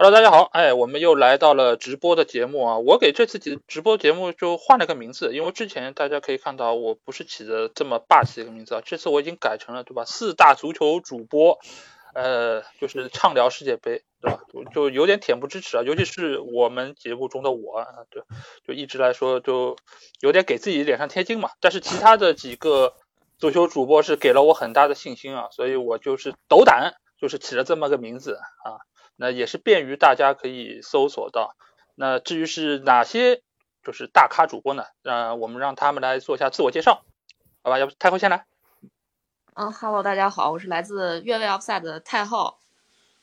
Hello，大家好，哎，我们又来到了直播的节目啊。我给这次直直播节目就换了个名字，因为之前大家可以看到我不是起的这么霸气的一个名字啊，这次我已经改成了对吧？四大足球主播，呃，就是畅聊世界杯，对吧？就有点恬不知耻啊，尤其是我们节目中的我，对，就一直来说就有点给自己脸上贴金嘛。但是其他的几个足球主播是给了我很大的信心啊，所以我就是斗胆，就是起了这么个名字啊。那也是便于大家可以搜索到。那至于是哪些就是大咖主播呢？呃，我们让他们来做一下自我介绍，好吧？要不太后先来。嗯哈喽，大家好，我是来自越位 Offside 的太后。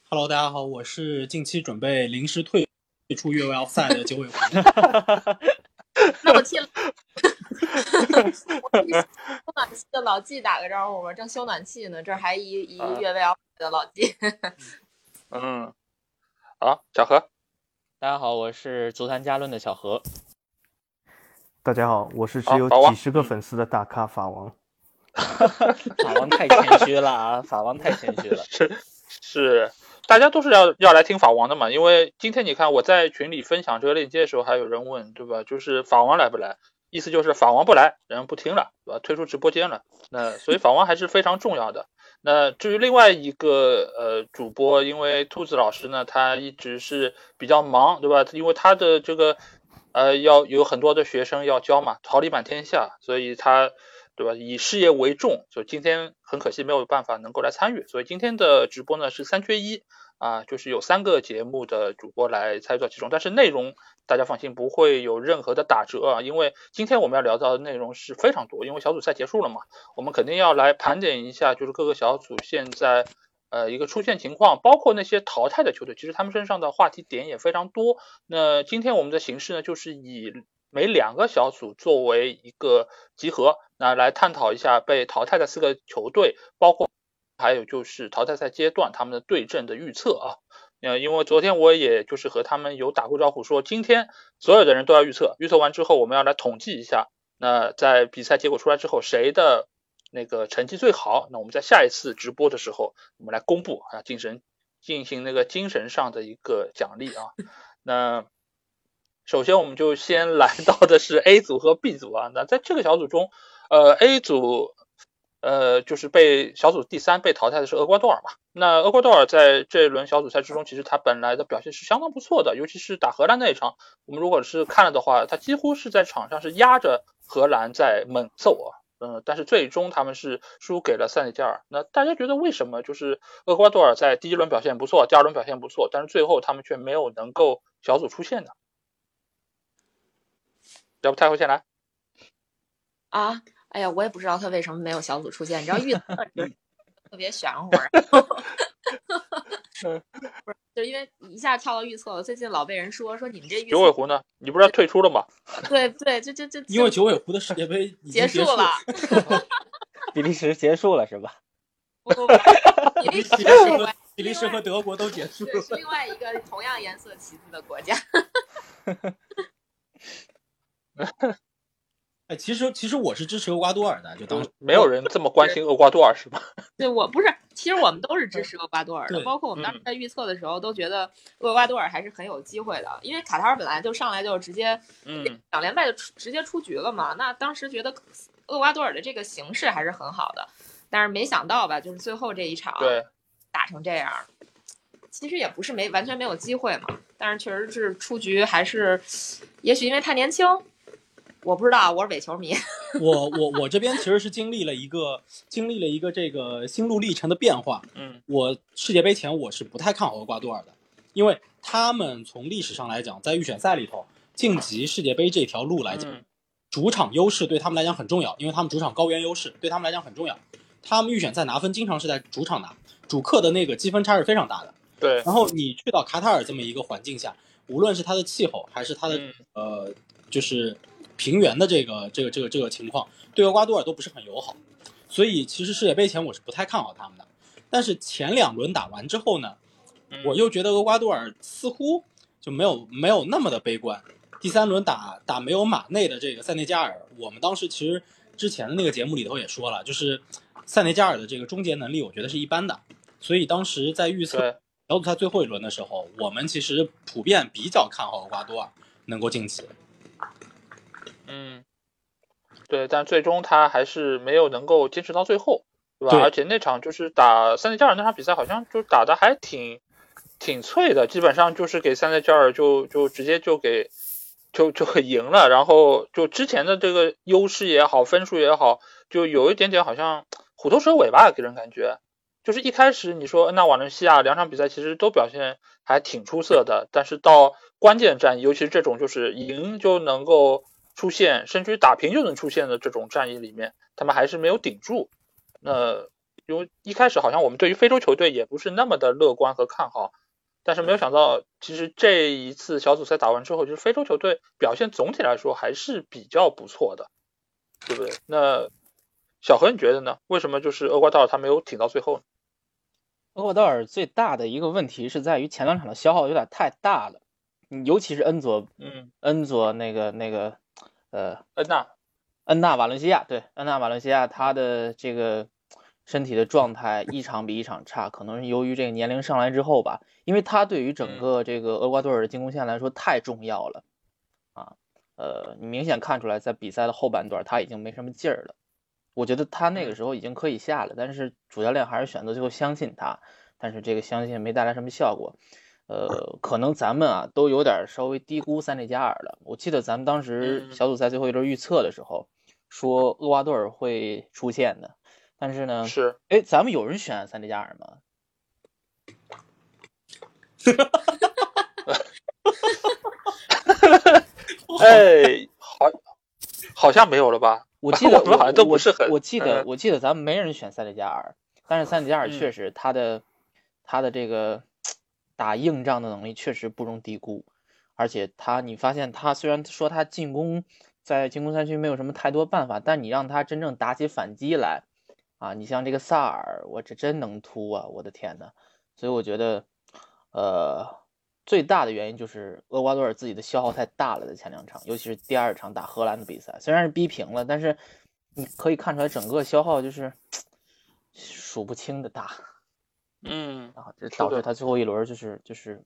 Hello，大家好，我是近期准备临时退退出越位 Offside 的九尾狐。那我替了。修暖气的老季打个招呼吧，正修暖气呢，这还一一越位 Offside 的老季。嗯。好，小何，大家好，我是足坛加论的小何。大家好，我是只有几十个粉丝的大咖法王。法王太谦虚了啊！法王太谦虚了。是是，大家都是要要来听法王的嘛？因为今天你看我在群里分享这个链接的时候，还有人问，对吧？就是法王来不来？意思就是法王不来，人不听了，对吧？退出直播间了。那所以法王还是非常重要的。那至于另外一个呃主播，因为兔子老师呢，他一直是比较忙，对吧？因为他的这个呃要有很多的学生要教嘛，桃李满天下，所以他对吧？以事业为重，所以今天很可惜没有办法能够来参与，所以今天的直播呢是三缺一。啊，就是有三个节目的主播来参与到其中，但是内容大家放心，不会有任何的打折啊，因为今天我们要聊到的内容是非常多，因为小组赛结束了嘛，我们肯定要来盘点一下，就是各个小组现在呃一个出现情况，包括那些淘汰的球队，其实他们身上的话题点也非常多。那今天我们的形式呢，就是以每两个小组作为一个集合，那来探讨一下被淘汰的四个球队，包括。还有就是淘汰赛阶段他们的对阵的预测啊，呃，因为昨天我也就是和他们有打过招呼，说今天所有的人都要预测，预测完之后我们要来统计一下，那在比赛结果出来之后谁的那个成绩最好，那我们在下一次直播的时候我们来公布啊，精神进行那个精神上的一个奖励啊。那首先我们就先来到的是 A 组和 B 组啊，那在这个小组中，呃，A 组。呃，就是被小组第三被淘汰的是厄瓜多尔嘛。那厄瓜多尔在这一轮小组赛之中，其实他本来的表现是相当不错的，尤其是打荷兰那一场，我们如果是看了的话，他几乎是在场上是压着荷兰在猛揍啊。嗯，但是最终他们是输给了塞内加尔。那大家觉得为什么就是厄瓜多尔在第一轮表现不错，第二轮表现不错，但是最后他们却没有能够小组出线呢？要不太后先来啊？哎呀，我也不知道他为什么没有小组出现。你知道预测特别玄乎，不是，就因为一下跳到预测了。最近老被人说说你们这九尾狐呢？你不是要退出了吗？对 对，这这这因为九尾狐的世界杯结束了，比利时结束了是吧？不不不，比利时比利时和德国都结束了，是另外一个同样颜色旗子的国家。哎，其实其实我是支持厄瓜多尔的，就当没有人这么关心厄瓜多尔是吧？对，我不是，其实我们都是支持厄瓜多尔的，包括我们当时在预测的时候都觉得厄瓜多尔还是很有机会的，因为卡塔尔本来就上来就直接两连败就直接出局了嘛。那当时觉得厄瓜多尔的这个形势还是很好的，但是没想到吧，就是最后这一场打成这样，其实也不是没完全没有机会嘛，但是确实是出局，还是也许因为太年轻。我不知道，我是伪球迷。我我我这边其实是经历了一个经历了一个这个心路历程的变化。嗯，我世界杯前我是不太看好厄瓜多尔的，因为他们从历史上来讲，在预选赛里头晋级世界杯这条路来讲，主场优势对他们来讲很重要，因为他们主场高原优势对他们来讲很重要。他们预选赛拿分经常是在主场拿，主客的那个积分差是非常大的。对。然后你去到卡塔尔这么一个环境下，无论是它的气候还是它的呃，就是。平原的这个这个这个这个情况对厄瓜多尔都不是很友好，所以其实世界杯前我是不太看好他们的。但是前两轮打完之后呢，我又觉得厄瓜多尔似乎就没有没有那么的悲观。第三轮打打没有马内的这个塞内加尔，我们当时其实之前的那个节目里头也说了，就是塞内加尔的这个终结能力我觉得是一般的，所以当时在预测小组赛最后一轮的时候，我们其实普遍比较看好厄瓜多尔能够晋级。嗯，对，但最终他还是没有能够坚持到最后，对吧？而且那场就是打三内加尔那场比赛，好像就打的还挺挺脆的，基本上就是给三内加尔就就直接就给就就赢了，然后就之前的这个优势也好，分数也好，就有一点点好像虎头蛇尾吧，给人感觉。就是一开始你说那瓦伦西亚两场比赛其实都表现还挺出色的，但是到关键战役，尤其是这种就是赢就能够出现，甚至于打平就能出现的这种战役里面，他们还是没有顶住。那因为一开始好像我们对于非洲球队也不是那么的乐观和看好，但是没有想到，其实这一次小组赛打完之后，就是非洲球队表现总体来说还是比较不错的，对不对？那小何你觉得呢？为什么就是厄瓜多尔他没有挺到最后呢？厄瓜多尔最大的一个问题是在于前两场的消耗有点太大了，尤其是恩佐，嗯，恩佐那个那个，呃，恩纳，恩纳瓦伦西亚，对，恩纳瓦伦西亚，他的这个身体的状态一场比一场差，可能是由于这个年龄上来之后吧，因为他对于整个这个厄瓜多尔的进攻线来说太重要了，啊，呃，你明显看出来在比赛的后半段他已经没什么劲儿了。我觉得他那个时候已经可以下了，但是主教练还是选择最后相信他，但是这个相信没带来什么效果。呃，可能咱们啊都有点稍微低估塞内加尔了。我记得咱们当时小组赛最后一轮预测的时候，说厄瓜多尔会出现的，但是呢，是，哎，咱们有人选塞内加尔吗？哈哈哈哎，好，好像没有了吧？我记得 我好像都不是很，我记得我记得咱们没人选塞内加尔，但是塞内加尔确实他的他的这个打硬仗的能力确实不容低估，而且他你发现他虽然说他进攻在进攻三区没有什么太多办法，但你让他真正打起反击来啊，你像这个萨尔，我这真能突啊，我的天呐，所以我觉得呃。最大的原因就是厄瓜多尔自己的消耗太大了，在前两场，尤其是第二场打荷兰的比赛，虽然是逼平了，但是你可以看出来整个消耗就是 数不清的大，嗯，然后这导致他最后一轮就是就是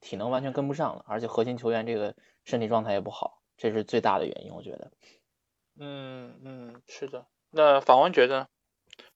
体能完全跟不上了，而且核心球员这个身体状态也不好，这是最大的原因，我觉得。嗯嗯，是的。那法文觉得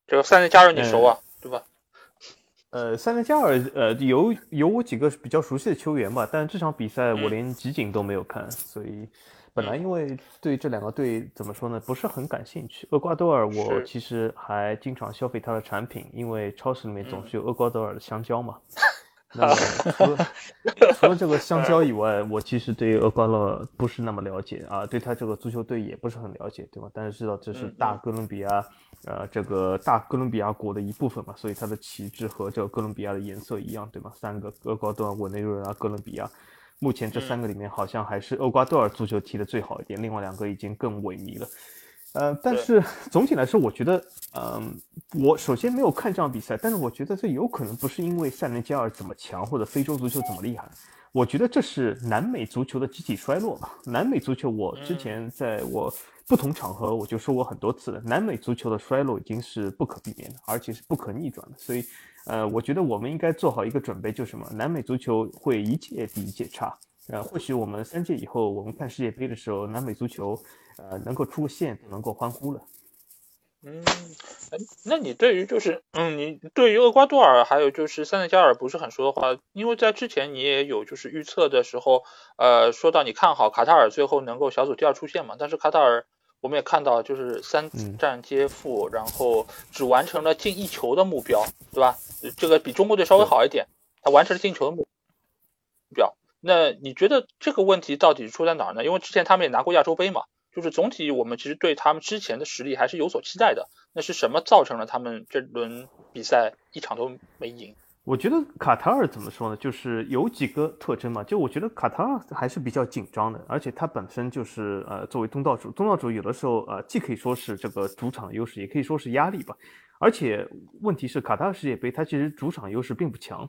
这个塞内加尔你熟啊，对吧？呃，塞内加尔，呃，有有我几个比较熟悉的球员吧，但这场比赛我连集锦都没有看，所以本来因为对这两个队怎么说呢，不是很感兴趣。厄瓜多尔，我其实还经常消费它的产品，因为超市里面总是有厄瓜多尔的香蕉嘛。那么除了 除了这个香蕉以外，我其实对厄瓜多尔不是那么了解啊，对他这个足球队也不是很了解，对吧？但是知道这是大哥伦比亚。呃，这个大哥伦比亚国的一部分嘛，所以它的旗帜和这个哥伦比亚的颜色一样，对吗？三个厄瓜多尔、委内瑞拉、哥伦比亚，目前这三个里面好像还是厄瓜多尔足球踢的最好一点，另外两个已经更萎靡了。呃，但是 总体来说，我觉得，嗯，我首先没有看这场比赛，但是我觉得这有可能不是因为塞内加尔怎么强或者非洲足球怎么厉害。我觉得这是南美足球的集体衰落吧。南美足球，我之前在我不同场合我就说过很多次了，南美足球的衰落已经是不可避免的，而且是不可逆转的。所以，呃，我觉得我们应该做好一个准备，就是什么？南美足球会一届比一届差。呃，或许我们三届以后，我们看世界杯的时候，南美足球，呃，能够出线，能够欢呼了。嗯，那你对于就是，嗯，你对于厄瓜多尔还有就是塞内加尔不是很熟的话，因为在之前你也有就是预测的时候，呃，说到你看好卡塔尔最后能够小组第二出线嘛，但是卡塔尔我们也看到就是三战皆负，然后只完成了进一球的目标，对吧？这个比中国队稍微好一点，他完成了进球的目标。那你觉得这个问题到底出在哪儿呢？因为之前他们也拿过亚洲杯嘛。就是总体，我们其实对他们之前的实力还是有所期待的。那是什么造成了他们这轮比赛一场都没赢？我觉得卡塔尔怎么说呢？就是有几个特征嘛。就我觉得卡塔尔还是比较紧张的，而且它本身就是呃作为东道主，东道主有的时候呃既可以说是这个主场优势，也可以说是压力吧。而且问题是卡塔尔世界杯它其实主场优势并不强。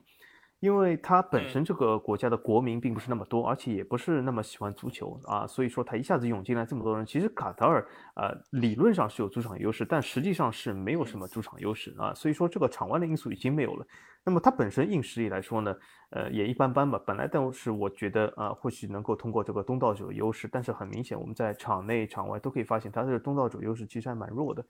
因为他本身这个国家的国民并不是那么多，而且也不是那么喜欢足球啊，所以说他一下子涌进来这么多人，其实卡塔尔呃理论上是有主场优势，但实际上是没有什么主场优势啊，所以说这个场外的因素已经没有了。那么他本身硬实力来说呢，呃也一般般吧。本来但是我觉得啊，或许能够通过这个东道主优势，但是很明显我们在场内场外都可以发现，他的东道主优势其实还蛮弱的。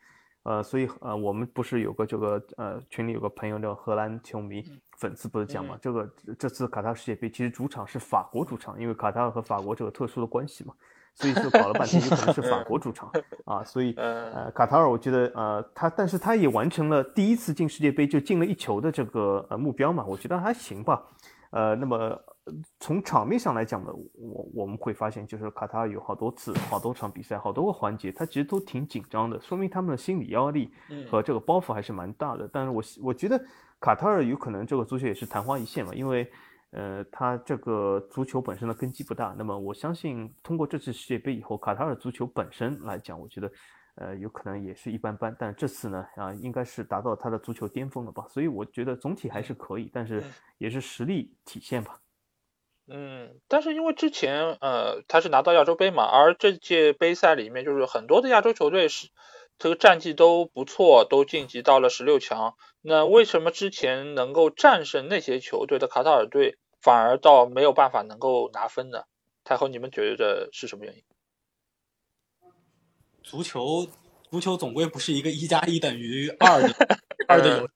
呃，所以呃，我们不是有个这个呃群里有个朋友叫荷兰球迷粉丝不是讲嘛，这个这次卡塔尔世界杯其实主场是法国主场，因为卡塔尔和法国这个特殊的关系嘛，所以就搞了半天有可能是法国主场 啊，所以呃卡塔尔我觉得呃他但是他也完成了第一次进世界杯就进了一球的这个呃目标嘛，我觉得还行吧，呃那么。从场面上来讲呢，我我们会发现，就是卡塔尔有好多次、好多场比赛、好多个环节，他其实都挺紧张的，说明他们的心理压力和这个包袱还是蛮大的。但是我我觉得卡塔尔有可能这个足球也是昙花一现嘛，因为呃，他这个足球本身的根基不大。那么我相信，通过这次世界杯以后，卡塔尔足球本身来讲，我觉得呃有可能也是一般般。但这次呢，啊，应该是达到他的足球巅峰了吧？所以我觉得总体还是可以，但是也是实力体现吧。嗯，但是因为之前呃他是拿到亚洲杯嘛，而这届杯赛里面就是很多的亚洲球队是这个战绩都不错，都晋级到了十六强。那为什么之前能够战胜那些球队的卡塔尔队，反而到没有办法能够拿分呢？太后，你们觉得是什么原因？足球，足球总归不是一个一加一等于二的 二的游，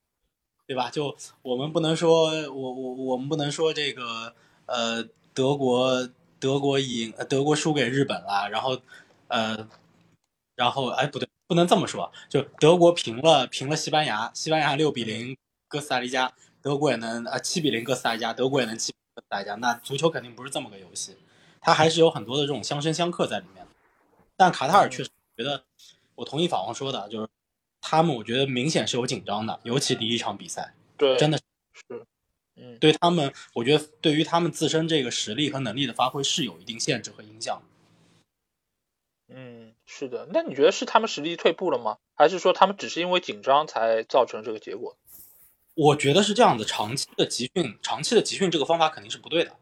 对吧？就我们不能说，我我我们不能说这个。呃，德国德国赢，德国输给日本了，然后，呃，然后哎不对，不能这么说，就德国平了平了西班牙，西班牙六比零哥斯达黎加，德国也能啊七比零哥斯达黎加，德国也能七哥斯达黎加，那足球肯定不是这么个游戏，它还是有很多的这种相生相克在里面。但卡塔尔确实觉得，我同意法王说的，就是他们我觉得明显是有紧张的，尤其第一场比赛，对，真的是。嗯，对他们，我觉得对于他们自身这个实力和能力的发挥是有一定限制和影响。嗯，是的。那你觉得是他们实力退步了吗？还是说他们只是因为紧张才造成这个结果？我觉得是这样的，长期的集训，长期的集训这个方法肯定是不对的。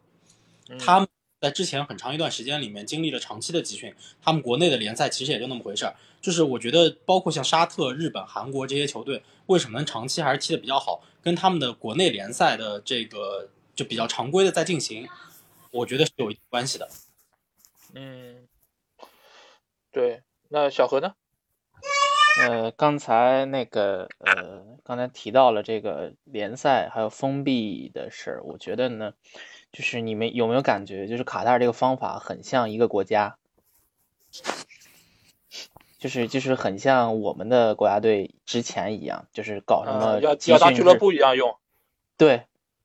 他们。在之前很长一段时间里面，经历了长期的集训，他们国内的联赛其实也就那么回事儿。就是我觉得，包括像沙特、日本、韩国这些球队，为什么能长期还是踢得比较好，跟他们的国内联赛的这个就比较常规的在进行，我觉得是有一定关系的。嗯，对，那小何呢？呃，刚才那个呃，刚才提到了这个联赛还有封闭的事儿，我觉得呢。就是你们有没有感觉，就是卡塔尔这个方法很像一个国家，就是就是很像我们的国家队之前一样，就是搞什么要要当俱乐部一样用。对，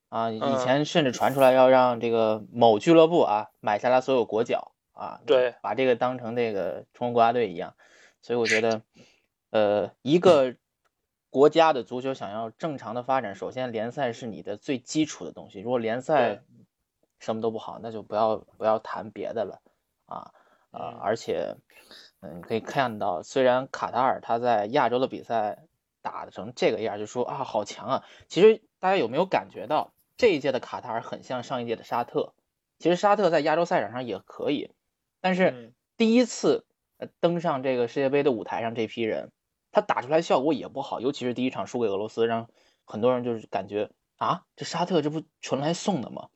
啊，以前甚至传出来要让这个某俱乐部啊买下来所有国脚啊，对，把这个当成这个中国国家队一样。所以我觉得，呃，一个。国家的足球想要正常的发展，首先联赛是你的最基础的东西。如果联赛什么都不好，那就不要不要谈别的了啊啊！而且，嗯，可以看到，虽然卡塔尔他在亚洲的比赛打成这个样，就说啊好强啊。其实大家有没有感觉到这一届的卡塔尔很像上一届的沙特？其实沙特在亚洲赛场上也可以，但是第一次登上这个世界杯的舞台上，这批人。他打出来效果也不好，尤其是第一场输给俄罗斯，让很多人就是感觉啊，这沙特这不纯来送的吗？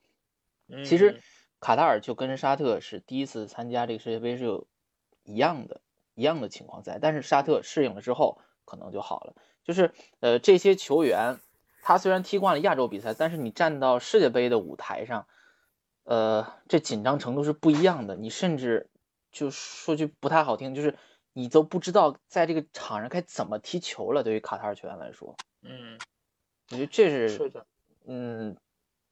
其实卡塔尔就跟沙特是第一次参加这个世界杯是有一样的一样的情况在，但是沙特适应了之后可能就好了。就是呃这些球员，他虽然踢惯了亚洲比赛，但是你站到世界杯的舞台上，呃这紧张程度是不一样的。你甚至就说句不太好听，就是。你都不知道在这个场上该怎么踢球了。对于卡塔尔球员来说，嗯，我觉得这是是的，嗯，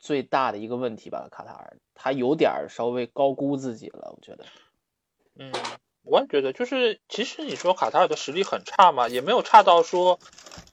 最大的一个问题吧。卡塔尔他有点稍微高估自己了，我觉得。嗯，我也觉得，就是其实你说卡塔尔的实力很差嘛，也没有差到说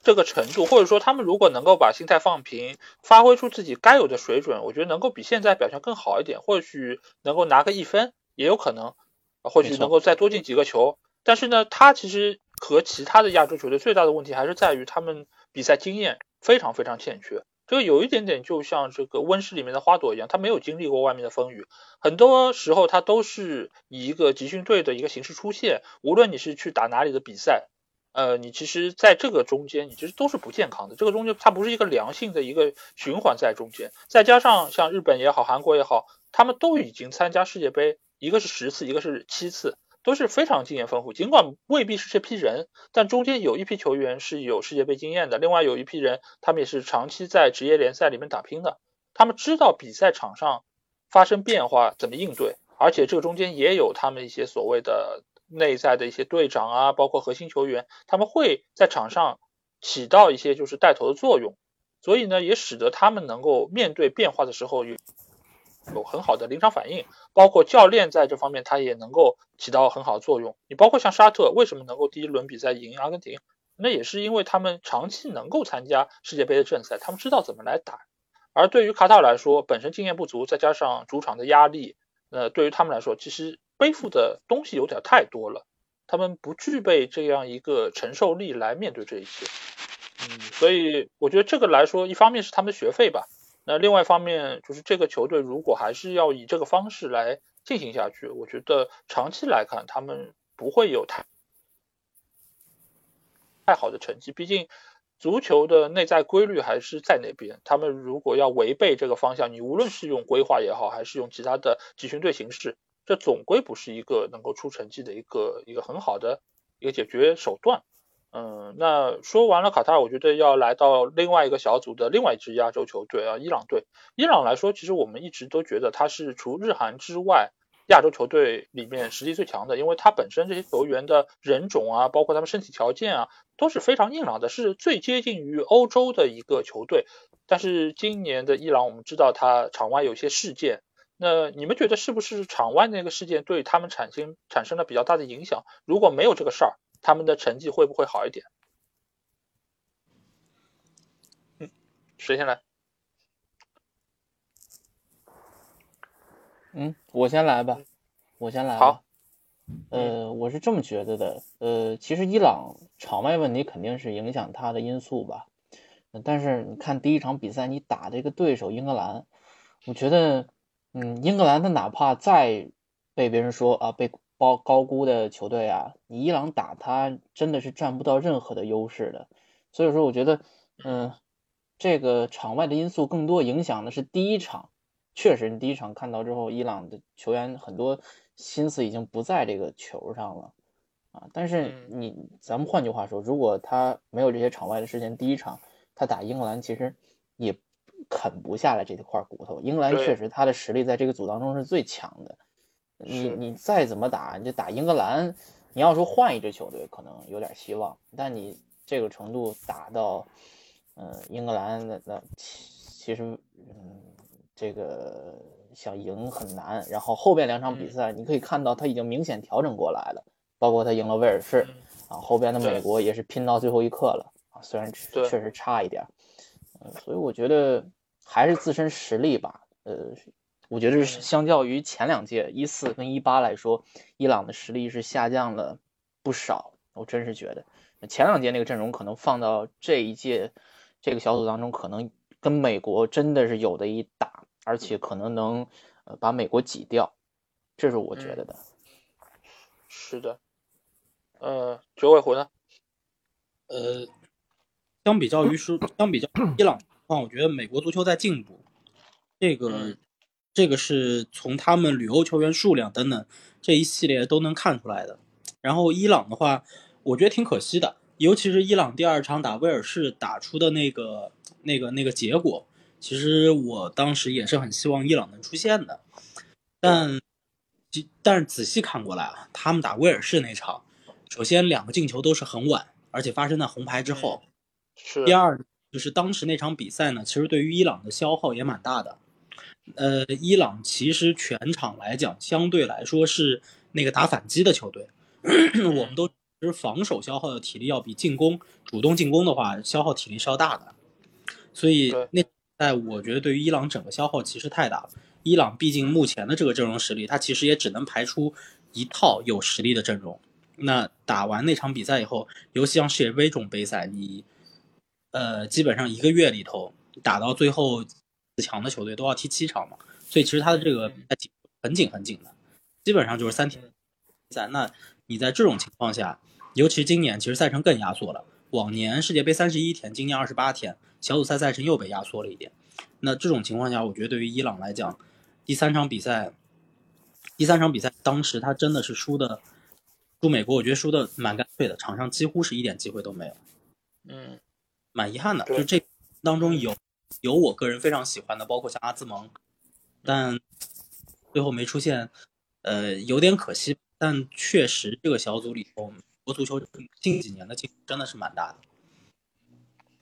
这个程度，或者说他们如果能够把心态放平，发挥出自己该有的水准，我觉得能够比现在表现更好一点，或许能够拿个一分也有可能，或许能够再多进几个球。但是呢，他其实和其他的亚洲球队最大的问题还是在于他们比赛经验非常非常欠缺。这个有一点点就像这个温室里面的花朵一样，它没有经历过外面的风雨，很多时候它都是以一个集训队的一个形式出现。无论你是去打哪里的比赛，呃，你其实在这个中间，你其实都是不健康的。这个中间它不是一个良性的一个循环在中间。再加上像日本也好，韩国也好，他们都已经参加世界杯，一个是十次，一个是七次。都是非常经验丰富，尽管未必是这批人，但中间有一批球员是有世界杯经验的，另外有一批人，他们也是长期在职业联赛里面打拼的，他们知道比赛场上发生变化怎么应对，而且这个中间也有他们一些所谓的内在的一些队长啊，包括核心球员，他们会在场上起到一些就是带头的作用，所以呢，也使得他们能够面对变化的时候有。有很好的临场反应，包括教练在这方面他也能够起到很好的作用。你包括像沙特为什么能够第一轮比赛赢阿根廷，那也是因为他们长期能够参加世界杯的正赛，他们知道怎么来打。而对于卡塔尔来说，本身经验不足，再加上主场的压力，呃，对于他们来说，其实背负的东西有点太多了，他们不具备这样一个承受力来面对这一切。嗯，所以我觉得这个来说，一方面是他们的学费吧。那另外一方面，就是这个球队如果还是要以这个方式来进行下去，我觉得长期来看他们不会有太太好的成绩。毕竟足球的内在规律还是在那边。他们如果要违背这个方向，你无论是用规划也好，还是用其他的集训队形式，这总归不是一个能够出成绩的一个一个很好的一个解决手段。嗯，那说完了卡塔尔，我觉得要来到另外一个小组的另外一支亚洲球队啊，伊朗队。伊朗来说，其实我们一直都觉得他是除日韩之外，亚洲球队里面实力最强的，因为他本身这些球员的人种啊，包括他们身体条件啊，都是非常硬朗的，是最接近于欧洲的一个球队。但是今年的伊朗，我们知道他场外有些事件，那你们觉得是不是场外那个事件对他们产生产生了比较大的影响？如果没有这个事儿？他们的成绩会不会好一点？嗯，谁先来？嗯，我先来吧，我先来。好。呃，我是这么觉得的。呃，其实伊朗场外问题肯定是影响他的因素吧。但是你看第一场比赛，你打这个对手英格兰，我觉得，嗯，英格兰他哪怕再被别人说啊被。高高估的球队啊，你伊朗打他真的是占不到任何的优势的，所以说我觉得，嗯，这个场外的因素更多影响的是第一场，确实你第一场看到之后，伊朗的球员很多心思已经不在这个球上了啊。但是你咱们换句话说，如果他没有这些场外的事情，第一场他打英格兰其实也啃不下来这块骨头。英格兰确实他的实力在这个组当中是最强的。你你再怎么打，你就打英格兰。你要说换一支球队，可能有点希望，但你这个程度打到，嗯，英格兰那那其实，嗯，这个想赢很难。然后后边两场比赛，你可以看到他已经明显调整过来了，包括他赢了威尔士啊，后边的美国也是拼到最后一刻了啊，虽然确实差一点，嗯，所以我觉得还是自身实力吧，呃。我觉得是相较于前两届一四跟一八来说，伊朗的实力是下降了不少。我真是觉得，前两届那个阵容可能放到这一届这个小组当中，可能跟美国真的是有的一打，而且可能能呃把美国挤掉。这是我觉得的。是的。呃，九尾狐呢？呃，相比较于说，相比较伊朗况，我觉得美国足球在进步。这个。这个是从他们旅欧球员数量等等这一系列都能看出来的。然后伊朗的话，我觉得挺可惜的，尤其是伊朗第二场打威尔士打出的那个、那个、那个结果，其实我当时也是很希望伊朗能出现的。但，但是仔细看过来啊，他们打威尔士那场，首先两个进球都是很晚，而且发生在红牌之后。是。第二就是当时那场比赛呢，其实对于伊朗的消耗也蛮大的。呃，伊朗其实全场来讲，相对来说是那个打反击的球队。我们都其实防守消耗的体力要比进攻主动进攻的话消耗体力是要大的。所以那在我觉得对于伊朗整个消耗其实太大了。伊朗毕竟目前的这个阵容实力，他其实也只能排出一套有实力的阵容。那打完那场比赛以后，尤其像世界杯这种杯赛，你呃基本上一个月里头。打到最后四强的球队都要踢七场嘛，所以其实他的这个很紧很紧的，基本上就是三天赛。那你在这种情况下，尤其是今年，其实赛程更压缩了。往年世界杯三十一天，今年二十八天，小组赛赛程又被压缩了一点。那这种情况下，我觉得对于伊朗来讲，第三场比赛，第三场比赛当时他真的是输的，输美国，我觉得输的蛮干脆的，场上几乎是一点机会都没有。嗯，蛮遗憾的，就这当中有有我个人非常喜欢的，包括像阿兹蒙，但最后没出现，呃，有点可惜。但确实这个小组里头。国足球近几年的进步真的是蛮大的。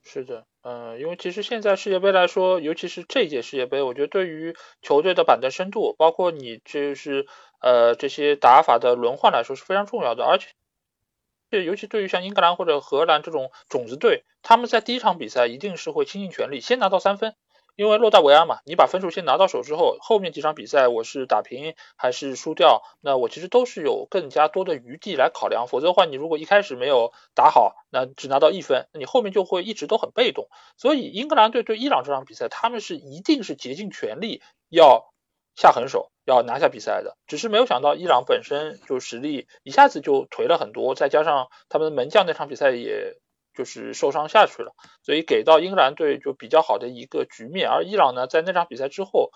是的，嗯，因为其实现在世界杯来说，尤其是这届世界杯，我觉得对于球队的板凳深度，包括你就是呃这些打法的轮换来说是非常重要的。而且，尤其对于像英格兰或者荷兰这种种子队，他们在第一场比赛一定是会倾尽全力先拿到三分。因为落袋为安嘛，你把分数先拿到手之后，后面几场比赛我是打平还是输掉，那我其实都是有更加多的余地来考量。否则的话，你如果一开始没有打好，那只拿到一分，那你后面就会一直都很被动。所以英格兰队对伊朗这场比赛，他们是一定是竭尽全力要下狠手，要拿下比赛的。只是没有想到伊朗本身就实力一下子就颓了很多，再加上他们门将那场比赛也。就是受伤下去了，所以给到英格兰队就比较好的一个局面。而伊朗呢，在那场比赛之后，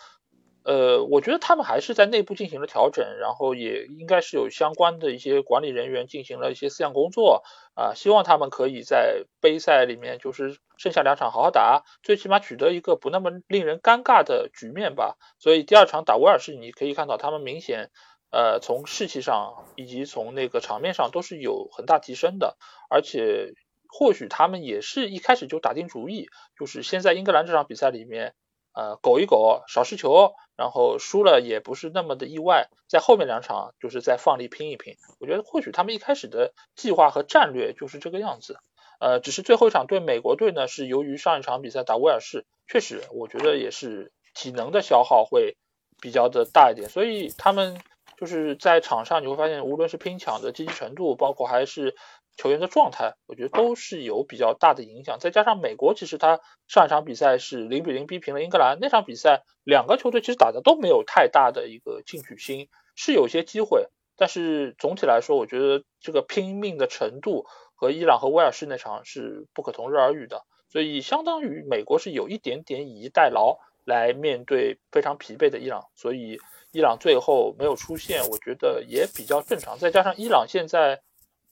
呃，我觉得他们还是在内部进行了调整，然后也应该是有相关的一些管理人员进行了一些思想工作啊，希望他们可以在杯赛里面就是剩下两场好好打，最起码取得一个不那么令人尴尬的局面吧。所以第二场打威尔士，你可以看到他们明显呃从士气上以及从那个场面上都是有很大提升的，而且。或许他们也是一开始就打定主意，就是先在英格兰这场比赛里面，呃，苟一苟，少失球，然后输了也不是那么的意外，在后面两场就是再放力拼一拼。我觉得或许他们一开始的计划和战略就是这个样子，呃，只是最后一场对美国队呢，是由于上一场比赛打威尔士，确实我觉得也是体能的消耗会比较的大一点，所以他们就是在场上你会发现，无论是拼抢的积极程度，包括还是。球员的状态，我觉得都是有比较大的影响。再加上美国，其实他上一场比赛是零比零逼平了英格兰，那场比赛两个球队其实打的都没有太大的一个进取心，是有些机会，但是总体来说，我觉得这个拼命的程度和伊朗和威尔士那场是不可同日而语的。所以相当于美国是有一点点以逸待劳来面对非常疲惫的伊朗，所以伊朗最后没有出现，我觉得也比较正常。再加上伊朗现在。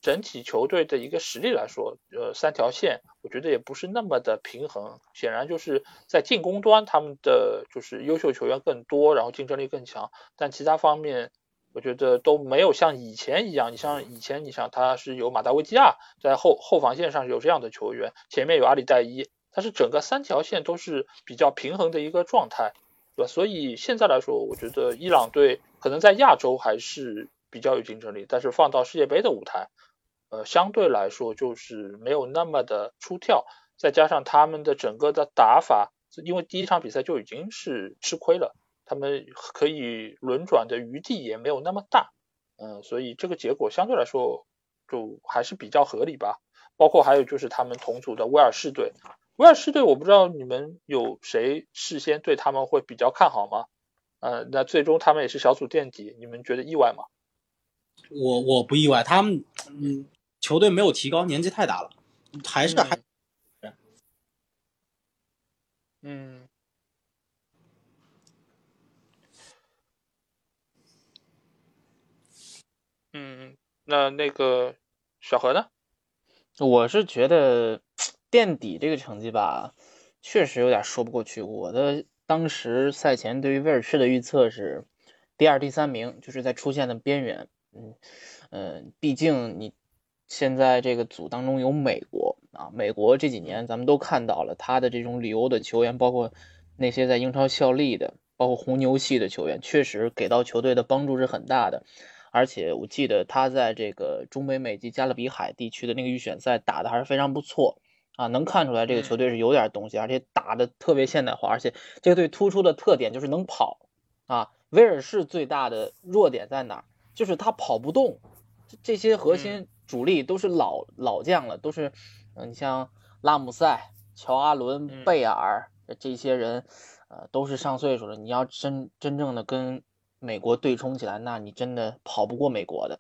整体球队的一个实力来说，呃，三条线我觉得也不是那么的平衡。显然就是在进攻端，他们的就是优秀球员更多，然后竞争力更强。但其他方面，我觉得都没有像以前一样。你像以前，你想他是有马达维基亚在后后防线上有这样的球员，前面有阿里代伊，他是整个三条线都是比较平衡的一个状态，对吧？所以现在来说，我觉得伊朗队可能在亚洲还是比较有竞争力，但是放到世界杯的舞台。呃，相对来说就是没有那么的出挑，再加上他们的整个的打法，因为第一场比赛就已经是吃亏了，他们可以轮转的余地也没有那么大，嗯，所以这个结果相对来说就还是比较合理吧。包括还有就是他们同组的威尔士队，威尔士队我不知道你们有谁事先对他们会比较看好吗？呃，那最终他们也是小组垫底，你们觉得意外吗？我我不意外，他们嗯。球队没有提高，年纪太大了，还是还，嗯，嗯，那那个小何呢？我是觉得垫底这个成绩吧，确实有点说不过去。我的当时赛前对于威尔士的预测是第二、第三名，就是在出线的边缘。嗯嗯，毕竟你。现在这个组当中有美国啊，美国这几年咱们都看到了他的这种旅游的球员，包括那些在英超效力的，包括红牛系的球员，确实给到球队的帮助是很大的。而且我记得他在这个中北美及加勒比海地区的那个预选赛打的还是非常不错啊，能看出来这个球队是有点东西，而且打的特别现代化，而且这个队突出的特点就是能跑啊。威尔士最大的弱点在哪儿？就是他跑不动，这些核心。主力都是老老将了，都是，嗯，你像拉姆塞、乔阿伦、贝尔这些人，呃，都是上岁数了。你要真真正的跟美国对冲起来，那你真的跑不过美国的。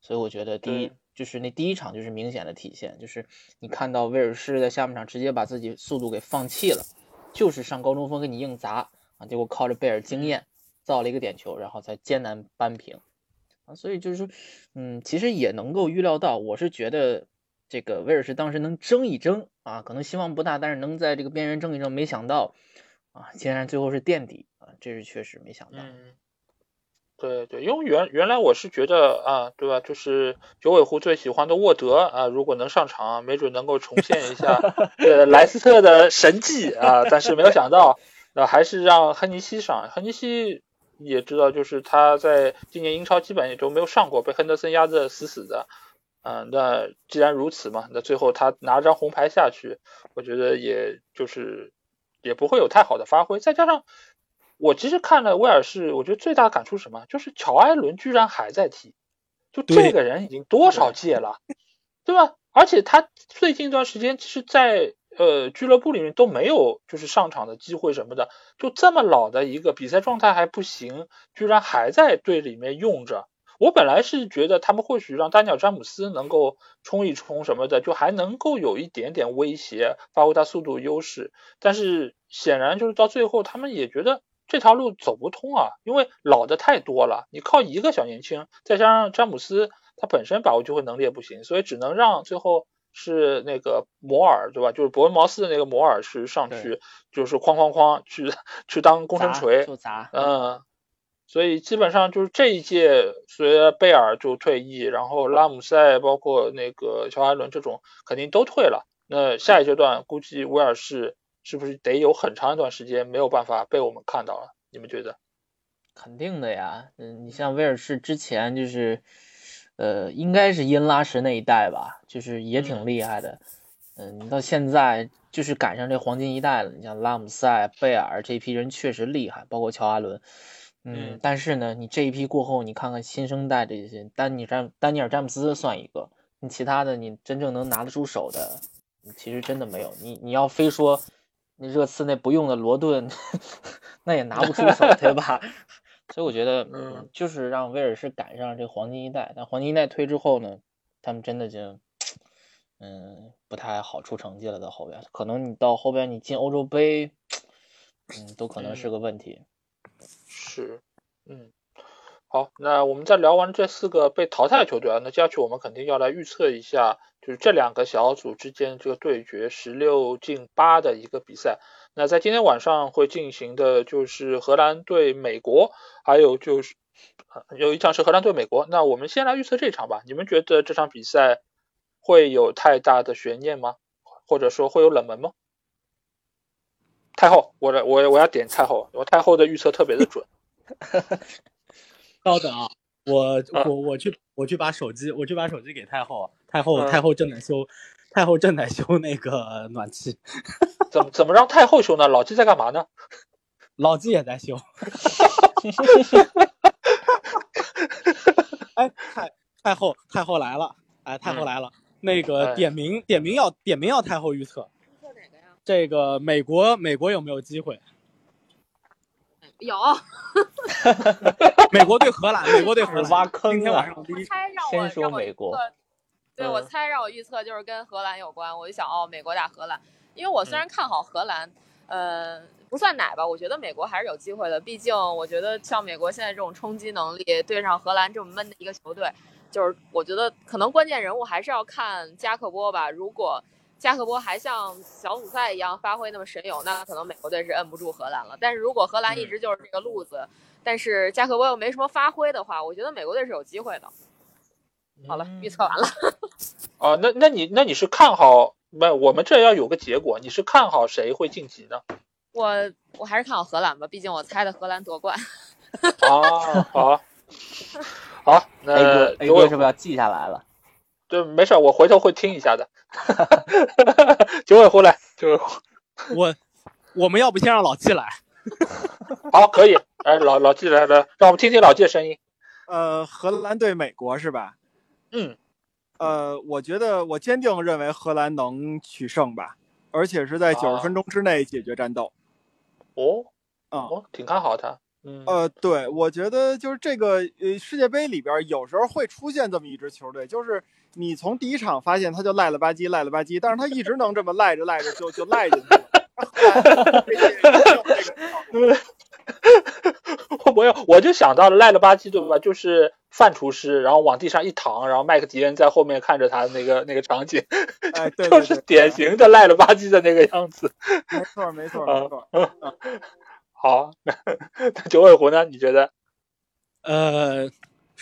所以我觉得第一就是那第一场就是明显的体现，就是你看到威尔士在下半场直接把自己速度给放弃了，就是上高中锋给你硬砸啊，结果靠着贝尔经验造了一个点球，然后才艰难扳平啊。所以就是说，嗯，其实也能够预料到，我是觉得这个威尔士当时能争一争啊，可能希望不大，但是能在这个边缘争一争，没想到啊，竟然最后是垫底啊，这是确实没想到。嗯对对，因为原原来我是觉得啊，对吧？就是九尾狐最喜欢的沃德啊，如果能上场，没准能够重现一下 呃莱斯特的神迹啊。但是没有想到，那还是让亨尼西上。亨尼西也知道，就是他在今年英超基本也都没有上过，被亨德森压得死死的。嗯，那既然如此嘛，那最后他拿张红牌下去，我觉得也就是也不会有太好的发挥。再加上。我其实看了威尔士，我觉得最大的感触是什么？就是乔埃伦居然还在踢，就这个人已经多少届了，对吧？而且他最近一段时间其实，在呃俱乐部里面都没有就是上场的机会什么的，就这么老的一个比赛状态还不行，居然还在队里面用着。我本来是觉得他们或许让丹尼尔詹姆斯能够冲一冲什么的，就还能够有一点点威胁，发挥他速度优势。但是显然就是到最后，他们也觉得。这条路走不通啊，因为老的太多了，你靠一个小年轻，再加上詹姆斯他本身把握机会能力也不行，所以只能让最后是那个摩尔对吧？就是伯恩茅斯的那个摩尔是上去，就是哐哐哐去去当工程锤，嗯，所以基本上就是这一届随着贝尔就退役，然后拉姆塞包括那个乔埃伦这种肯定都退了，那下一阶段估计威尔士。是不是得有很长一段时间没有办法被我们看到了？你们觉得？肯定的呀，嗯，你像威尔士之前就是，呃，应该是因拉什那一代吧，就是也挺厉害的，嗯，到现在就是赶上这黄金一代了。你像拉姆塞、贝尔这批人确实厉害，包括乔阿伦，嗯，但是呢，你这一批过后，你看看新生代这些，丹尼詹丹尼尔詹姆斯算一个，你其他的你真正能拿得出手的，其实真的没有。你你要非说。那热刺那不用的罗顿，那也拿不出手，对吧？所以我觉得，嗯，就是让威尔士赶上这黄金一代。但黄金一代推之后呢，他们真的就，嗯，不太好出成绩了。到后边，可能你到后边你进欧洲杯，嗯，都可能是个问题。是，嗯。好，那我们在聊完这四个被淘汰的球队啊，那接下去我们肯定要来预测一下，就是这两个小组之间这个对决十六进八的一个比赛。那在今天晚上会进行的就是荷兰对美国，还有就是有一场是荷兰对美国。那我们先来预测这场吧。你们觉得这场比赛会有太大的悬念吗？或者说会有冷门吗？太后，我的我我要点太后，我太后的预测特别的准。稍等啊，我我我去我去把手机我去把手机给太后，太后太后正在修，太后正在修那个暖气，怎么怎么让太后修呢？老纪在干嘛呢？老纪也在修。哎，太太后太后来了，哎，太后来了，那个点名点名要点名要太后预测，预测哪个呀？这个美国美国有没有机会？有，美国对荷兰，美国对荷兰挖坑啊！先说美国，对我猜让我预测就是跟荷兰有关，我就想哦，美国打荷兰，因为我虽然看好荷兰，呃，不算奶吧，我觉得美国还是有机会的，毕竟我觉得像美国现在这种冲击能力，对上荷兰这么闷的一个球队，就是我觉得可能关键人物还是要看加克波吧，如果。加克波还像小组赛一样发挥那么神勇，那可能美国队是摁不住荷兰了。但是如果荷兰一直就是这个路子，但是加克波又没什么发挥的话，我觉得美国队是有机会的。好了，预测完了。啊，那那你那你是看好？没，我们这要有个结果，你是看好谁会晋级呢？我我还是看好荷兰吧，毕竟我猜的荷兰夺冠。啊，好，好，那 A 哥 A 哥是不是要记下来了？对，没事，我回头会听一下的。九尾狐来，九尾狐，我我们要不先让老季来？好，可以，哎，老老季来来，让我们听听老季的声音。呃，荷兰对美国是吧？嗯，呃，我觉得我坚定认为荷兰能取胜吧，而且是在九十分钟之内解决战斗。哦，啊，哦，挺看好他。嗯，呃，对，我觉得就是这个呃世界杯里边有时候会出现这么一支球队，就是你从第一场发现他就赖了吧唧赖了吧唧，但是他一直能这么赖着赖着就就赖进去了。我有，我就想到了赖了吧唧，对吧？就是范厨师，然后往地上一躺，然后麦克迪恩在后面看着他那个那个场景，哎，对，就是典型的赖了吧唧的那个样子。没错，没错，没错。好，那九尾狐呢？你觉得？呃，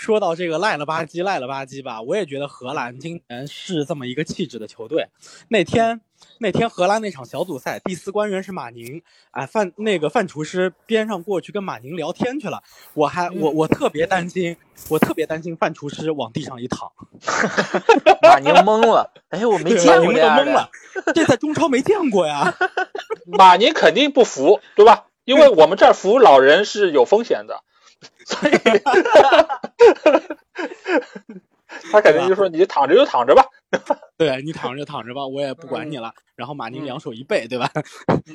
说到这个赖了吧唧赖了吧唧吧，我也觉得荷兰今年是这么一个气质的球队。那天那天荷兰那场小组赛，第四官员是马宁，哎，范那个范厨师边上过去跟马宁聊天去了。我还我我特别担心，我特别担心范厨师往地上一躺，马宁懵了。哎，我没见过这样懵了，这在中超没见过呀。马宁肯定不服，对吧？因为我们这儿扶老人是有风险的，所以 他肯定就说你躺着就躺着吧。对你躺着就躺着吧，我也不管你了。然后马宁两手一背，对吧？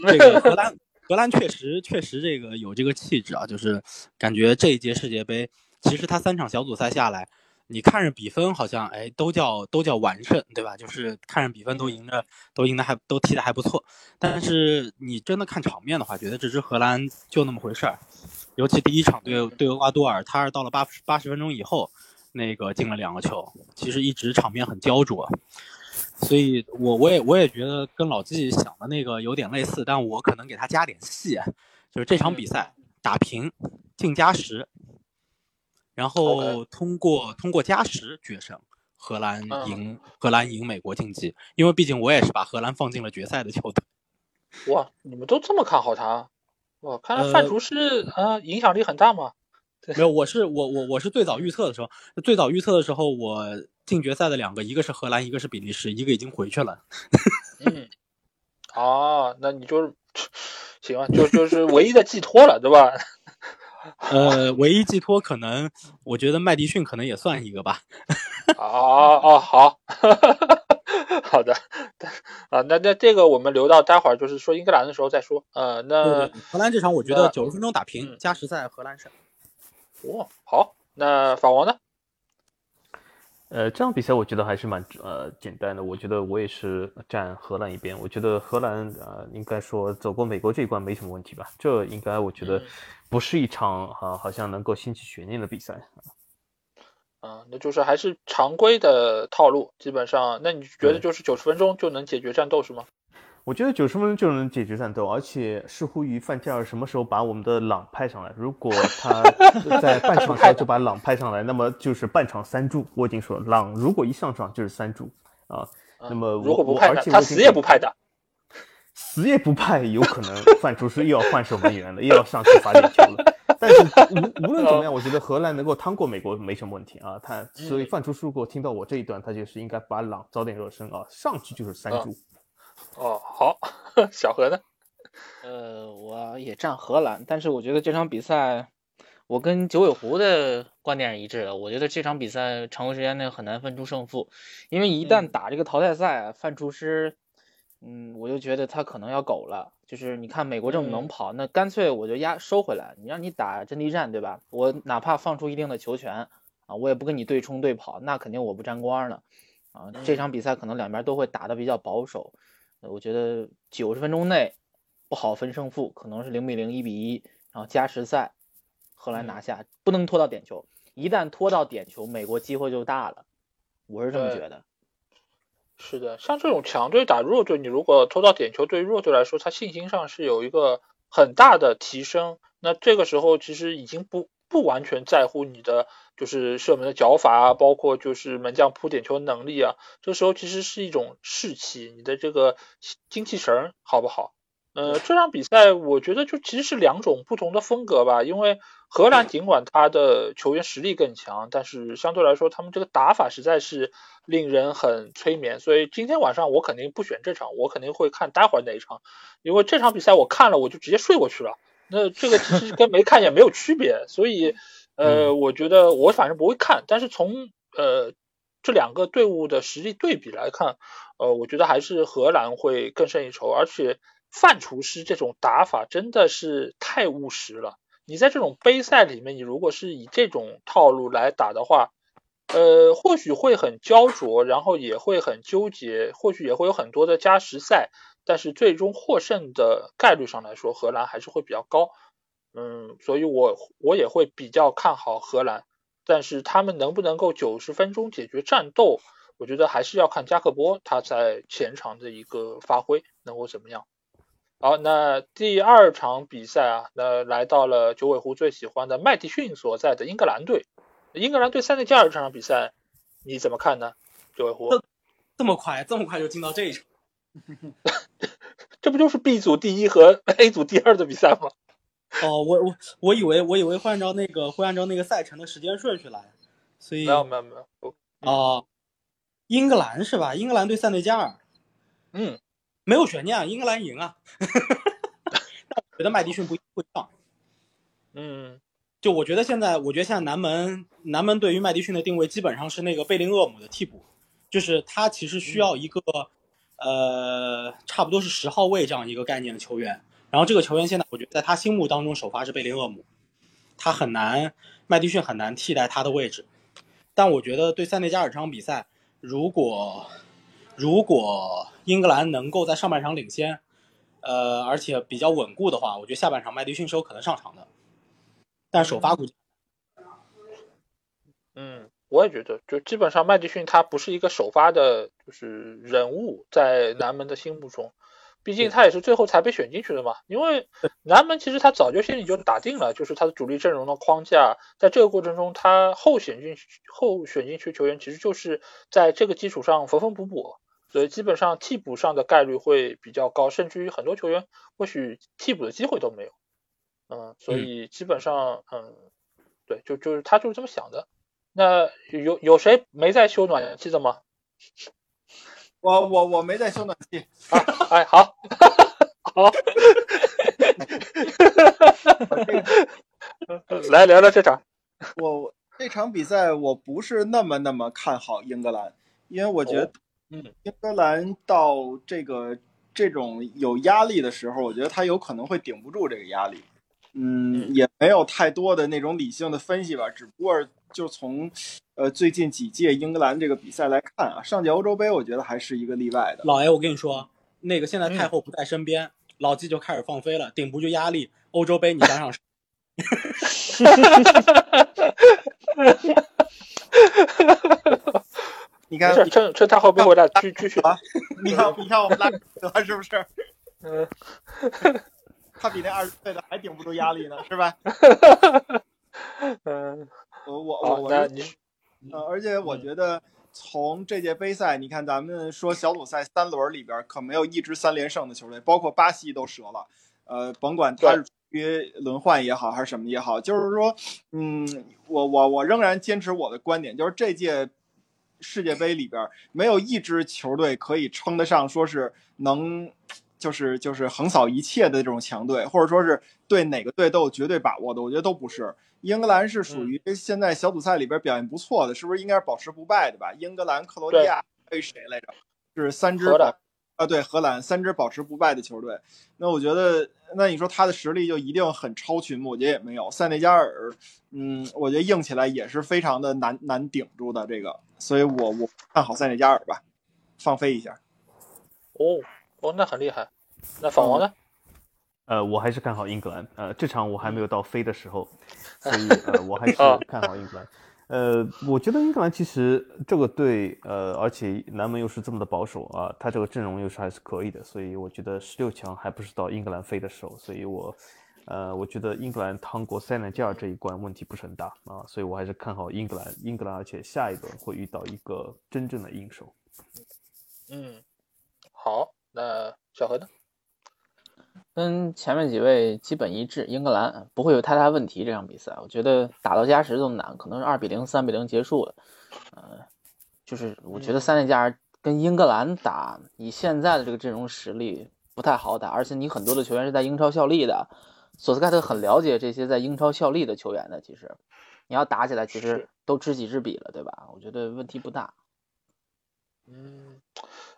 这个荷兰荷兰确实确实这个有这个气质啊，就是感觉这一届世界杯，其实他三场小组赛下来，你看着比分好像哎都叫都叫完胜，对吧？就是看着比分都赢着，都赢的还都踢的还不错。但是你真的看场面的话，觉得这支荷兰就那么回事儿。尤其第一场对对厄瓜多尔，他是到了八八十分钟以后。那个进了两个球，其实一直场面很焦灼，所以我我也我也觉得跟老季想的那个有点类似，但我可能给他加点戏，就是这场比赛打平进加时，然后通过通过加时决胜，荷兰赢荷兰赢美国晋级，因为毕竟我也是把荷兰放进了决赛的球队。哇，你们都这么看好他？哇，看来范厨师啊影响力很大嘛。没有，我是我我我是最早预测的时候，最早预测的时候，我进决赛的两个，一个是荷兰，一个是比利时，一个已经回去了。嗯，哦，那你就是行啊，就就是唯一的寄托了，对吧？呃，唯一寄托可能，我觉得麦迪逊可能也算一个吧。哦哦，好，好的，啊，那那这个我们留到待会儿，就是说英格兰的时候再说。呃，那荷兰这场我觉得九十分钟打平，加时赛荷兰胜。哦，好，那法王呢？呃，这场比赛我觉得还是蛮呃简单的。我觉得我也是站荷兰一边。我觉得荷兰呃应该说走过美国这一关没什么问题吧？这应该我觉得不是一场哈好像能够掀起悬念的比赛。嗯，那就是还是常规的套路，基本上，那你觉得就是九十分钟就能解决战斗是吗？我觉得九十分钟就能解决战斗，而且视乎于范加尔什么时候把我们的朗派上来。如果他 在半场时候就把朗派上来，那么就是半场三助。我已经说了，朗如果一上场就是三助啊。那么如果不派，他死也不派的，死也不派，有可能范厨师又要换守门员了，又要上去罚点球了。但是无无论怎么样，我觉得荷兰能够趟过美国没什么问题啊。他所以范厨师如果听到我这一段，他就是应该把朗早点热身啊，上去就是三助。哦，好，小何呢？呃，我也站荷兰，但是我觉得这场比赛，我跟九尾狐的观点是一致的。我觉得这场比赛常规时间内很难分出胜负，因为一旦打这个淘汰赛，范厨师，嗯，我就觉得他可能要狗了。就是你看美国这么能跑，那干脆我就压收回来，你让你打阵地战，对吧？我哪怕放出一定的球权啊，我也不跟你对冲对跑，那肯定我不沾光了啊。这场比赛可能两边都会打得比较保守。我觉得九十分钟内不好分胜负，可能是零比零、一比一，然后加时赛，荷兰拿下，不能拖到点球。一旦拖到点球，美国机会就大了。我是这么觉得。是的，像这种强队打弱队，你如果拖到点球，对于弱队来说，他信心上是有一个很大的提升。那这个时候其实已经不不完全在乎你的。就是射门的脚法啊，包括就是门将扑点球能力啊，这时候其实是一种士气，你的这个精气神好不好？呃，这场比赛我觉得就其实是两种不同的风格吧，因为荷兰尽管他的球员实力更强，但是相对来说他们这个打法实在是令人很催眠，所以今天晚上我肯定不选这场，我肯定会看待会儿那一场，因为这场比赛我看了我就直接睡过去了，那这个其实跟没看也没有区别，所以。呃，我觉得我反正不会看，但是从呃这两个队伍的实力对比来看，呃，我觉得还是荷兰会更胜一筹，而且范厨师这种打法真的是太务实了。你在这种杯赛里面，你如果是以这种套路来打的话，呃，或许会很焦灼，然后也会很纠结，或许也会有很多的加时赛，但是最终获胜的概率上来说，荷兰还是会比较高。嗯，所以我我也会比较看好荷兰，但是他们能不能够九十分钟解决战斗，我觉得还是要看加克波他在前场的一个发挥能够怎么样。好，那第二场比赛啊，那来到了九尾狐最喜欢的麦迪逊所在的英格兰队。英格兰对塞内加尔这场比赛你怎么看呢？九尾狐？这么快，这么快就进到这一场？这不就是 B 组第一和 A 组第二的比赛吗？哦，我我我以为我以为会按照那个会按照那个赛程的时间顺序来，所以没有没有没有。哦，英格兰是吧？英格兰对塞内加尔。嗯。没有悬念，英格兰赢啊！但我觉得麦迪逊不会上。嗯，就我觉得现在，我觉得现在南门南门对于麦迪逊的定位基本上是那个贝林厄姆的替补，就是他其实需要一个呃差不多是十号位这样一个概念的球员。然后这个球员现在我觉得在他心目当中首发是贝林厄姆，他很难麦迪逊很难替代他的位置。但我觉得对塞内加尔这场比赛，如果如果英格兰能够在上半场领先，呃，而且比较稳固的话，我觉得下半场麦迪逊是有可能上场的，但首发估计。嗯，我也觉得，就基本上麦迪逊他不是一个首发的，就是人物在南门的心目中，毕竟他也是最后才被选进去的嘛。因为南门其实他早就心里就打定了，就是他的主力阵容的框架，在这个过程中他后选进后选进去球员，其实就是在这个基础上缝缝补补。所以基本上替补上的概率会比较高，甚至于很多球员或许替补的机会都没有。嗯，所以基本上，嗯，对，就就是他就是这么想的。那有有谁没在修暖气的吗？我我我没在修暖气。哎，好，好，来聊聊这场。我这场比赛我不是那么那么看好英格兰，因为我觉得。嗯，英格兰到这个这种有压力的时候，我觉得他有可能会顶不住这个压力。嗯，也没有太多的那种理性的分析吧，只不过就从呃最近几届英格兰这个比赛来看啊，上届欧洲杯我觉得还是一个例外的。老爷，我跟你说，那个现在太后不在身边，老季就开始放飞了，顶不住压力。欧洲杯你想想。你看，趁趁他后边回来继继续啊！你看，你看我们拉德是不是？嗯，他比那二十岁的还顶不住压力呢，是吧？嗯，我我我我，呃，而且我觉得从这届杯赛，你看咱们说小组赛三轮里边可没有一支三连胜的球队，包括巴西都折了。呃，甭管他是处于轮换也好，还是什么也好，就是说，嗯，我我我仍然坚持我的观点，就是这届。世界杯里边没有一支球队可以称得上说是能，就是就是横扫一切的这种强队，或者说是对哪个队都有绝对把握的，我觉得都不是。英格兰是属于现在小组赛里边表现不错的，是不是应该是保持不败的吧？英格兰、克罗地亚还有谁来着？是三支保啊，对，荷兰三支保持不败的球队。那我觉得，那你说他的实力就一定很超群吗？我觉得也没有。塞内加尔，嗯，我觉得硬起来也是非常的难难顶住的这个。所以我我看好塞内加尔吧，放飞一下。哦哦，那很厉害。那法王呢？呃，我还是看好英格兰。呃，这场我还没有到飞的时候，所以 呃，我还是看好英格兰。呃，我觉得英格兰其实这个队，呃，而且南门又是这么的保守啊，他这个阵容又是还是可以的，所以我觉得十六强还不是到英格兰飞的时候，所以我。呃，我觉得英格兰趟过塞内加尔这一关问题不是很大啊，所以我还是看好英格兰。英格兰，而且下一轮会遇到一个真正的硬手。嗯，好，那小何呢？跟前面几位基本一致，英格兰不会有太大问题。这场比赛，我觉得打到加时都难，可能是二比零、三比零结束了。呃，就是我觉得三内加尔跟英格兰打，以现在的这个阵容实力不太好打，而且你很多的球员是在英超效力的。索斯盖特很了解这些在英超效力的球员的，其实你要打起来，其实都知己知彼了，对吧？我觉得问题不大。嗯，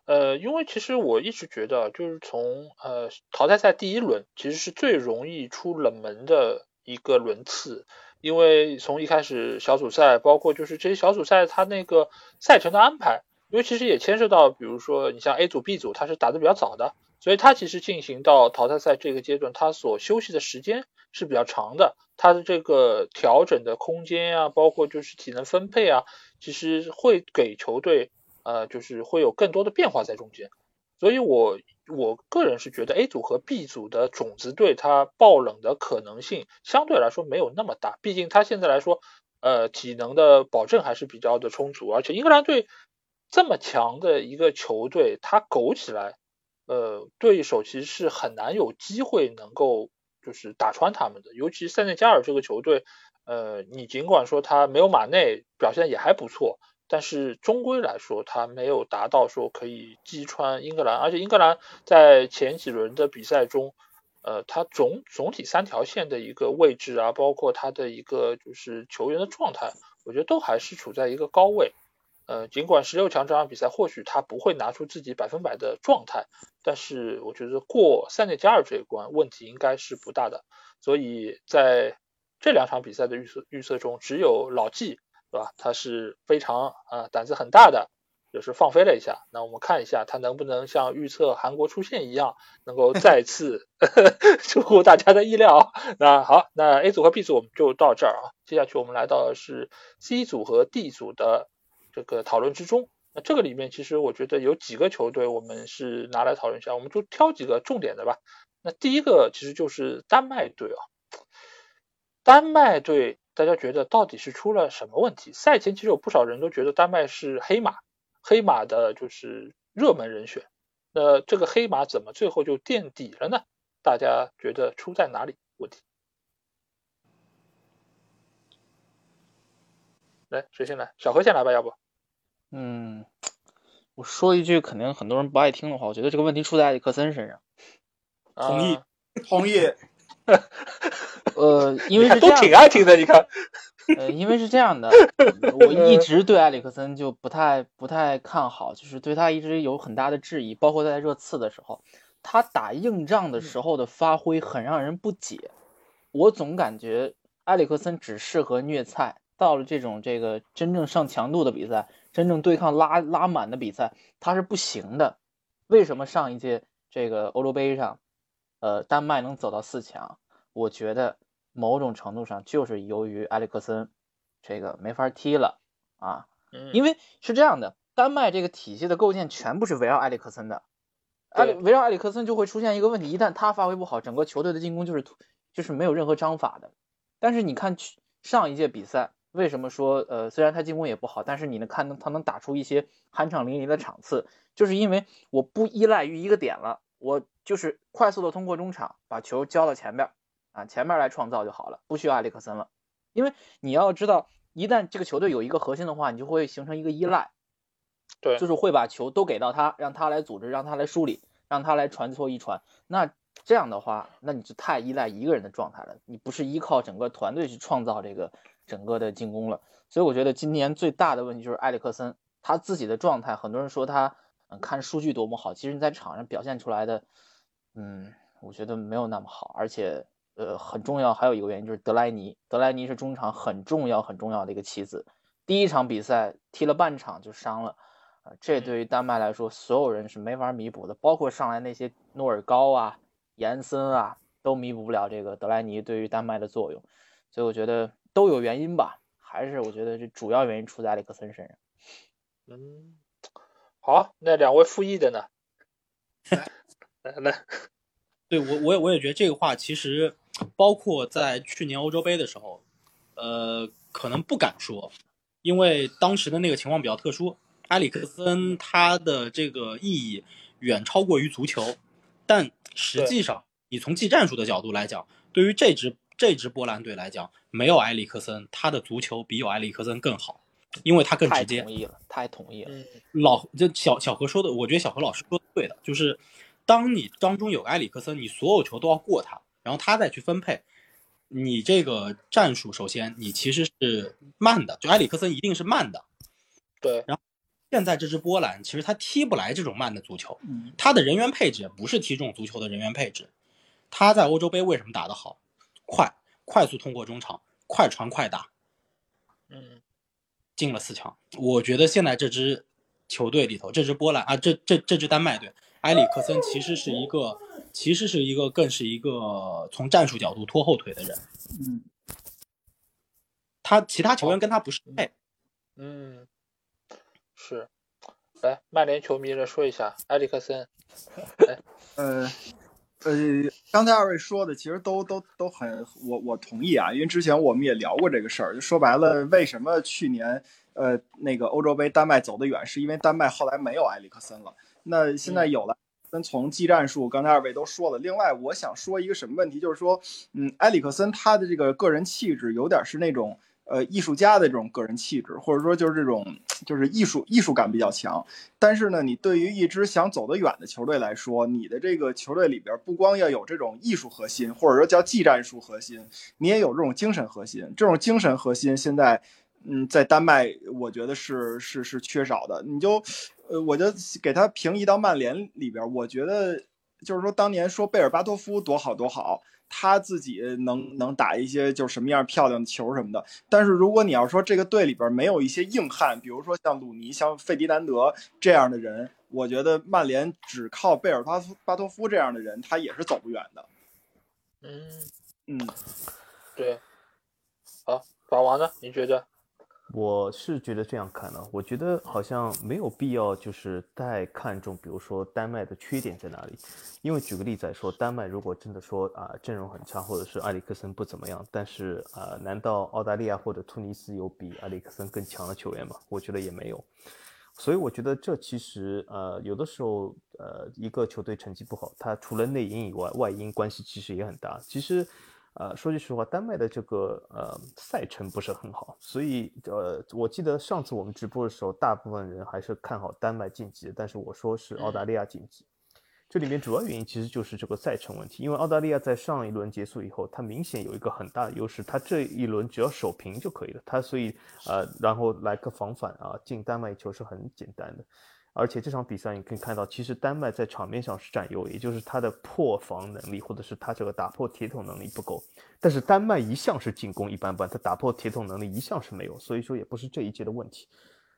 呃，因为其实我一直觉得，就是从呃淘汰赛第一轮，其实是最容易出冷门的一个轮次，因为从一开始小组赛，包括就是这些小组赛它那个赛程的安排，因为其实也牵涉到，比如说你像 A 组、B 组，它是打的比较早的，所以它其实进行到淘汰赛这个阶段，它所休息的时间是比较长的，它的这个调整的空间啊，包括就是体能分配啊，其实会给球队。呃，就是会有更多的变化在中间，所以我我个人是觉得 A 组和 B 组的种子队它爆冷的可能性相对来说没有那么大，毕竟它现在来说，呃，体能的保证还是比较的充足，而且英格兰队这么强的一个球队，它苟起来，呃，对手其实是很难有机会能够就是打穿他们的，尤其塞内加尔这个球队，呃，你尽管说他没有马内表现也还不错。但是终归来说，他没有达到说可以击穿英格兰，而且英格兰在前几轮的比赛中，呃，他总总体三条线的一个位置啊，包括他的一个就是球员的状态，我觉得都还是处在一个高位。呃，尽管十六强这场比赛或许他不会拿出自己百分百的状态，但是我觉得过塞内加尔这一关问题应该是不大的。所以在这两场比赛的预测预测中，只有老季。是吧？他是非常啊胆子很大的，就是放飞了一下。那我们看一下他能不能像预测韩国出线一样，能够再次 出乎大家的意料。那好，那 A 组和 B 组我们就到这儿啊。接下去我们来到的是 C 组和 D 组的这个讨论之中。那这个里面其实我觉得有几个球队我们是拿来讨论一下，我们就挑几个重点的吧。那第一个其实就是丹麦队啊，丹麦队。大家觉得到底是出了什么问题？赛前其实有不少人都觉得丹麦是黑马，黑马的就是热门人选。那这个黑马怎么最后就垫底了呢？大家觉得出在哪里问题？来，谁先来？小何先来吧，要不？嗯，我说一句肯定很多人不爱听的话，我觉得这个问题出在埃里克森身上。同意，同意。呃，因为是都挺爱听的，你看。呃，因为是这样的，我一直对埃里克森就不太不太看好，就是对他一直有很大的质疑，包括在热刺的时候，他打硬仗的时候的发挥很让人不解。我总感觉埃里克森只适合虐菜，到了这种这个真正上强度的比赛，真正对抗拉拉满的比赛，他是不行的。为什么上一届这个欧洲杯上，呃，丹麦能走到四强？我觉得某种程度上就是由于埃里克森这个没法踢了啊，因为是这样的，丹麦这个体系的构建全部是围绕埃里克森的，埃里围绕埃里克森就会出现一个问题，一旦他发挥不好，整个球队的进攻就是就是没有任何章法的。但是你看上一届比赛，为什么说呃虽然他进攻也不好，但是你能看到他能打出一些酣畅淋漓的场次，就是因为我不依赖于一个点了，我就是快速的通过中场把球交到前边。啊，前面来创造就好了，不需要埃里克森了，因为你要知道，一旦这个球队有一个核心的话，你就会形成一个依赖，对，就是会把球都给到他，让他来组织，让他来梳理，让他来传错一传。那这样的话，那你就太依赖一个人的状态了，你不是依靠整个团队去创造这个整个的进攻了。所以我觉得今年最大的问题就是埃里克森他自己的状态，很多人说他嗯看数据多么好，其实你在场上表现出来的，嗯，我觉得没有那么好，而且。呃，很重要，还有一个原因就是德莱尼，德莱尼是中场很重要很重要的一个棋子。第一场比赛踢了半场就伤了，啊，这对于丹麦来说，所有人是没法弥补的，包括上来那些诺尔高啊、延森啊，都弥补不了这个德莱尼对于丹麦的作用。所以我觉得都有原因吧，还是我觉得这主要原因出在埃里克森身上。嗯，好，那两位复议的呢？来来。对我，我也我也觉得这个话其实，包括在去年欧洲杯的时候，呃，可能不敢说，因为当时的那个情况比较特殊。埃里克森他的这个意义远超过于足球，但实际上，你从技战术的角度来讲，对于这支这支波兰队来讲，没有埃里克森，他的足球比有埃里克森更好，因为他更直接。同意了，太同意了。老这小小何说的，我觉得小何老师说的对的，就是。当你当中有埃里克森，你所有球都要过他，然后他再去分配。你这个战术，首先你其实是慢的，就埃里克森一定是慢的。对。然后现在这支波兰其实他踢不来这种慢的足球，嗯，他的人员配置也不是踢这种足球的人员配置。他在欧洲杯为什么打得好？快，快速通过中场，快传快打，嗯，进了四强。我觉得现在这支球队里头，这支波兰啊，这这这支丹麦队，埃里克森其实是一个，其实是一个更是一个从战术角度拖后腿的人。嗯，他其他球员跟他不是配。嗯，是。来，曼联球迷来说一下埃里克森。呃。呃，刚才二位说的其实都都都很，我我同意啊，因为之前我们也聊过这个事儿，就说白了，为什么去年呃那个欧洲杯丹麦走得远，是因为丹麦后来没有埃里克森了，那现在有了，跟从技战术，刚才二位都说了，另外我想说一个什么问题，就是说，嗯，埃里克森他的这个个人气质有点是那种。呃，艺术家的这种个人气质，或者说就是这种，就是艺术艺术感比较强。但是呢，你对于一支想走得远的球队来说，你的这个球队里边不光要有这种艺术核心，或者说叫技战术核心，你也有这种精神核心。这种精神核心现在，嗯，在丹麦我觉得是是是缺少的。你就，呃，我就给他平移到曼联里边，我觉得就是说当年说贝尔巴托夫多好多好。他自己能能打一些就是什么样漂亮的球什么的，但是如果你要说这个队里边没有一些硬汉，比如说像鲁尼、像费迪南德这样的人，我觉得曼联只靠贝尔巴巴托夫这样的人，他也是走不远的。嗯嗯，对。好，法王呢？您觉得？我是觉得这样看呢，我觉得好像没有必要就是太看重，比如说丹麦的缺点在哪里。因为举个例子来说，丹麦如果真的说啊阵容很差，或者是埃里克森不怎么样，但是啊，难道澳大利亚或者突尼斯有比埃里克森更强的球员吗？我觉得也没有。所以我觉得这其实呃有的时候呃一个球队成绩不好，它除了内因以外，外因关系其实也很大。其实。呃，说句实话，丹麦的这个呃赛程不是很好，所以呃，我记得上次我们直播的时候，大部分人还是看好丹麦晋级，但是我说是澳大利亚晋级。这里面主要原因其实就是这个赛程问题，因为澳大利亚在上一轮结束以后，它明显有一个很大的优势，它这一轮只要守平就可以了，它所以呃，然后来个防反啊，进丹麦球是很简单的。而且这场比赛你可以看到，其实丹麦在场面上是占优，也就是他的破防能力或者是他这个打破铁桶能力不够。但是丹麦一向是进攻一般般，他打破铁桶能力一向是没有，所以说也不是这一届的问题。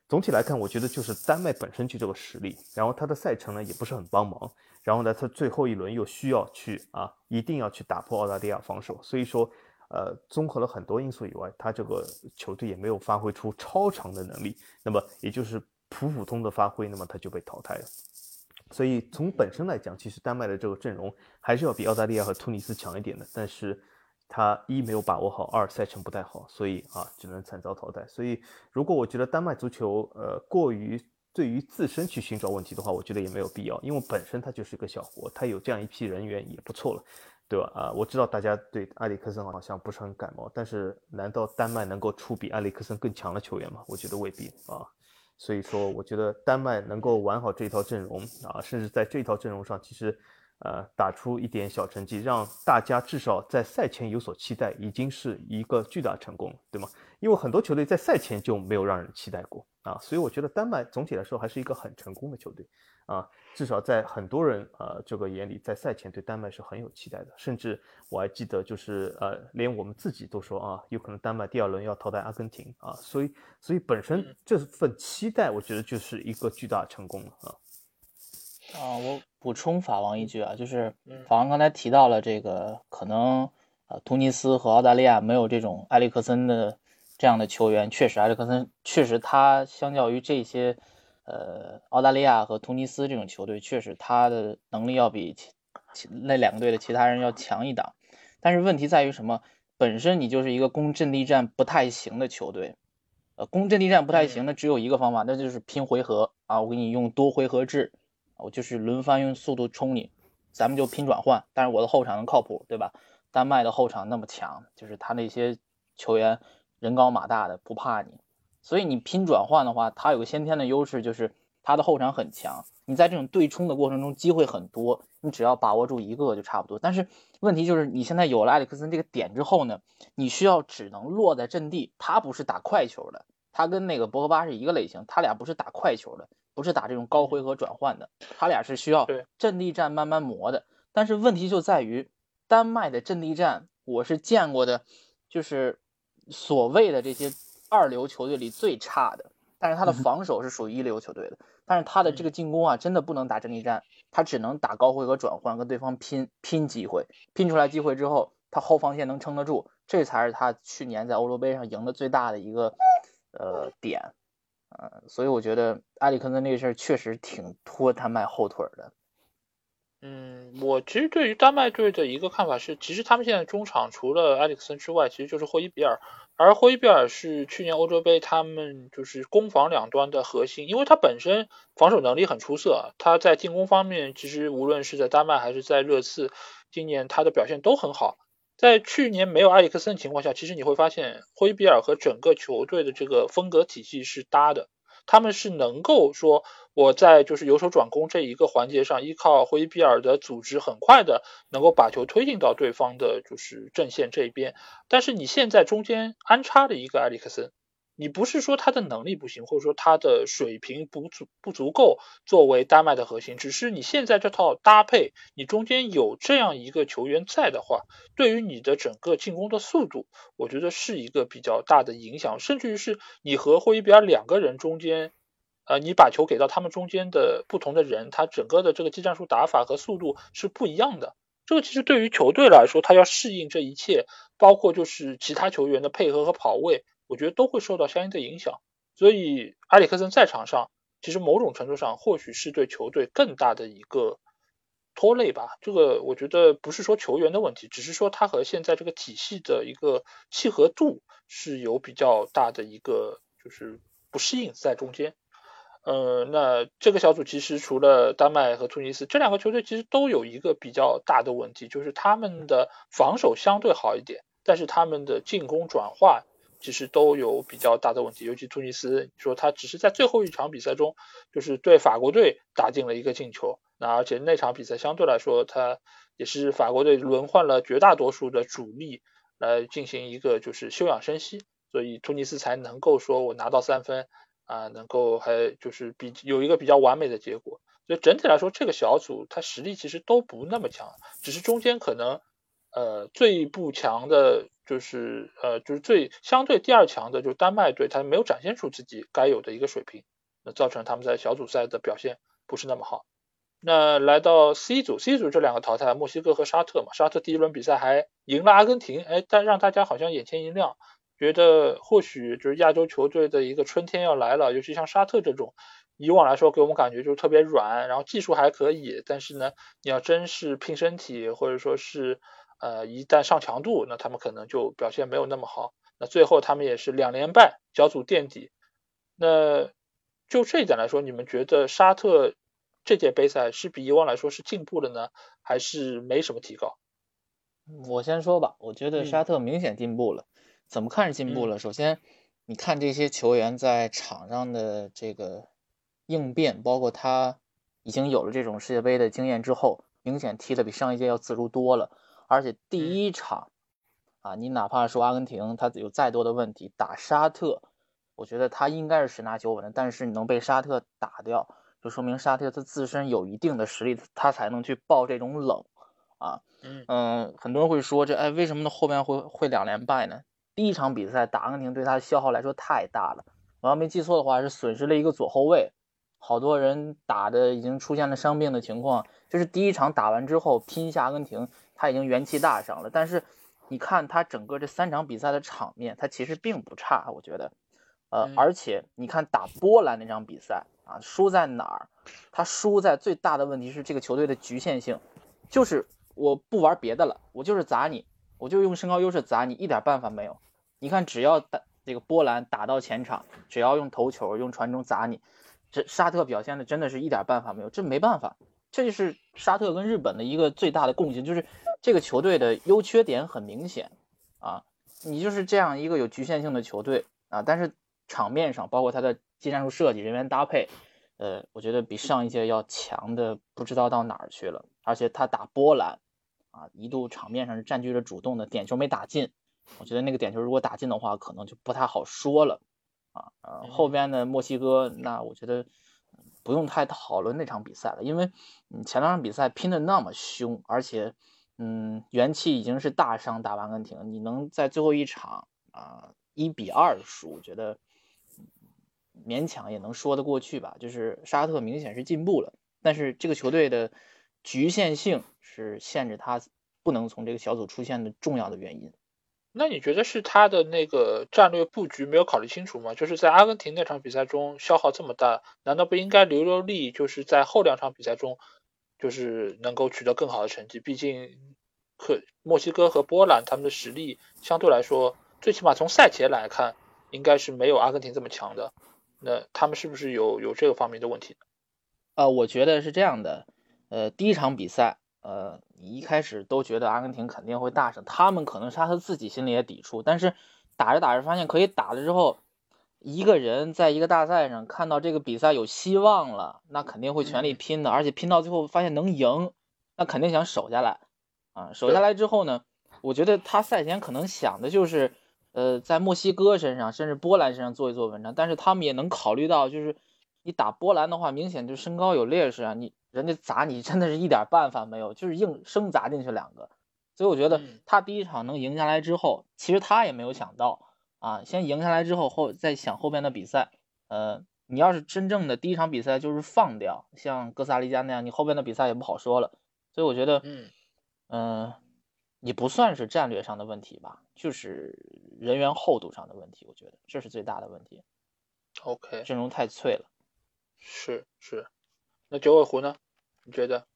总体来看，我觉得就是丹麦本身就这个实力，然后他的赛程呢也不是很帮忙，然后呢他最后一轮又需要去啊一定要去打破澳大利亚防守，所以说呃综合了很多因素以外，他这个球队也没有发挥出超常的能力，那么也就是。普普通的发挥，那么他就被淘汰了。所以从本身来讲，其实丹麦的这个阵容还是要比澳大利亚和突尼斯强一点的。但是，他一没有把握好，二赛程不太好，所以啊，只能惨遭淘汰。所以，如果我觉得丹麦足球呃过于对于自身去寻找问题的话，我觉得也没有必要，因为本身它就是一个小国，它有这样一批人员也不错了，对吧？啊，我知道大家对埃里克森好像不是很感冒，但是难道丹麦能够出比埃里克森更强的球员吗？我觉得未必啊。所以说，我觉得丹麦能够玩好这一套阵容啊，甚至在这套阵容上，其实，呃，打出一点小成绩，让大家至少在赛前有所期待，已经是一个巨大成功，对吗？因为很多球队在赛前就没有让人期待过啊，所以我觉得丹麦总体来说还是一个很成功的球队啊。至少在很多人呃这个眼里，在赛前对丹麦是很有期待的，甚至我还记得就是呃连我们自己都说啊，有可能丹麦第二轮要淘汰阿根廷啊，所以所以本身这份期待，我觉得就是一个巨大成功了啊。啊，我补充法王一句啊，就是法王刚才提到了这个可能呃突尼斯和澳大利亚没有这种埃里克森的这样的球员，确实埃里克森确实他相较于这些。呃，澳大利亚和突尼斯这种球队确实他的能力要比其那两个队的其他人要强一档，但是问题在于什么？本身你就是一个攻阵地战不太行的球队，呃，攻阵地战不太行，那只有一个方法，那就是拼回合啊！我给你用多回合制，我就是轮番用速度冲你，咱们就拼转换。但是我的后场能靠谱，对吧？丹麦的后场那么强，就是他那些球员人高马大的，不怕你。所以你拼转换的话，他有个先天的优势，就是他的后场很强。你在这种对冲的过程中，机会很多，你只要把握住一个就差不多。但是问题就是，你现在有了埃里克森这个点之后呢，你需要只能落在阵地，他不是打快球的，他跟那个博格巴是一个类型，他俩不是打快球的，不是打这种高回合转换的，他俩是需要阵地战慢慢磨的。但是问题就在于，丹麦的阵地战我是见过的，就是所谓的这些二流球队里最差的。但是他的防守是属于一流球队的，但是他的这个进攻啊，真的不能打阵地战，他只能打高回合转换，跟对方拼拼机会，拼出来机会之后，他后防线能撑得住，这才是他去年在欧洲杯上赢的最大的一个呃点，呃，所以我觉得埃里克森这个事儿确实挺拖丹麦后腿的。嗯，我其实对于丹麦队的一个看法是，其实他们现在中场除了埃里克森之外，其实就是霍伊比尔。而霍伊比尔是去年欧洲杯他们就是攻防两端的核心，因为他本身防守能力很出色，他在进攻方面其实无论是在丹麦还是在热刺，今年他的表现都很好。在去年没有埃里克森情况下，其实你会发现霍伊比尔和整个球队的这个风格体系是搭的。他们是能够说，我在就是由守转攻这一个环节上，依靠霍伊比尔的组织，很快的能够把球推进到对方的就是阵线这边。但是你现在中间安插了一个埃里克森。你不是说他的能力不行，或者说他的水平不足不足够作为丹麦的核心，只是你现在这套搭配，你中间有这样一个球员在的话，对于你的整个进攻的速度，我觉得是一个比较大的影响，甚至于是你和霍伊比尔两个人中间，呃，你把球给到他们中间的不同的人，他整个的这个技战术打法和速度是不一样的。这个其实对于球队来说，他要适应这一切，包括就是其他球员的配合和跑位。我觉得都会受到相应的影响，所以埃里克森在场上，其实某种程度上或许是对球队更大的一个拖累吧。这个我觉得不是说球员的问题，只是说他和现在这个体系的一个契合度是有比较大的一个就是不适应在中间。呃，那这个小组其实除了丹麦和突尼斯这两个球队，其实都有一个比较大的问题，就是他们的防守相对好一点，但是他们的进攻转化。其实都有比较大的问题，尤其突尼斯，说他只是在最后一场比赛中，就是对法国队打进了一个进球，那而且那场比赛相对来说，他也是法国队轮换了绝大多数的主力来进行一个就是休养生息，所以突尼斯才能够说我拿到三分啊，能够还就是比有一个比较完美的结果，所以整体来说这个小组他实力其实都不那么强，只是中间可能呃最不强的。就是呃，就是最相对第二强的，就是丹麦队，他没有展现出自己该有的一个水平，那造成他们在小组赛的表现不是那么好。那来到 C 组，C 组这两个淘汰，墨西哥和沙特嘛，沙特第一轮比赛还赢了阿根廷，哎，但让大家好像眼前一亮，觉得或许就是亚洲球队的一个春天要来了，尤其像沙特这种，以往来说给我们感觉就是特别软，然后技术还可以，但是呢，你要真是拼身体或者说是。呃，一旦上强度，那他们可能就表现没有那么好。那最后他们也是两连败，小组垫底。那就这一点来说，你们觉得沙特这届杯赛是比以往来说是进步了呢，还是没什么提高？我先说吧，我觉得沙特明显进步了。怎么看是进步了？首先，你看这些球员在场上的这个应变，包括他已经有了这种世界杯的经验之后，明显踢的比上一届要自如多了。而且第一场，啊，你哪怕说阿根廷他有再多的问题，打沙特，我觉得他应该是十拿九稳的。但是你能被沙特打掉，就说明沙特他自身有一定的实力，他才能去爆这种冷，啊，嗯，很多人会说这，哎，为什么呢后面会会两连败呢？第一场比赛打阿根廷对他的消耗来说太大了，我要没记错的话是损失了一个左后卫，好多人打的已经出现了伤病的情况，就是第一场打完之后拼一下阿根廷。他已经元气大伤了，但是你看他整个这三场比赛的场面，他其实并不差，我觉得，呃，而且你看打波兰那场比赛啊，输在哪儿？他输在最大的问题是这个球队的局限性，就是我不玩别的了，我就是砸你，我就用身高优势砸你，一点办法没有。你看，只要打这个波兰打到前场，只要用头球、用传中砸你，这沙特表现的真的是一点办法没有，这没办法。这就是沙特跟日本的一个最大的共性，就是这个球队的优缺点很明显啊。你就是这样一个有局限性的球队啊，但是场面上，包括他的技战术设计、人员搭配，呃，我觉得比上一届要强的不知道到哪儿去了。而且他打波兰啊，一度场面上是占据着主动的，点球没打进。我觉得那个点球如果打进的话，可能就不太好说了啊，呃，后边的墨西哥，那我觉得不用太讨论那场比赛了，因为你前两场比赛拼的那么凶，而且嗯元气已经是大伤打阿根廷，你能在最后一场啊一比二输，我觉得勉强也能说得过去吧。就是沙特明显是进步了，但是这个球队的局限性是限制他不能从这个小组出现的重要的原因。那你觉得是他的那个战略布局没有考虑清楚吗？就是在阿根廷那场比赛中消耗这么大，难道不应该留留力，就是在后两场比赛中，就是能够取得更好的成绩？毕竟和墨西哥和波兰他们的实力相对来说，最起码从赛前来看，应该是没有阿根廷这么强的。那他们是不是有有这个方面的问题啊？我觉得是这样的。呃，第一场比赛。呃，你一开始都觉得阿根廷肯定会大胜，他们可能是他自己心里也抵触，但是打着打着发现可以打了之后，一个人在一个大赛上看到这个比赛有希望了，那肯定会全力拼的，而且拼到最后发现能赢，那肯定想守下来啊。守下来之后呢，我觉得他赛前可能想的就是，呃，在墨西哥身上，甚至波兰身上做一做文章，但是他们也能考虑到，就是你打波兰的话，明显就身高有劣势啊，你。人家砸你真的是一点办法没有，就是硬生砸进去两个，所以我觉得他第一场能赢下来之后，其实他也没有想到啊，先赢下来之后后再想后边的比赛，呃，你要是真正的第一场比赛就是放掉，像哥斯达黎加那样，你后边的比赛也不好说了。所以我觉得，嗯嗯，也不算是战略上的问题吧，就是人员厚度上的问题，我觉得这是最大的问题。OK，阵容太脆了。是是。那九尾狐呢？你觉得？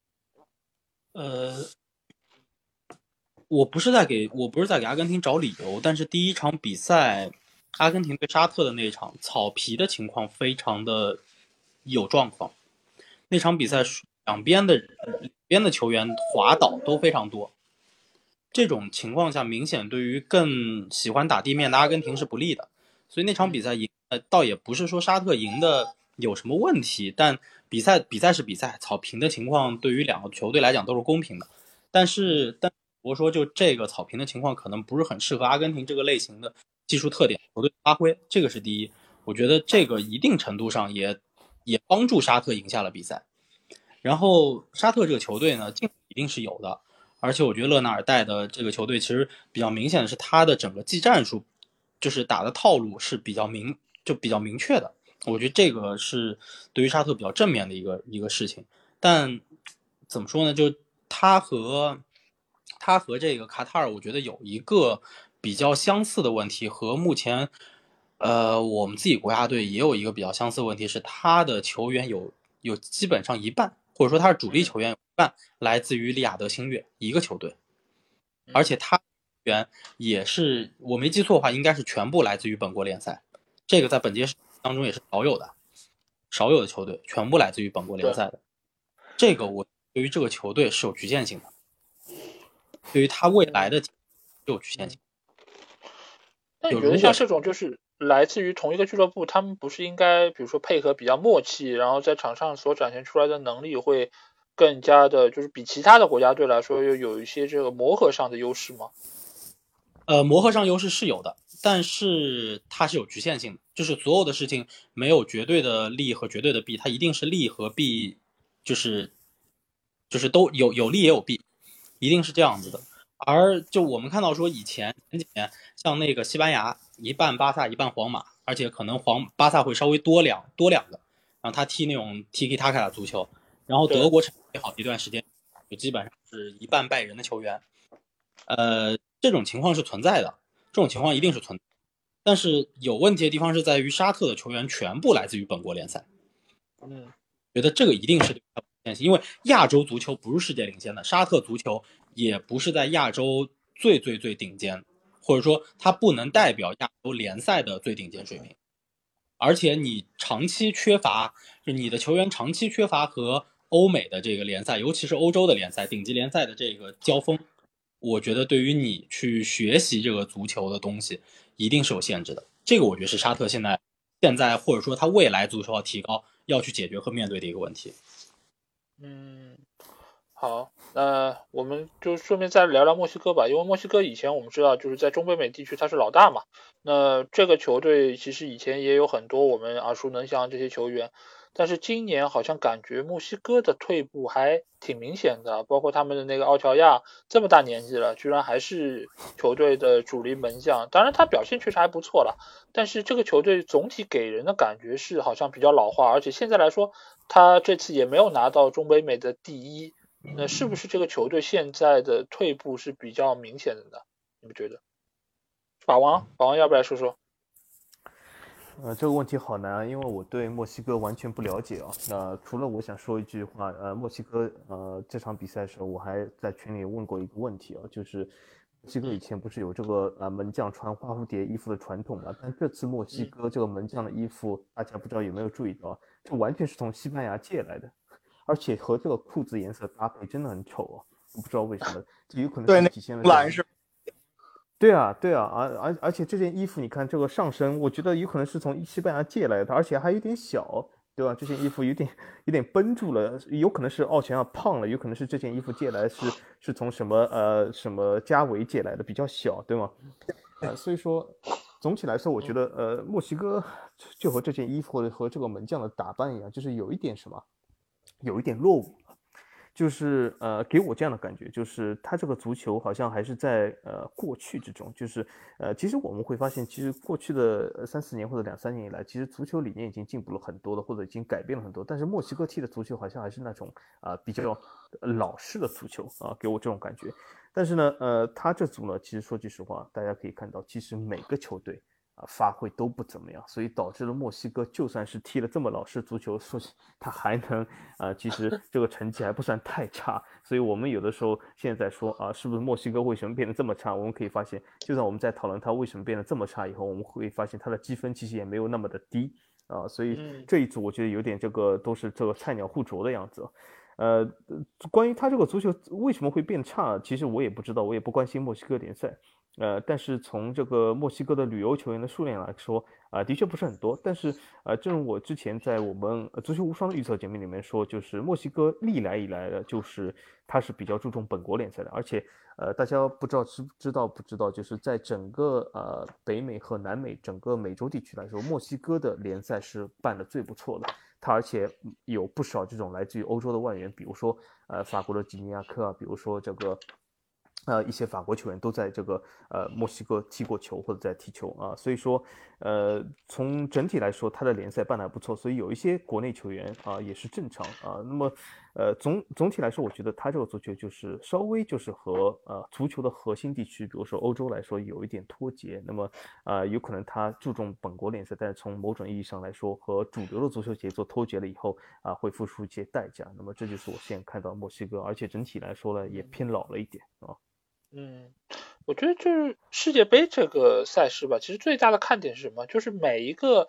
呃，我不是在给我不是在给阿根廷找理由，但是第一场比赛，阿根廷对沙特的那一场草皮的情况非常的有状况。那场比赛两边的两边的球员滑倒都非常多，这种情况下明显对于更喜欢打地面的阿根廷是不利的。所以那场比赛赢，呃，倒也不是说沙特赢的有什么问题，但。比赛比赛是比赛，草坪的情况对于两个球队来讲都是公平的，但是但我说就这个草坪的情况可能不是很适合阿根廷这个类型的技术特点球队发挥，这个是第一。我觉得这个一定程度上也也帮助沙特赢下了比赛。然后沙特这个球队呢，进一定是有的，而且我觉得勒纳尔带的这个球队其实比较明显的是他的整个技战术，就是打的套路是比较明就比较明确的。我觉得这个是对于沙特比较正面的一个一个事情，但怎么说呢？就他和他和这个卡塔尔，我觉得有一个比较相似的问题，和目前呃我们自己国家队也有一个比较相似的问题，是他的球员有有基本上一半，或者说他是主力球员一半来自于利雅得星月一个球队，而且他员也是我没记错的话，应该是全部来自于本国联赛，这个在本届。当中也是少有的，少有的球队全部来自于本国联赛的，这个我对于这个球队是有局限性的，对于他未来的有局限性。那你觉得像这种就是来自于同一个俱乐部，他们不是应该比如说配合比较默契，然后在场上所展现出来的能力会更加的，就是比其他的国家队来说又有一些这个磨合上的优势吗？呃，磨合上优势是有的，但是它是有局限性的，就是所有的事情没有绝对的利和绝对的弊，它一定是利和弊，就是就是都有有利也有弊，一定是这样子的。而就我们看到说，以前前几年像那个西班牙一半巴萨一半皇马，而且可能皇巴萨会稍微多两多两个，然后他踢那种 Tiki Taka 的足球，然后德国成绩好一段时间，就基本上是一半拜仁的球员，呃。这种情况是存在的，这种情况一定是存，但是有问题的地方是在于沙特的球员全部来自于本国联赛。嗯，觉得这个一定是因为亚洲足球不是世界领先的，沙特足球也不是在亚洲最最最顶尖，或者说它不能代表亚洲联赛的最顶尖水平。而且你长期缺乏，就你的球员长期缺乏和欧美的这个联赛，尤其是欧洲的联赛、顶级联赛的这个交锋。我觉得对于你去学习这个足球的东西，一定是有限制的。这个我觉得是沙特现在、现在或者说他未来足球要提高、要去解决和面对的一个问题。嗯，好，那我们就顺便再聊聊墨西哥吧，因为墨西哥以前我们知道就是在中北美地区它是老大嘛。那这个球队其实以前也有很多我们耳熟能详这些球员，但是今年好像感觉墨西哥的退步还挺明显的，包括他们的那个奥乔亚这么大年纪了，居然还是球队的主力门将。当然他表现确实还不错了，但是这个球队总体给人的感觉是好像比较老化，而且现在来说他这次也没有拿到中北美的第一。那是不是这个球队现在的退步是比较明显的呢？你们觉得？法王，法王要不要说说？呃，这个问题好难啊，因为我对墨西哥完全不了解啊。那除了我想说一句话，呃，墨西哥呃这场比赛的时候，我还在群里问过一个问题啊，就是墨西哥以前不是有这个呃门将穿花蝴蝶衣服的传统嘛？但这次墨西哥这个门将的衣服，大家不知道有没有注意到，这完全是从西班牙借来的。而且和这个裤子颜色搭配真的很丑啊！我不知道为什么，这有可能是体现了蓝是。对啊，对啊，而而而且这件衣服，你看这个上身，我觉得有可能是从西班牙借来的，而且还有点小，对吧？这件衣服有点有点绷住了，有可能是奥乔亚胖了，有可能是这件衣服借来是是从什么呃什么加维借来的，比较小，对吗？所以说总体来说，我觉得呃墨西哥就和这件衣服和这个门将的打扮一样，就是有一点什么。有一点落伍，就是呃，给我这样的感觉，就是他这个足球好像还是在呃过去之中，就是呃，其实我们会发现，其实过去的三四年或者两三年以来，其实足球理念已经进步了很多了，或者已经改变了很多，但是墨西哥踢的足球好像还是那种啊比较老式的足球啊，给我这种感觉。但是呢，呃，他这组呢，其实说句实话，大家可以看到，其实每个球队。啊，发挥都不怎么样，所以导致了墨西哥就算是踢了这么老式足球，说他还能啊，其实这个成绩还不算太差。所以我们有的时候现在说啊，是不是墨西哥为什么变得这么差？我们可以发现，就算我们在讨论他为什么变得这么差以后，我们会发现他的积分其实也没有那么的低啊。所以这一组我觉得有点这个都是这个菜鸟互啄的样子。呃，关于他这个足球为什么会变差，其实我也不知道，我也不关心墨西哥联赛。呃，但是从这个墨西哥的旅游球员的数量来说，啊，的确不是很多。但是，呃，正如我之前在我们足球无双的预测节目里面说，就是墨西哥历来以来的，就是它是比较注重本国联赛的。而且，呃，大家不知道知知道不知道，就是在整个呃北美和南美整个美洲地区来说，墨西哥的联赛是办的最不错的。它而且有不少这种来自于欧洲的外援，比如说呃法国的吉尼亚克啊，比如说这个。呃，一些法国球员都在这个呃墨西哥踢过球或者在踢球啊，所以说，呃，从整体来说，他的联赛办得还不错，所以有一些国内球员啊也是正常啊。那么，呃，总总体来说，我觉得他这个足球就是稍微就是和呃足球的核心地区，比如说欧洲来说有一点脱节。那么，啊，有可能他注重本国联赛，但是从某种意义上来说，和主流的足球节奏脱节了以后啊，会付出一些代价。那么，这就是我现在看到墨西哥，而且整体来说呢，也偏老了一点啊。嗯，我觉得就是世界杯这个赛事吧，其实最大的看点是什么？就是每一个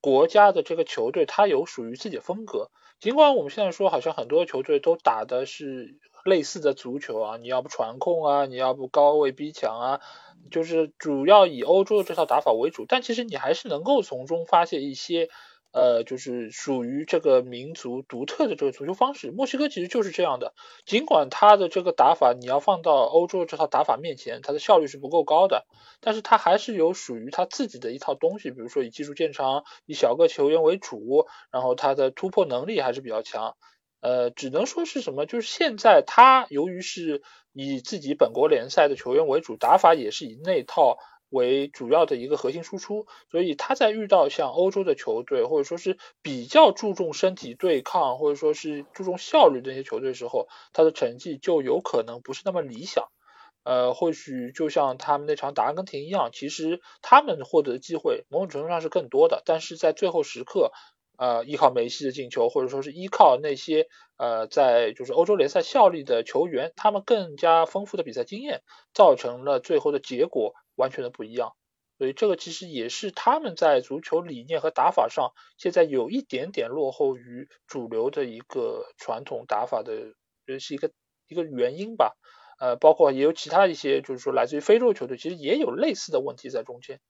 国家的这个球队，它有属于自己的风格。尽管我们现在说，好像很多球队都打的是类似的足球啊，你要不传控啊，你要不高位逼抢啊，就是主要以欧洲的这套打法为主。但其实你还是能够从中发现一些。呃，就是属于这个民族独特的这个足球方式。墨西哥其实就是这样的，尽管他的这个打法你要放到欧洲这套打法面前，他的效率是不够高的，但是他还是有属于他自己的一套东西。比如说以技术见长，以小个球员为主，然后他的突破能力还是比较强。呃，只能说是什么，就是现在他由于是以自己本国联赛的球员为主，打法也是以那套。为主要的一个核心输出，所以他在遇到像欧洲的球队，或者说是比较注重身体对抗，或者说是注重效率这些球队时候，他的成绩就有可能不是那么理想。呃，或许就像他们那场打阿根廷一样，其实他们获得的机会某种程度上是更多的，但是在最后时刻，呃，依靠梅西的进球，或者说是依靠那些呃在就是欧洲联赛效力的球员，他们更加丰富的比赛经验，造成了最后的结果。完全的不一样，所以这个其实也是他们在足球理念和打法上现在有一点点落后于主流的一个传统打法的，这是一个一个原因吧。呃，包括也有其他一些，就是说来自于非洲球队，其实也有类似的问题在中间。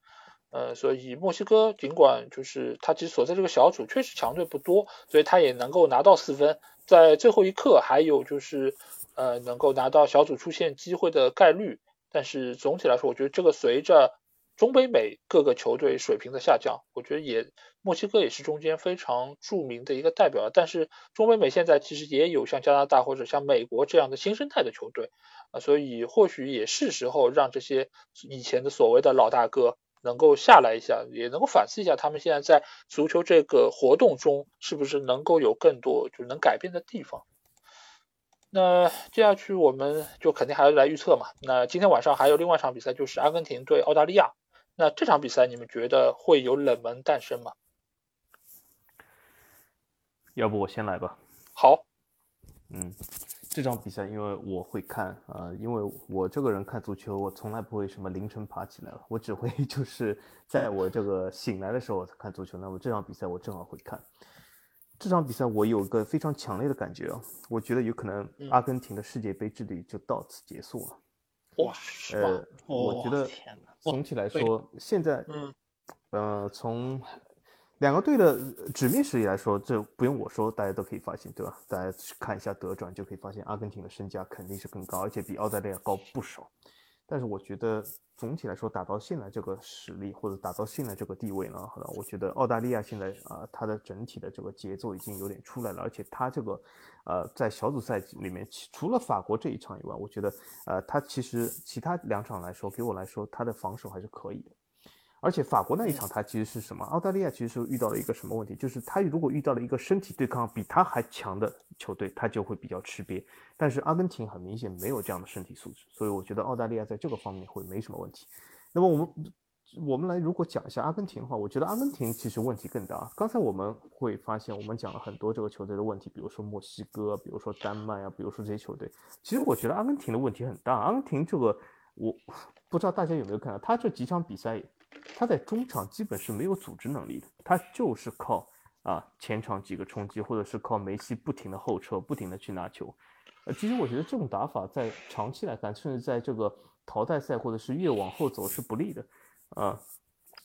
呃，所以墨西哥尽管就是他其实所在这个小组确实强队不多，所以他也能够拿到四分，在最后一刻还有就是呃能够拿到小组出线机会的概率。但是总体来说，我觉得这个随着中北美各个球队水平的下降，我觉得也墨西哥也是中间非常著名的一个代表。但是中北美现在其实也有像加拿大或者像美国这样的新生态的球队啊，所以或许也是时候让这些以前的所谓的老大哥。能够下来一下，也能够反思一下，他们现在在足球这个活动中，是不是能够有更多就能改变的地方？那接下去我们就肯定还要来预测嘛。那今天晚上还有另外一场比赛，就是阿根廷对澳大利亚。那这场比赛你们觉得会有冷门诞生吗？要不我先来吧。好。嗯。这场比赛，因为我会看啊，因为我这个人看足球，我从来不会什么凌晨爬起来了，我只会 就是在我这个醒来的时候看足球。那么这场比赛我正好会看。这场比赛我有个非常强烈的感觉啊，我觉得有可能阿根廷的世界杯之旅就到此结束了。哇，呃，我觉得总体来说，现在，嗯，呃，从。两个队的纸面实力来说，这不用我说，大家都可以发现，对吧？大家去看一下德转就可以发现，阿根廷的身价肯定是更高，而且比澳大利亚高不少。但是我觉得总体来说，打到现在这个实力或者打到现在这个地位呢，我觉得澳大利亚现在啊，它的整体的这个节奏已经有点出来了，而且它这个呃，在小组赛里面，除了法国这一场以外，我觉得呃，它其实其他两场来说，给我来说，它的防守还是可以的。而且法国那一场，他其实是什么？澳大利亚其实是遇到了一个什么问题？就是他如果遇到了一个身体对抗比他还强的球队，他就会比较吃瘪。但是阿根廷很明显没有这样的身体素质，所以我觉得澳大利亚在这个方面会没什么问题。那么我们我们来如果讲一下阿根廷的话，我觉得阿根廷其实问题更大。刚才我们会发现，我们讲了很多这个球队的问题，比如说墨西哥，比如说丹麦啊，比如说这些球队。其实我觉得阿根廷的问题很大。阿根廷这个我 不知道大家有没有看到，他这几场比赛。他在中场基本是没有组织能力的，他就是靠啊前场几个冲击，或者是靠梅西不停的后撤，不停的去拿球。呃，其实我觉得这种打法在长期来看，甚至在这个淘汰赛或者是越往后走是不利的。啊，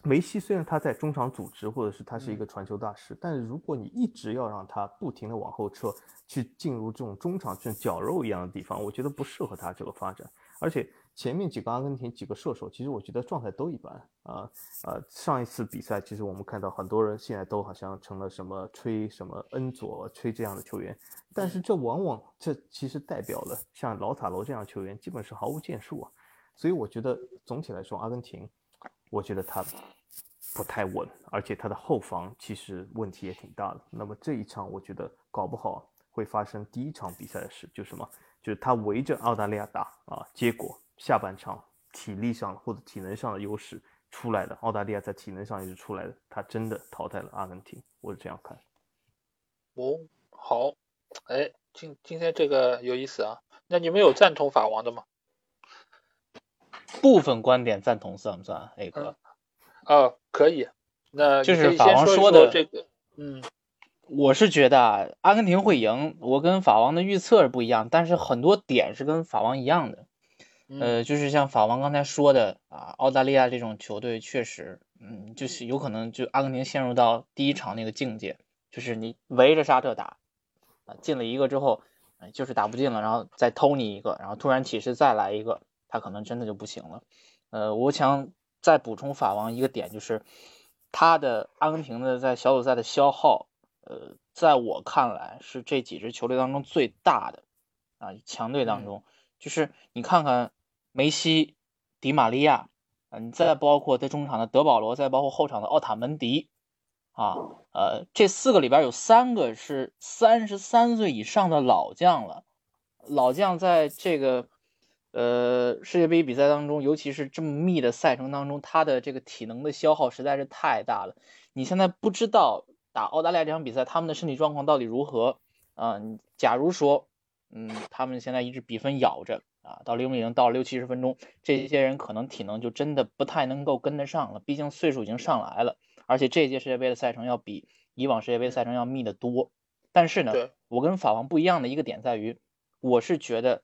梅西虽然他在中场组织，或者是他是一个传球大师，但是如果你一直要让他不停的往后撤，去进入这种中场这种绞肉一样的地方，我觉得不适合他这个发展，而且。前面几个阿根廷几个射手，其实我觉得状态都一般啊。呃，上一次比赛，其实我们看到很多人现在都好像成了什么吹什么恩佐吹这样的球员，但是这往往这其实代表了像老塔罗这样的球员基本是毫无建树啊。所以我觉得总体来说，阿根廷，我觉得他不太稳，而且他的后防其实问题也挺大的。那么这一场，我觉得搞不好会发生第一场比赛的事，就什么，就是他围着澳大利亚打啊，结果。下半场体力上或者体能上的优势出来了，澳大利亚在体能上也是出来的，他真的淘汰了阿根廷，我是这样看。哦，好，哎，今今天这个有意思啊，那你们有赞同法王的吗？部分观点赞同算不算？A 哥？啊，可以。那就是法王说的这个，嗯，我是觉得阿根廷会赢，我跟法王的预测是不一样，但是很多点是跟法王一样的。呃，就是像法王刚才说的啊，澳大利亚这种球队确实，嗯，就是有可能就阿根廷陷入到第一场那个境界，就是你围着沙特打，啊，进了一个之后，就是打不进了，然后再偷你一个，然后突然起势再来一个，他可能真的就不行了。呃，我想再补充法王一个点，就是他的阿根廷的在小组赛的消耗，呃，在我看来是这几支球队当中最大的啊，强队当中，就是你看看。梅西、迪玛利亚，嗯，再包括在中场的德保罗，再包括后场的奥塔门迪，啊，呃，这四个里边有三个是三十三岁以上的老将了。老将在这个呃世界杯比赛当中，尤其是这么密的赛程当中，他的这个体能的消耗实在是太大了。你现在不知道打澳大利亚这场比赛他们的身体状况到底如何啊？假如说，嗯，他们现在一直比分咬着。啊，到零比零到六七十分钟，这些人可能体能就真的不太能够跟得上了，毕竟岁数已经上来了，而且这届世界杯的赛程要比以往世界杯赛程要密得多。但是呢，我跟法王不一样的一个点在于，我是觉得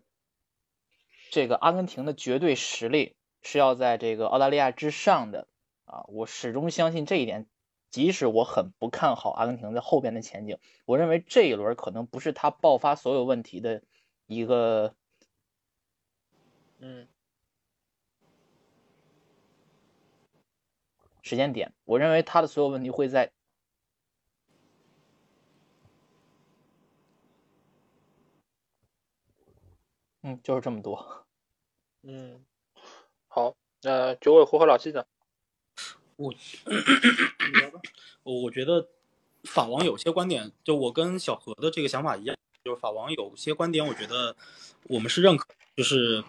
这个阿根廷的绝对实力是要在这个澳大利亚之上的啊，我始终相信这一点。即使我很不看好阿根廷在后边的前景，我认为这一轮可能不是他爆发所有问题的一个，嗯，时间点。我认为他的所有问题会在，嗯，就是这么多。嗯，好，那九尾狐和老七呢？我，我我觉得法王有些观点，就我跟小何的这个想法一样，就是法王有些观点，我觉得我们是认可，就是，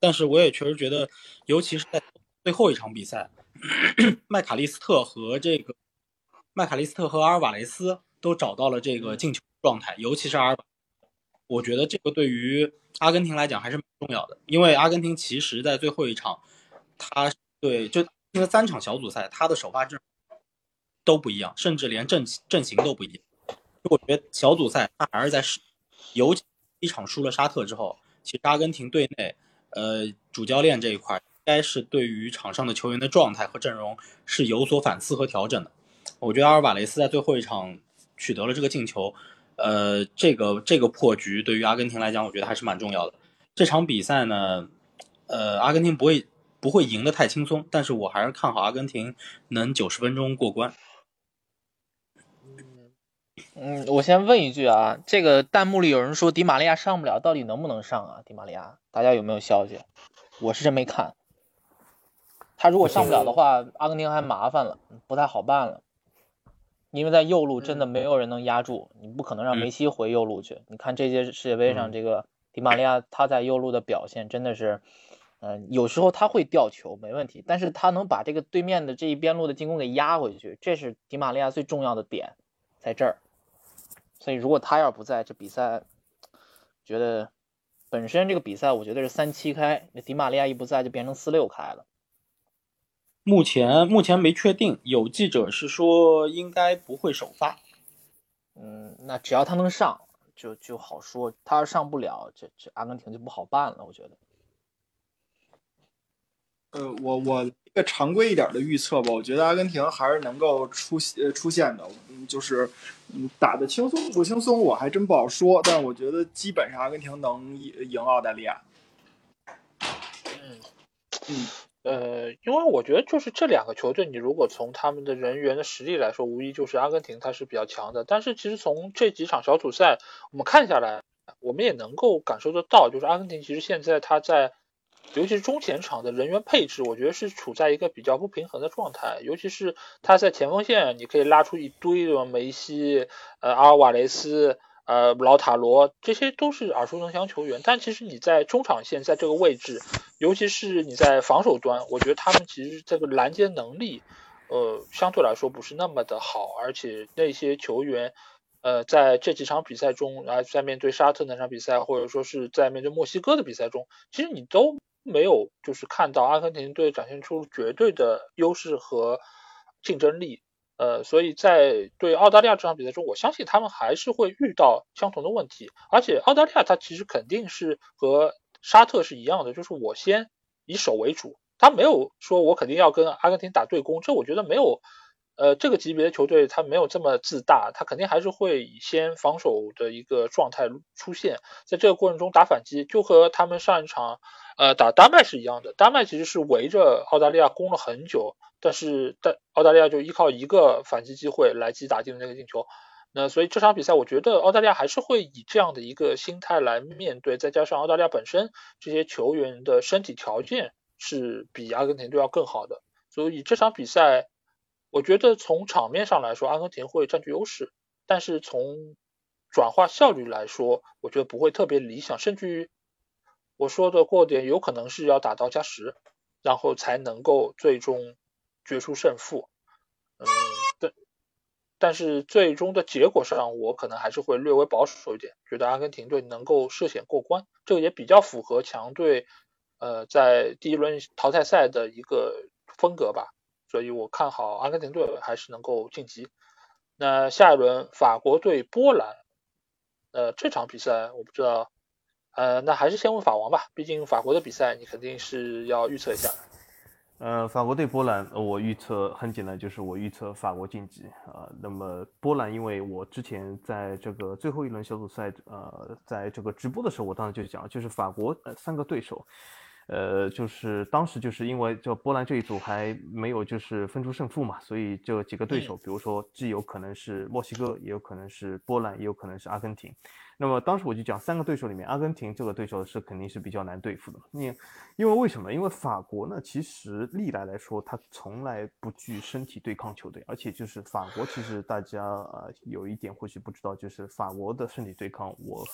但是我也确实觉得，尤其是在最后一场比赛，麦卡利斯特和这个麦卡利斯特和阿尔瓦雷斯都找到了这个进球状态，尤其是阿尔瓦，我觉得这个对于阿根廷来讲还是蛮重要的，因为阿根廷其实在最后一场，他对就。因为三场小组赛，他的首发阵都不一样，甚至连阵阵型都不一样。我觉得小组赛他还是在试，尤其一场输了沙特之后，其实阿根廷队内，呃，主教练这一块应该是对于场上的球员的状态和阵容是有所反思和调整的。我觉得阿尔瓦雷斯在最后一场取得了这个进球，呃，这个这个破局对于阿根廷来讲，我觉得还是蛮重要的。这场比赛呢，呃，阿根廷不会。不会赢得太轻松，但是我还是看好阿根廷能九十分钟过关。嗯，我先问一句啊，这个弹幕里有人说迪玛利亚上不了，到底能不能上啊？迪玛利亚，大家有没有消息？我是真没看。他如果上不了的话，阿根廷还麻烦了，不太好办了。因为在右路真的没有人能压住，你不可能让梅西回右路去。你看这届世界杯上，这个迪玛利亚他在右路的表现真的是。嗯，有时候他会掉球，没问题，但是他能把这个对面的这一边路的进攻给压回去，这是迪玛利亚最重要的点，在这儿。所以如果他要不在这比赛，觉得本身这个比赛我觉得是三七开，那迪玛利亚一不在就变成四六开了。目前目前没确定，有记者是说应该不会首发。嗯，那只要他能上，就就好说。他要上不了，这这阿根廷就不好办了，我觉得。呃，我我一个常规一点的预测吧，我觉得阿根廷还是能够出呃出现的，就是嗯打的轻松不轻松，我还真不好说，但我觉得基本上阿根廷能赢赢澳大利亚。嗯嗯呃，因为我觉得就是这两个球队，你如果从他们的人员的实力来说，无疑就是阿根廷它是比较强的，但是其实从这几场小组赛我们看下来，我们也能够感受得到，就是阿根廷其实现在他在。尤其是中前场的人员配置，我觉得是处在一个比较不平衡的状态。尤其是他在前锋线，你可以拉出一堆的梅西、呃阿尔瓦雷斯、呃老塔罗，这些都是耳熟能详球员。但其实你在中场线，在这个位置，尤其是你在防守端，我觉得他们其实这个拦截能力，呃相对来说不是那么的好。而且那些球员，呃在这几场比赛中，啊在面对沙特那场比赛，或者说是在面对墨西哥的比赛中，其实你都。没有，就是看到阿根廷队展现出绝对的优势和竞争力，呃，所以在对澳大利亚这场比赛中，我相信他们还是会遇到相同的问题。而且澳大利亚他其实肯定是和沙特是一样的，就是我先以守为主，他没有说我肯定要跟阿根廷打对攻，这我觉得没有，呃，这个级别的球队他没有这么自大，他肯定还是会以先防守的一个状态出现，在这个过程中打反击，就和他们上一场。呃，打丹麦是一样的，丹麦其实是围着澳大利亚攻了很久，但是但澳大利亚就依靠一个反击机会来击打进了那个进球。那所以这场比赛，我觉得澳大利亚还是会以这样的一个心态来面对，再加上澳大利亚本身这些球员的身体条件是比阿根廷队要更好的，所以这场比赛，我觉得从场面上来说，阿根廷会占据优势，但是从转化效率来说，我觉得不会特别理想，甚至于。我说的过点有可能是要打到加时，然后才能够最终决出胜负。嗯，但但是最终的结果上，我可能还是会略微保守一点，觉得阿根廷队能够涉险过关，这个也比较符合强队呃在第一轮淘汰赛的一个风格吧。所以我看好阿根廷队还是能够晋级。那下一轮法国对波兰，呃这场比赛我不知道。呃，那还是先问法王吧，毕竟法国的比赛你肯定是要预测一下。呃，法国对波兰，我预测很简单，就是我预测法国晋级啊。那么波兰，因为我之前在这个最后一轮小组赛，呃，在这个直播的时候，我当时就讲，就是法国呃三个对手。呃，就是当时就是因为这波兰这一组还没有就是分出胜负嘛，所以这几个对手，比如说既有可能是墨西哥，也有可能是波兰，也有可能是阿根廷。那么当时我就讲，三个对手里面，阿根廷这个对手是肯定是比较难对付的。你因为为什么？因为法国呢，其实历来来说，他从来不惧身体对抗球队，而且就是法国，其实大家啊有一点或许不知道，就是法国的身体对抗，我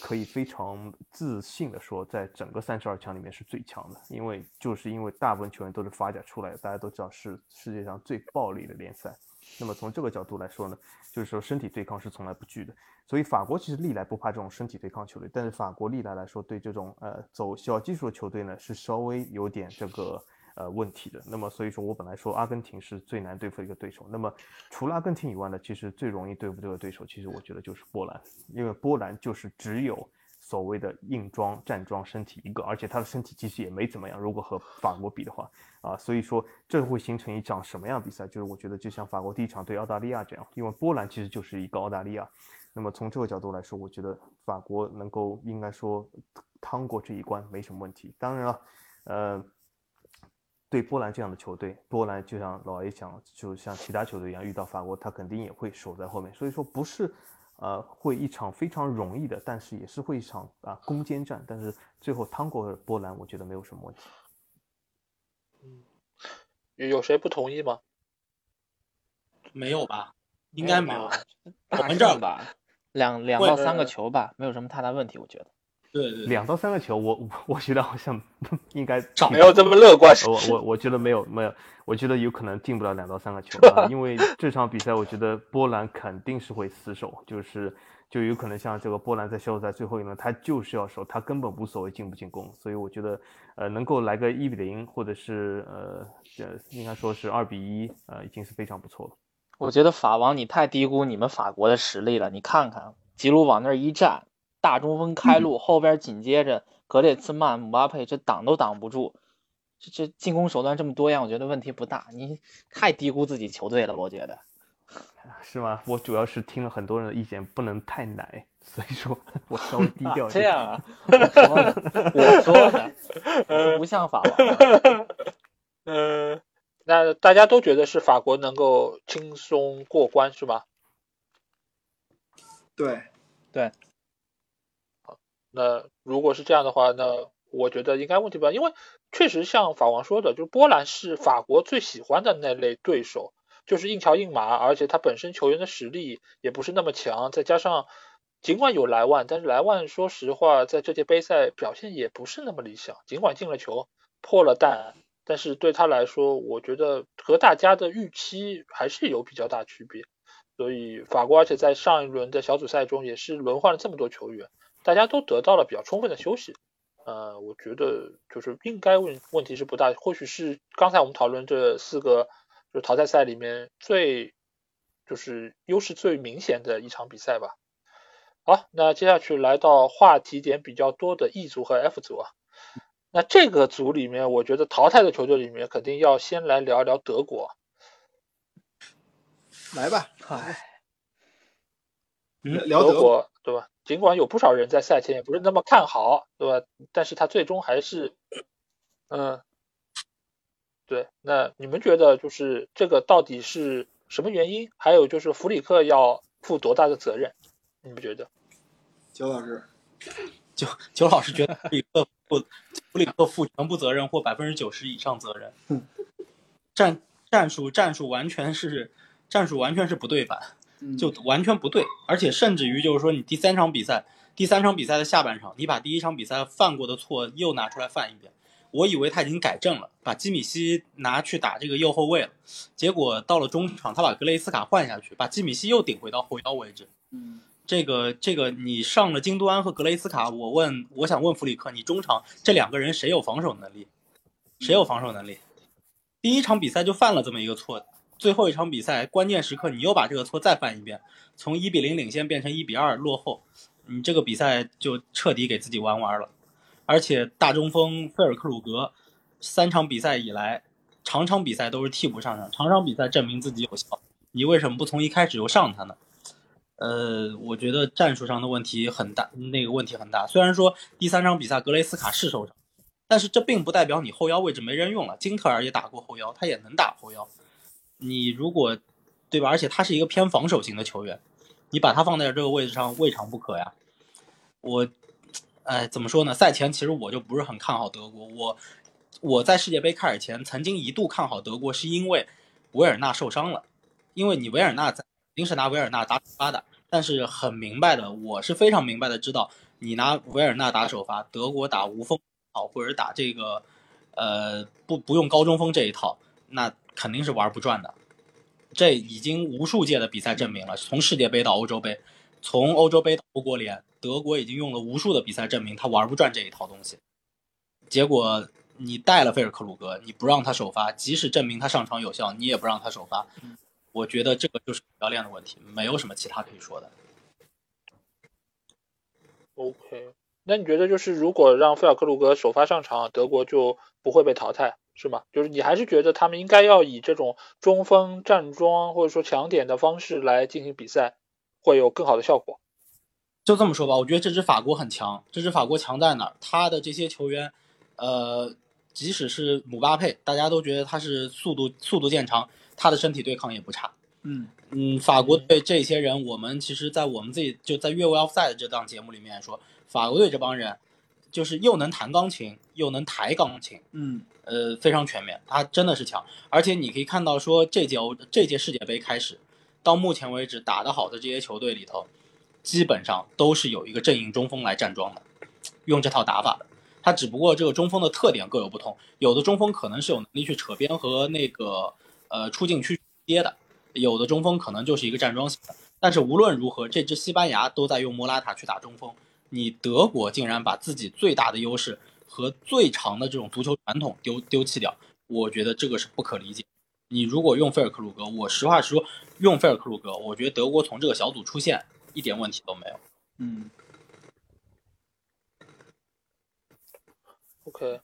可以非常自信的说，在整个三十二强里面是最强的。因为就是因为大部分球员都是法甲出来的，大家都知道是世界上最暴力的联赛。那么从这个角度来说呢，就是说身体对抗是从来不惧的。所以法国其实历来不怕这种身体对抗球队，但是法国历来来说对这种呃走小技术的球队呢是稍微有点这个呃问题的。那么所以说我本来说阿根廷是最难对付的一个对手，那么除了阿根廷以外呢，其实最容易对付这个对手，其实我觉得就是波兰，因为波兰就是只有所谓的硬装站桩身体一个，而且他的身体其实也没怎么样，如果和法国比的话啊，所以说这会形成一场什么样比赛？就是我觉得就像法国第一场对澳大利亚这样，因为波兰其实就是一个澳大利亚。那么从这个角度来说，我觉得法国能够应该说趟过这一关没什么问题。当然了，呃，对波兰这样的球队，波兰就像老 A 讲，就像其他球队一样，遇到法国他肯定也会守在后面。所以说不是呃会一场非常容易的，但是也是会一场啊攻坚战。但是最后趟过波兰，我觉得没有什么问题。嗯，有谁不同意吗？没有吧？应该没有。我们这儿 吧。两两到三个球吧，没有什么太大问题，我觉得。对对，两到三个球，我我觉得好像 应该没有这么乐观。我我我觉得没有没有，我觉得有可能进不了两到三个球，因为这场比赛我觉得波兰肯定是会死守，就是就有可能像这个波兰在小组赛最后一轮，他就是要守，他根本无所谓进不进攻，所以我觉得呃能够来个一比零，或者是呃呃应该说是二比一，呃已经是非常不错了。我觉得法王你太低估你们法国的实力了。你看看吉鲁往那儿一站，大中锋开路，后边紧接着格列兹曼、姆巴佩，这挡都挡不住。这这进攻手段这么多样，我觉得问题不大。你太低估自己球队了，我觉得。是吗？我主要是听了很多人的意见，不能太奶，所以说我稍微低调一点。这样啊？我说的，不像法国。嗯。那大家都觉得是法国能够轻松过关，是吧？对，对。那如果是这样的话，那我觉得应该问题不大，因为确实像法王说的，就是波兰是法国最喜欢的那类对手，就是硬桥硬马，而且他本身球员的实力也不是那么强，再加上尽管有莱万，但是莱万说实话在这届杯赛表现也不是那么理想，尽管进了球，破了蛋。但是对他来说，我觉得和大家的预期还是有比较大区别。所以法国，而且在上一轮的小组赛中也是轮换了这么多球员，大家都得到了比较充分的休息。呃，我觉得就是应该问问题是不大，或许是刚才我们讨论这四个就淘汰赛里面最就是优势最明显的一场比赛吧。好，那接下去来到话题点比较多的 E 组和 F 组啊。那这个组里面，我觉得淘汰的球队里面，肯定要先来聊一聊德国。来吧，哎，聊德国对吧？尽管有不少人在赛前也不是那么看好，对吧？但是他最终还是，嗯，对。那你们觉得就是这个到底是什么原因？还有就是弗里克要负多大的责任？你们觉得？九老师，九九老师觉得弗里克。负，弗里克负全部责任或百分之九十以上责任。战战术战术完全是战术完全是不对版，就完全不对。而且甚至于就是说，你第三场比赛，第三场比赛的下半场，你把第一场比赛犯过的错又拿出来犯一遍。我以为他已经改正了，把基米希拿去打这个右后卫了，结果到了中场，他把格雷斯卡换下去，把基米希又顶回到后腰位置。嗯。这个这个，你上了京多安和格雷斯卡，我问，我想问弗里克，你中场这两个人谁有防守能力？谁有防守能力？第一场比赛就犯了这么一个错，最后一场比赛关键时刻你又把这个错再犯一遍，从一比零领先变成一比二落后，你这个比赛就彻底给自己玩完了。而且大中锋费尔克鲁格三场比赛以来场场比赛都是替补上场，场场比赛证明自己有效，你为什么不从一开始就上他呢？呃，我觉得战术上的问题很大，那个问题很大。虽然说第三场比赛格雷斯卡是受伤，但是这并不代表你后腰位置没人用了。金特尔也打过后腰，他也能打后腰。你如果对吧？而且他是一个偏防守型的球员，你把他放在这个位置上未尝不可呀。我，哎，怎么说呢？赛前其实我就不是很看好德国，我。我在世界杯开始前曾经一度看好德国，是因为维尔纳受伤了。因为你维尔纳在，肯定是拿维尔纳打首发的。但是很明白的，我是非常明白的知道，你拿维尔纳打首发，德国打无锋好，或者打这个，呃，不不用高中锋这一套，那肯定是玩不转的。这已经无数届的比赛证明了，从世界杯到欧洲杯，从欧洲杯到欧国联，德国已经用了无数的比赛证明他玩不转这一套东西。结果。你带了菲尔克鲁格，你不让他首发，即使证明他上场有效，你也不让他首发。我觉得这个就是教练的问题，没有什么其他可以说的。OK，那你觉得就是如果让菲尔克鲁格首发上场，德国就不会被淘汰，是吗？就是你还是觉得他们应该要以这种中锋站桩或者说抢点的方式来进行比赛，会有更好的效果？就这么说吧，我觉得这支法国很强，这支法国强在哪儿？他的这些球员，呃。即使是姆巴佩，大家都觉得他是速度速度见长，他的身体对抗也不差。嗯嗯，法国队这些人，我们其实，在我们自己就在越位 offside 这档节目里面说，法国队这帮人就是又能弹钢琴，又能抬钢琴。嗯，呃，非常全面，他真的是强。而且你可以看到，说这届欧这届世界杯开始到目前为止打得好的这些球队里头，基本上都是有一个阵营中锋来站桩的，用这套打法的。他只不过这个中锋的特点各有不同，有的中锋可能是有能力去扯边和那个呃出禁区接的，有的中锋可能就是一个站桩型的。但是无论如何，这支西班牙都在用莫拉塔去打中锋，你德国竟然把自己最大的优势和最长的这种足球传统丢丢弃掉，我觉得这个是不可理解。你如果用菲尔克鲁格，我实话实说，用菲尔克鲁格，我觉得德国从这个小组出线一点问题都没有。嗯。OK，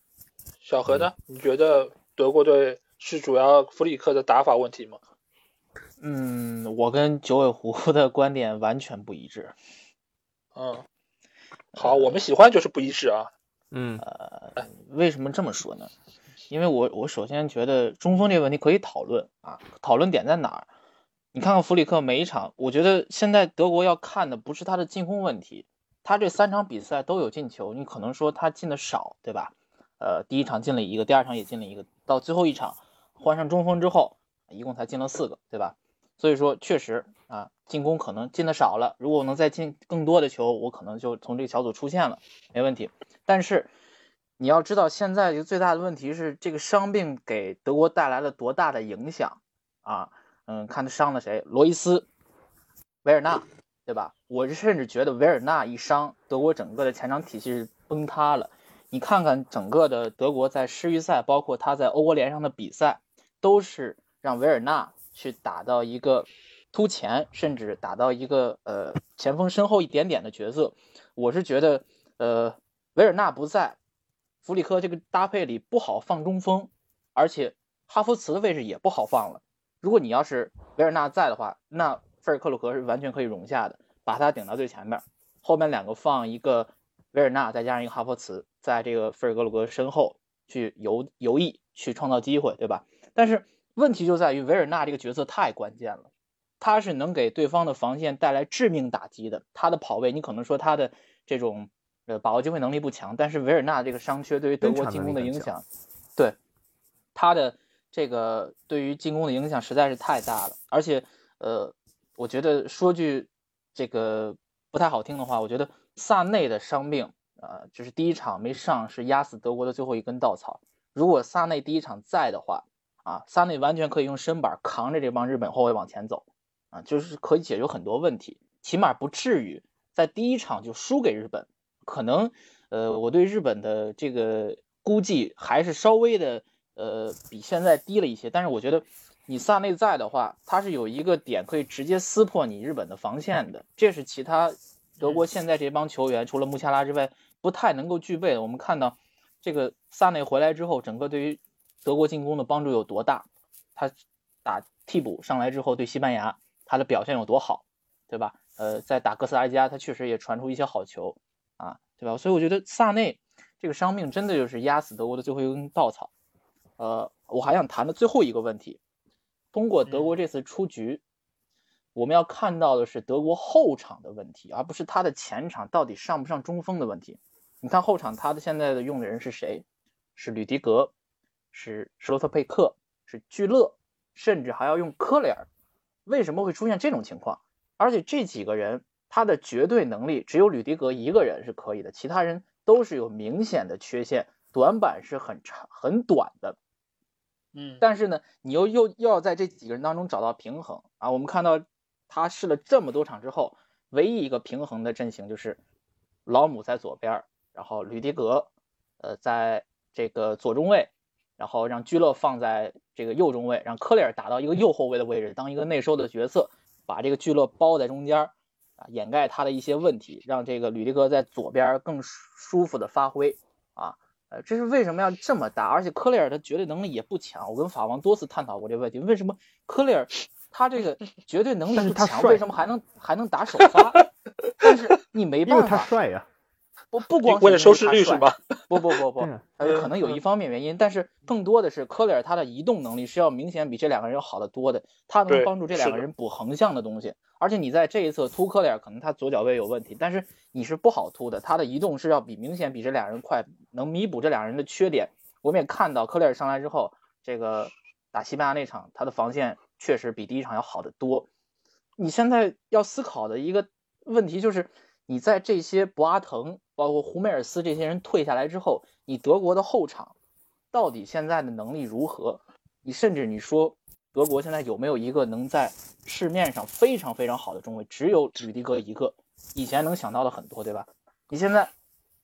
小何呢？你觉得德国队是主要弗里克的打法问题吗？嗯，我跟九尾狐的观点完全不一致。嗯，好，我们喜欢就是不一致啊。嗯，呃，为什么这么说呢？因为我我首先觉得中锋这个问题可以讨论啊，讨论点在哪儿？你看看弗里克每一场，我觉得现在德国要看的不是他的进攻问题。他这三场比赛都有进球，你可能说他进的少，对吧？呃，第一场进了一个，第二场也进了一个，到最后一场换上中锋之后，一共才进了四个，对吧？所以说确实啊，进攻可能进的少了。如果我能再进更多的球，我可能就从这个小组出现了，没问题。但是你要知道，现在一个最大的问题是这个伤病给德国带来了多大的影响啊？嗯，看他伤了谁，罗伊斯、维尔纳。对吧？我甚至觉得维尔纳一伤，德国整个的前场体系崩塌了。你看看整个的德国在世预赛，包括他在欧国联上的比赛，都是让维尔纳去打到一个突前，甚至打到一个呃前锋身后一点点的角色。我是觉得，呃，维尔纳不在，弗里克这个搭配里不好放中锋，而且哈弗茨的位置也不好放了。如果你要是维尔纳在的话，那。费尔克鲁格是完全可以容下的，把他顶到最前面，后面两个放一个维尔纳，再加上一个哈弗茨，在这个费尔克鲁格身后去游游弋，去创造机会，对吧？但是问题就在于维尔纳这个角色太关键了，他是能给对方的防线带来致命打击的。他的跑位，你可能说他的这种呃把握机会能力不强，但是维尔纳这个伤缺对于德国进攻的影响，对他的这个对于进攻的影响实在是太大了，而且呃。我觉得说句这个不太好听的话，我觉得萨内的伤病啊，就是第一场没上是压死德国的最后一根稻草。如果萨内第一场在的话，啊，萨内完全可以用身板扛着这帮日本后卫往前走，啊，就是可以解决很多问题，起码不至于在第一场就输给日本。可能呃，我对日本的这个估计还是稍微的呃比现在低了一些，但是我觉得。你萨内在的话，他是有一个点可以直接撕破你日本的防线的，这是其他德国现在这帮球员除了穆夏拉之外不太能够具备的。我们看到这个萨内回来之后，整个对于德国进攻的帮助有多大，他打替补上来之后对西班牙他的表现有多好，对吧？呃，在打哥斯达黎加他确实也传出一些好球啊，对吧？所以我觉得萨内这个伤病真的就是压死德国的最后一根稻草。呃，我还想谈的最后一个问题，通过德国这次出局，我们要看到的是德国后场的问题，而不是他的前场到底上不上中锋的问题。你看后场他的现在的用的人是谁？是吕迪格，是施罗特佩克，是聚勒，甚至还要用科雷尔。为什么会出现这种情况？而且这几个人他的绝对能力只有吕迪格一个人是可以的，其他人都是有明显的缺陷，短板是很长很短的。嗯，但是呢，你又又又要在这几个人当中找到平衡啊。我们看到他试了这么多场之后，唯一一个平衡的阵型就是老姆在左边，然后吕迪格，呃，在这个左中卫，然后让居勒放在这个右中卫，让科雷尔打到一个右后卫的位置，当一个内收的角色，把这个居勒包在中间啊，掩盖他的一些问题，让这个吕迪格在左边更舒服的发挥啊。呃这是为什么要这么打？而且科雷尔的绝对能力也不强。我跟法王多次探讨过这个问题，为什么科雷尔他这个绝对能力不强，为什么还能还能打首发？但是你没办法，他帅呀。不不光为了收视率是吧？不不不不，呃，可能有一方面原因，但是更多的是科里尔他的移动能力是要明显比这两个人要好得多的，他能帮助这两个人补横向的东西。而且你在这一侧突科里尔，可能他左脚位有问题，但是你是不好突的，他的移动是要比明显比这俩人快，能弥补这两人的缺点。我们也看到科里尔上来之后，这个打西班牙那场，他的防线确实比第一场要好得多。你现在要思考的一个问题就是。你在这些博阿滕、包括胡梅尔斯这些人退下来之后，你德国的后场到底现在的能力如何？你甚至你说德国现在有没有一个能在市面上非常非常好的中卫？只有吕迪格一个，以前能想到的很多，对吧？你现在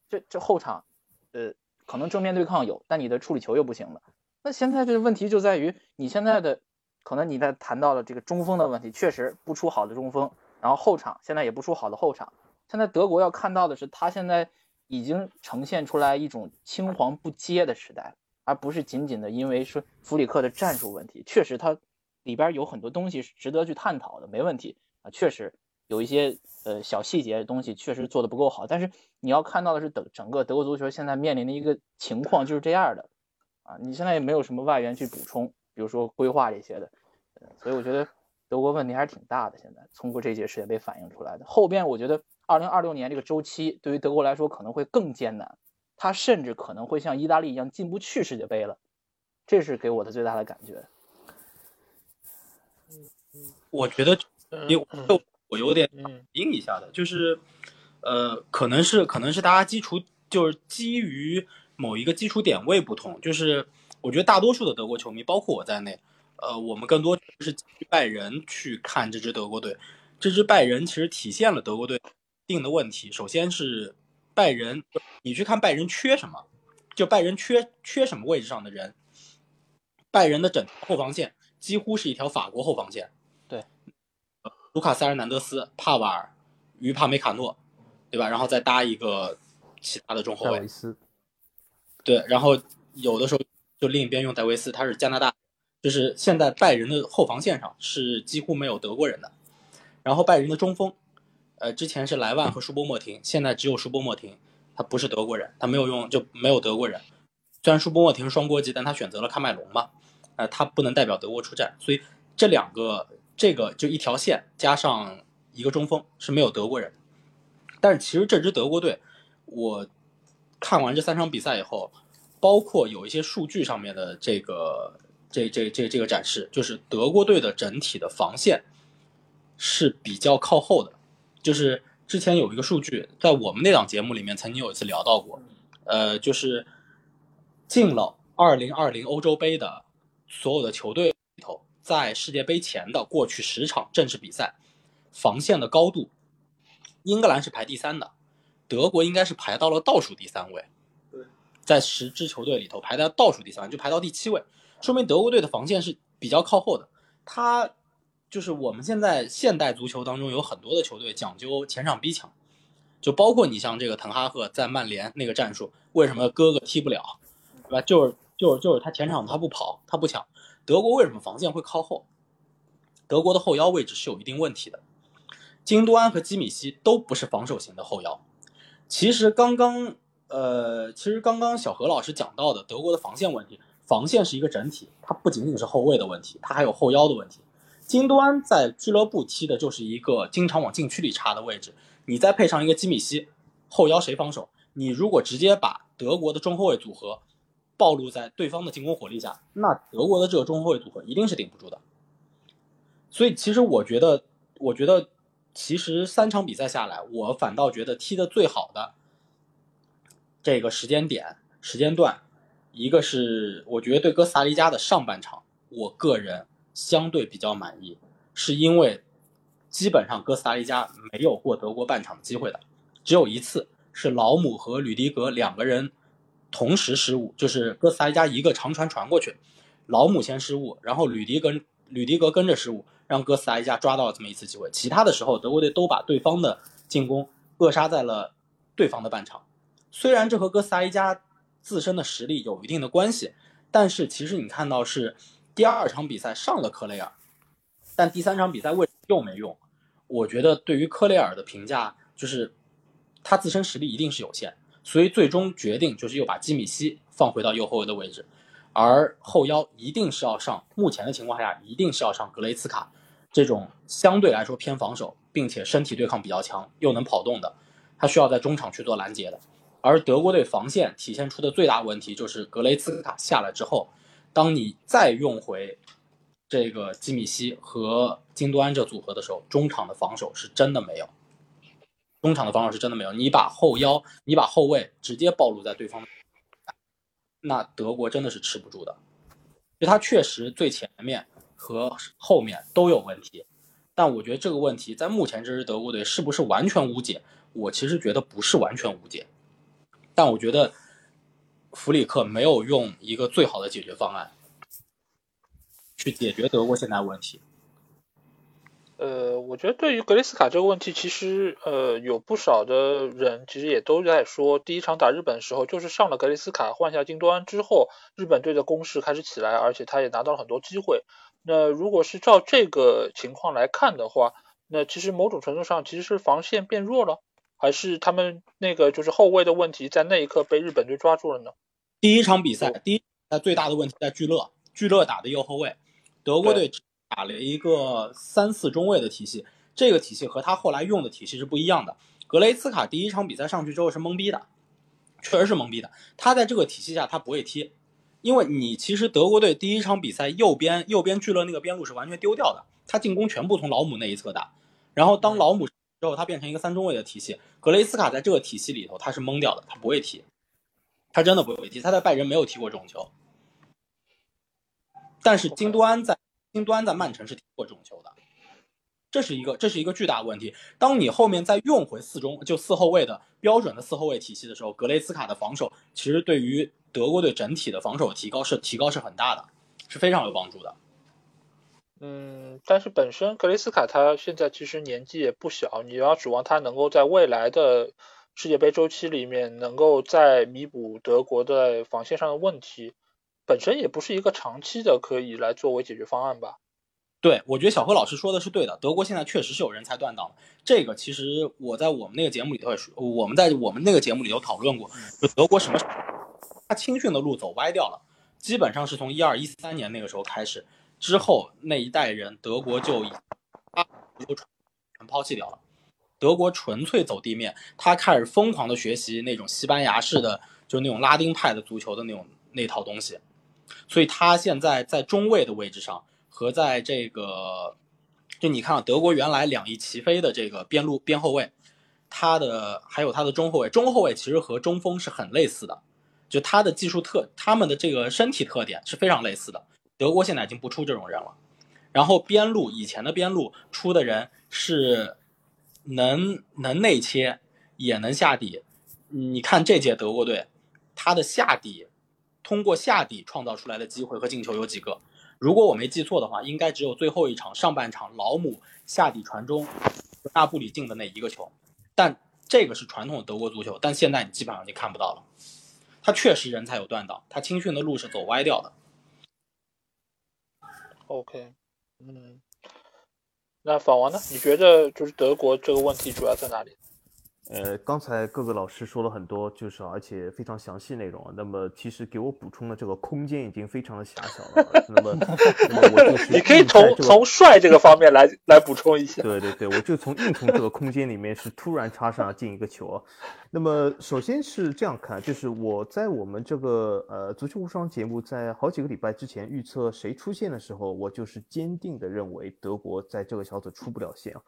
这这后场，呃，可能正面对抗有，但你的处理球又不行了。那现在这个问题就在于你现在的可能你在谈到了这个中锋的问题，确实不出好的中锋，然后后场现在也不出好的后场。现在德国要看到的是，他现在已经呈现出来一种青黄不接的时代，而不是仅仅的因为是弗里克的战术问题。确实，他里边有很多东西是值得去探讨的，没问题啊。确实有一些呃小细节的东西确实做的不够好，但是你要看到的是，等整个德国足球现在面临的一个情况就是这样的啊。你现在也没有什么外援去补充，比如说规划这些的，所以我觉得德国问题还是挺大的。现在通过这届世界杯反映出来的，后边我觉得。二零二六年这个周期对于德国来说可能会更艰难，他甚至可能会像意大利一样进不去世界杯了，这是给我的最大的感觉。我觉得有我有点应一下的，就是呃，可能是可能是大家基础就是基于某一个基础点位不同，就是我觉得大多数的德国球迷，包括我在内，呃，我们更多是拜仁去看这支德国队，这支拜仁其实体现了德国队。定的问题，首先是拜仁，你去看拜仁缺什么，就拜仁缺缺什么位置上的人，拜仁的整后防线几乎是一条法国后防线，对，卢卡塞·尔南德斯、帕瓦尔、于帕梅卡诺，对吧？然后再搭一个其他的中后卫，对，然后有的时候就另一边用戴维斯，他是加拿大，就是现在拜仁的后防线上是几乎没有德国人的，然后拜仁的中锋。呃，之前是莱万和舒波莫廷，现在只有舒波莫廷，他不是德国人，他没有用就没有德国人。虽然舒波莫廷是双国籍，但他选择了喀麦隆嘛，呃，他不能代表德国出战，所以这两个这个就一条线加上一个中锋是没有德国人。但是其实这支德国队，我看完这三场比赛以后，包括有一些数据上面的这个这这这这个展示，就是德国队的整体的防线是比较靠后的。就是之前有一个数据，在我们那档节目里面曾经有一次聊到过，呃，就是进了二零二零欧洲杯的所有的球队里头，在世界杯前的过去十场正式比赛，防线的高度，英格兰是排第三的，德国应该是排到了倒数第三位。对，在十支球队里头排在倒数第三，就排到第七位，说明德国队的防线是比较靠后的。他。就是我们现在现代足球当中有很多的球队讲究前场逼抢，就包括你像这个滕哈赫在曼联那个战术，为什么哥哥踢不了，对吧？就是就是就是他前场他不跑，他不抢。德国为什么防线会靠后？德国的后腰位置是有一定问题的。京多安和基米希都不是防守型的后腰。其实刚刚，呃，其实刚刚小何老师讲到的德国的防线问题，防线是一个整体，它不仅仅是后卫的问题，它还有后腰的问题。京多安在俱乐部踢的就是一个经常往禁区里插的位置，你再配上一个基米希，后腰谁防守？你如果直接把德国的中后卫组合暴露在对方的进攻火力下，那德国的这个中后卫组合一定是顶不住的。所以，其实我觉得，我觉得，其实三场比赛下来，我反倒觉得踢的最好的这个时间点、时间段，一个是我觉得对哥斯达黎加的上半场，我个人相对比较满意，是因为基本上哥斯达黎加没有过德国半场的机会的，只有一次是老姆和吕迪格两个人同时失误，就是哥斯达黎加一个长传传过去，老姆先失误，然后吕迪格吕迪格跟着失误。让哥斯达黎加抓到了这么一次机会，其他的时候德国队都把对方的进攻扼杀在了对方的半场。虽然这和哥斯达黎加自身的实力有一定的关系，但是其实你看到是第二场比赛上了科雷尔，但第三场比赛为又没用。我觉得对于科雷尔的评价就是他自身实力一定是有限，所以最终决定就是又把基米希放回到右后卫的位置，而后腰一定是要上，目前的情况下一定是要上格雷茨卡。这种相对来说偏防守，并且身体对抗比较强，又能跑动的，他需要在中场去做拦截的。而德国队防线体现出的最大问题就是格雷茨卡下来之后，当你再用回这个基米希和金多安这组合的时候，中场的防守是真的没有，中场的防守是真的没有。你把后腰，你把后卫直接暴露在对方，那德国真的是吃不住的。就他确实最前面。和后面都有问题，但我觉得这个问题在目前这支德国队是不是完全无解？我其实觉得不是完全无解，但我觉得弗里克没有用一个最好的解决方案去解决德国现在问题。呃，我觉得对于格雷斯卡这个问题，其实呃有不少的人其实也都在说，第一场打日本的时候，就是上了格雷斯卡换下金多安之后，日本队的攻势开始起来，而且他也拿到了很多机会。那如果是照这个情况来看的话，那其实某种程度上其实是防线变弱了，还是他们那个就是后卫的问题在那一刻被日本队抓住了呢？第一场比赛，第一那最大的问题在聚乐，聚乐打的右后卫，德国队打了一个三四中卫的体系，这个体系和他后来用的体系是不一样的。格雷茨卡第一场比赛上去之后是懵逼的，确实是懵逼的，他在这个体系下他不会踢。因为你其实德国队第一场比赛右边右边聚勒那个边路是完全丢掉的，他进攻全部从老姆那一侧打，然后当老姆之后，他变成一个三中卫的体系，格雷斯卡在这个体系里头他是懵掉的，他不会踢，他真的不会踢，他在拜仁没有踢过这种球，但是京多安在京多安在曼城是踢过这种球的，这是一个这是一个巨大的问题。当你后面再用回四中就四后卫的标准的四后卫体系的时候，格雷斯卡的防守其实对于。德国队整体的防守提高是提高是很大的，是非常有帮助的。嗯，但是本身格雷斯卡他现在其实年纪也不小，你要指望他能够在未来的世界杯周期里面能够再弥补德国的防线上的问题，本身也不是一个长期的可以来作为解决方案吧。对，我觉得小何老师说的是对的。德国现在确实是有人才断档的，这个其实我在我们那个节目里头也说，我们在我们那个节目里头讨论过，就德国什么。他青训的路走歪掉了，基本上是从一二一三年那个时候开始，之后那一代人德国就已全抛弃掉了。德国纯粹走地面，他开始疯狂的学习那种西班牙式的，就是那种拉丁派的足球的那种那套东西。所以他现在在中卫的位置上和在这个，就你看德国原来两翼齐飞的这个边路边后卫，他的还有他的中后卫，中后卫其实和中锋是很类似的。就他的技术特，他们的这个身体特点是非常类似的。德国现在已经不出这种人了。然后边路以前的边路出的人是能能内切，也能下底。你看这届德国队，他的下底通过下底创造出来的机会和进球有几个？如果我没记错的话，应该只有最后一场上半场老姆下底传中，纳布里进的那一个球。但这个是传统的德国足球，但现在你基本上就看不到了。他确实人才有断档，他青训的路是走歪掉的。OK，嗯，那法王呢？你觉得就是德国这个问题主要在哪里？呃，刚才各个老师说了很多，就是而且非常详细内容。那么其实给我补充的这个空间已经非常的狭小了。那么，那么我就你可以从从帅这个方面来来补充一下。对对对，我就从硬从这个空间里面是突然插上进一个球。那么首先是这样看，就是我在我们这个呃足球无双节目在好几个礼拜之前预测谁出线的时候，我就是坚定的认为德国在这个小组出不了线啊。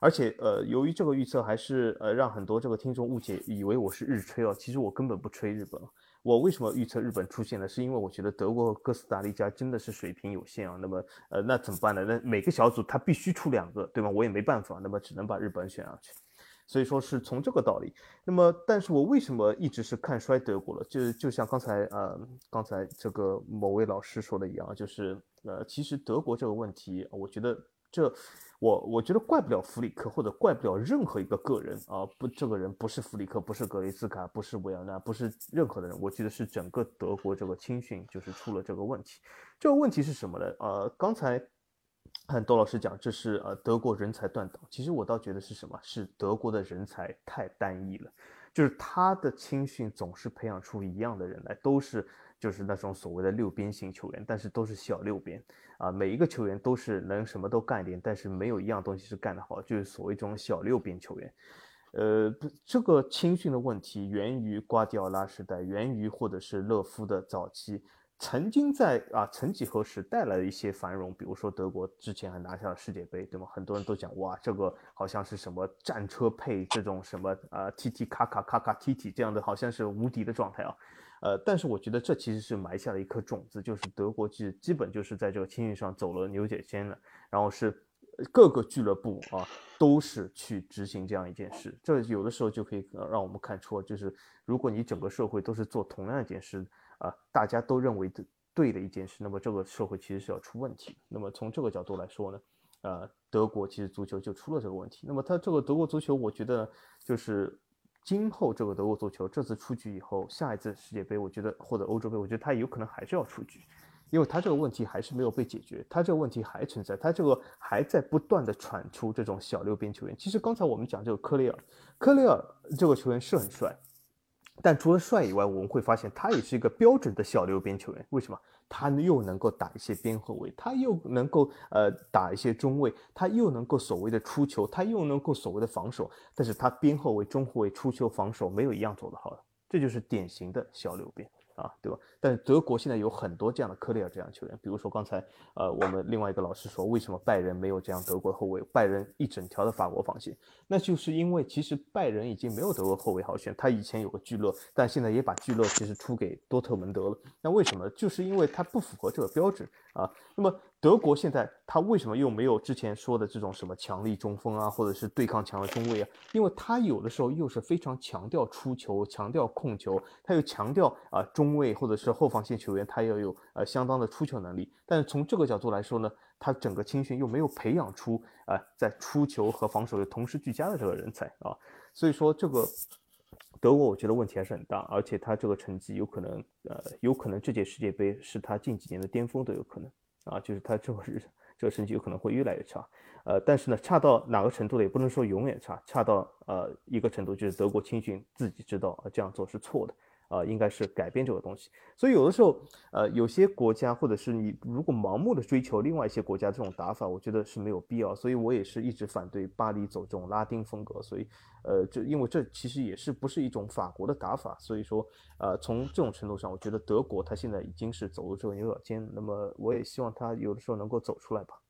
而且，呃，由于这个预测还是呃让很多这个听众误解，以为我是日吹哦。其实我根本不吹日本。我为什么预测日本出现呢？是因为我觉得德国和哥斯达黎加真的是水平有限啊。那么，呃，那怎么办呢？那每个小组他必须出两个，对吗？我也没办法，那么只能把日本选上去。所以说是从这个道理。那么，但是我为什么一直是看衰德国了？就就像刚才呃刚才这个某位老师说的一样，就是呃，其实德国这个问题，我觉得这。我我觉得怪不了弗里克，或者怪不了任何一个个人啊，不，这个人不是弗里克，不是格雷斯卡，不是维尔纳，不是任何的人，我觉得是整个德国这个青训就是出了这个问题。这个问题是什么呢？呃，刚才看窦老师讲，这是呃德国人才断档，其实我倒觉得是什么？是德国的人才太单一了，就是他的青训总是培养出一样的人来，都是。就是那种所谓的六边形球员，但是都是小六边啊，每一个球员都是能什么都干一点，但是没有一样东西是干得好，就是所谓这种小六边球员。呃，这个青训的问题源于瓜迪奥拉时代，源于或者是勒夫的早期，曾经在啊曾几何时带来了一些繁荣，比如说德国之前还拿下了世界杯，对吗？很多人都讲哇，这个好像是什么战车配这种什么啊踢踢卡卡卡卡踢踢这样的，好像是无敌的状态啊。呃，但是我觉得这其实是埋下了一颗种子，就是德国其实基本就是在这个青训上走了牛角尖了，然后是各个俱乐部啊都是去执行这样一件事，这有的时候就可以让我们看出，就是如果你整个社会都是做同样一件事啊，大家都认为的对的一件事，那么这个社会其实是要出问题。那么从这个角度来说呢，呃，德国其实足球就出了这个问题。那么它这个德国足球，我觉得就是。今后这个德国足球这次出局以后，下一次世界杯，我觉得或者欧洲杯，我觉得他有可能还是要出局，因为他这个问题还是没有被解决，他这个问题还存在，他这个还在不断的传出这种小六边球员。其实刚才我们讲这个科雷尔，科雷尔这个球员是很帅。但除了帅以外，我们会发现他也是一个标准的小六边球员。为什么？他又能够打一些边后卫，他又能够呃打一些中卫，他又能够所谓的出球，他又能够所谓的防守。但是他边后卫、中后卫出球、防守没有一样做得好的，这就是典型的小六边。啊，对吧？但德国现在有很多这样的科里尔这样的球员，比如说刚才呃，我们另外一个老师说，为什么拜仁没有这样德国后卫？拜仁一整条的法国防线，那就是因为其实拜仁已经没有德国后卫好选，他以前有个聚勒，但现在也把聚勒其实出给多特蒙德了。那为什么？就是因为他不符合这个标准啊。那么。德国现在他为什么又没有之前说的这种什么强力中锋啊，或者是对抗强的中卫啊？因为他有的时候又是非常强调出球、强调控球，他又强调啊中卫或者是后防线球员他要有呃相当的出球能力。但是从这个角度来说呢，他整个青训又没有培养出啊在出球和防守又同时俱佳的这个人才啊。所以说这个德国我觉得问题还是很大，而且他这个成绩有可能呃有可能这届世界杯是他近几年的巅峰都有可能。啊，就是他这个日这个成绩有可能会越来越差，呃，但是呢，差到哪个程度呢？也不能说永远差，差到呃一个程度，就是德国青训自己知道啊这样做是错的。啊，应该是改变这个东西，所以有的时候，呃，有些国家或者是你如果盲目的追求另外一些国家这种打法，我觉得是没有必要。所以我也是一直反对巴黎走这种拉丁风格。所以，呃，这因为这其实也是不是一种法国的打法。所以说，呃，从这种程度上，我觉得德国它现在已经是走入这个牛角尖。那么，我也希望它有的时候能够走出来吧。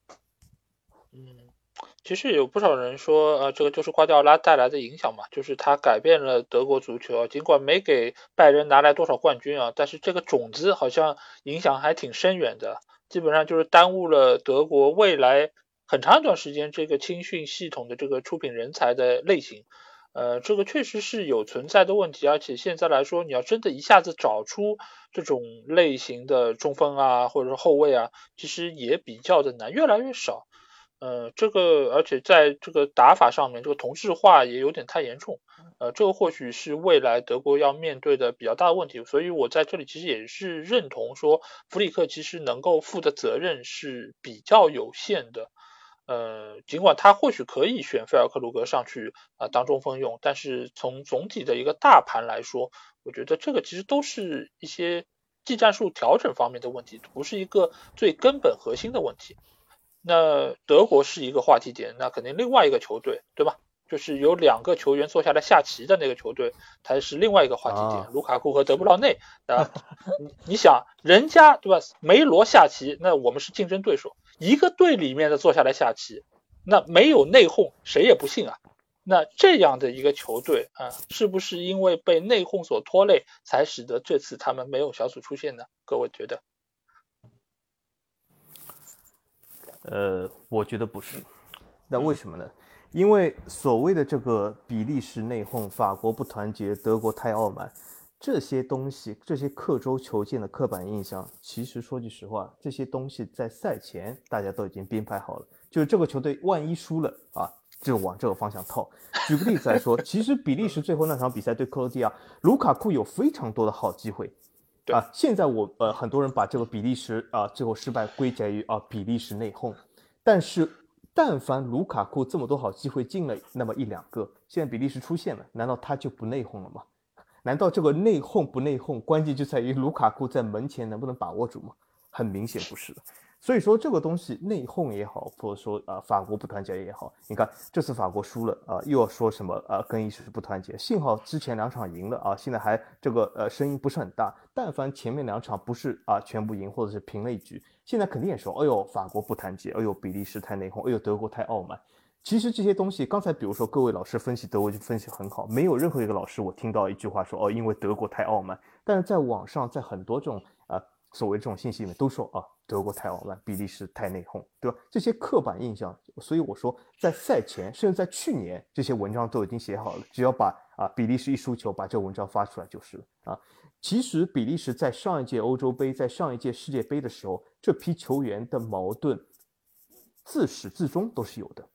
嗯。其实有不少人说，呃，这个就是瓜迪奥拉带来的影响嘛，就是他改变了德国足球，尽管没给拜仁拿来多少冠军啊，但是这个种子好像影响还挺深远的，基本上就是耽误了德国未来很长一段时间这个青训系统的这个出品人才的类型，呃，这个确实是有存在的问题，而且现在来说，你要真的一下子找出这种类型的中锋啊，或者说后卫啊，其实也比较的难，越来越少。呃，这个而且在这个打法上面，这个同质化也有点太严重，呃，这个或许是未来德国要面对的比较大的问题。所以我在这里其实也是认同说，弗里克其实能够负的责任是比较有限的。呃，尽管他或许可以选费尔克鲁格上去啊当中锋用，但是从总体的一个大盘来说，我觉得这个其实都是一些技战术调整方面的问题，不是一个最根本核心的问题。那德国是一个话题点，那肯定另外一个球队，对吧？就是有两个球员坐下来下棋的那个球队，才是另外一个话题点。卢卡库和德布劳内啊，你你想，人家对吧？梅罗下棋，那我们是竞争对手，一个队里面的坐下来下棋，那没有内讧，谁也不信啊。那这样的一个球队啊，是不是因为被内讧所拖累，才使得这次他们没有小组出线呢？各位觉得？呃，我觉得不是，那为什么呢？因为所谓的这个比利时内讧、法国不团结、德国太傲慢这些东西，这些刻舟求剑的刻板印象，其实说句实话，这些东西在赛前大家都已经编排好了，就是这个球队万一输了啊，就往这个方向套。举个例子来说，其实比利时最后那场比赛对克罗地亚，卢卡库有非常多的好机会。啊，现在我呃，很多人把这个比利时啊最后失败归结于啊比利时内讧，但是但凡卢卡库这么多好机会进了那么一两个，现在比利时出现了，难道他就不内讧了吗？难道这个内讧不内讧，关键就在于卢卡库在门前能不能把握住吗？很明显不是的。所以说这个东西内讧也好，或者说啊法国不团结也好，你看这次法国输了啊，又要说什么啊更衣室不团结？幸好之前两场赢了啊，现在还这个呃声音不是很大。但凡前面两场不是啊全部赢或者是平了一局，现在肯定也说，哎呦法国不团结，哎呦比利时太内讧，哎呦德国太傲慢。其实这些东西，刚才比如说各位老师分析德国就分析很好，没有任何一个老师我听到一句话说哦因为德国太傲慢。但是在网上在很多这种所谓这种信息里面都说啊。德国太傲慢，比利时太内讧，对吧？这些刻板印象，所以我说在赛前，甚至在去年，这些文章都已经写好了，只要把啊比利时一输球，把这文章发出来就是了啊。其实比利时在上一届欧洲杯，在上一届世界杯的时候，这批球员的矛盾自始至终都是有的，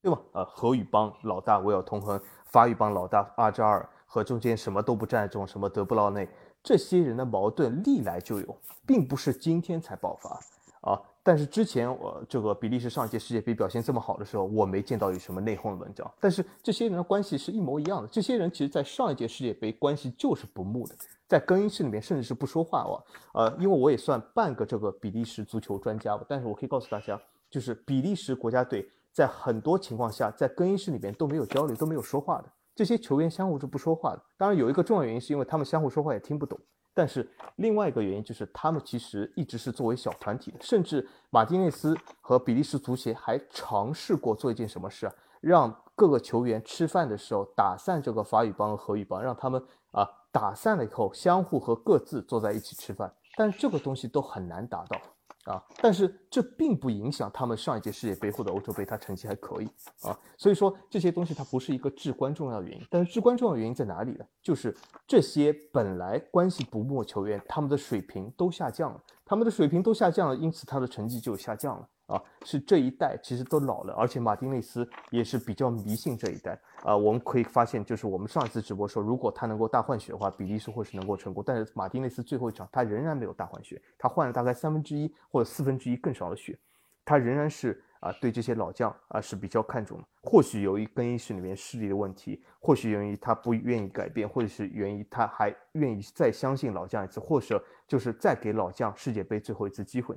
对吧？呃，荷语帮老大维尔通亨，法语帮老大阿扎尔和中间什么都不占这种什么德布劳内。这些人的矛盾历来就有，并不是今天才爆发啊！但是之前我这个比利时上一届世界杯表现这么好的时候，我没见到有什么内讧的文章。但是这些人的关系是一模一样的。这些人其实，在上一届世界杯关系就是不睦的，在更衣室里面甚至是不说话哦。呃，因为我也算半个这个比利时足球专家吧，但是我可以告诉大家，就是比利时国家队在很多情况下在更衣室里面都没有交流，都没有说话的。这些球员相互是不说话的，当然有一个重要原因是因为他们相互说话也听不懂，但是另外一个原因就是他们其实一直是作为小团体的，甚至马丁内斯和比利时足协还尝试过做一件什么事啊，让各个球员吃饭的时候打散这个法语帮和荷语帮，让他们啊打散了以后相互和各自坐在一起吃饭，但这个东西都很难达到。啊，但是这并不影响他们上一届世界杯或者欧洲杯，他成绩还可以啊。所以说这些东西它不是一个至关重要的原因，但是至关重要的原因在哪里呢？就是这些本来关系不睦球员，他们的水平都下降了，他们的水平都下降了，因此他的成绩就下降了。啊，是这一代其实都老了，而且马丁内斯也是比较迷信这一代啊。我们可以发现，就是我们上一次直播说，如果他能够大换血的话，比利时或是能够成功。但是马丁内斯最后一场他仍然没有大换血，他换了大概三分之一或者四分之一更少的血，他仍然是啊对这些老将啊是比较看重的。或许由于更衣室里面势力的问题，或许源于他不愿意改变，或者是源于他还愿意再相信老将一次，或者就是再给老将世界杯最后一次机会。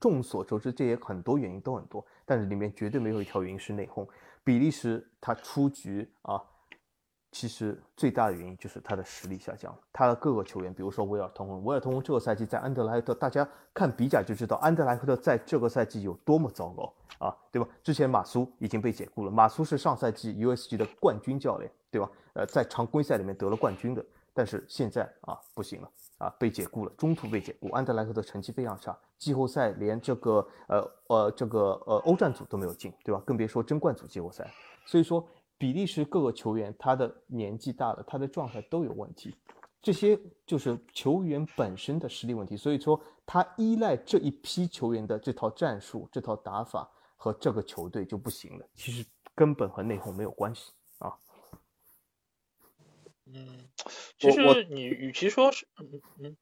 众所周知，这些很多原因都很多，但是里面绝对没有一条原因是内讧。比利时他出局啊，其实最大的原因就是他的实力下降了。他的各个球员，比如说维尔通亨，维尔通亨这个赛季在安德莱赫特，大家看比甲就知道安德莱赫特在这个赛季有多么糟糕啊，对吧？之前马苏已经被解雇了，马苏是上赛季 USG 的冠军教练，对吧？呃，在常规赛里面得了冠军的，但是现在啊不行了。啊，被解雇了，中途被解雇。安德莱克的成绩非常差，季后赛连这个呃呃这个呃欧战组都没有进，对吧？更别说争冠组季后赛。所以说，比利时各个球员他的年纪大了，他的状态都有问题，这些就是球员本身的实力问题。所以说，他依赖这一批球员的这套战术、这套打法和这个球队就不行了。其实根本和内讧没有关系啊。嗯，其实你与其说是，嗯嗯。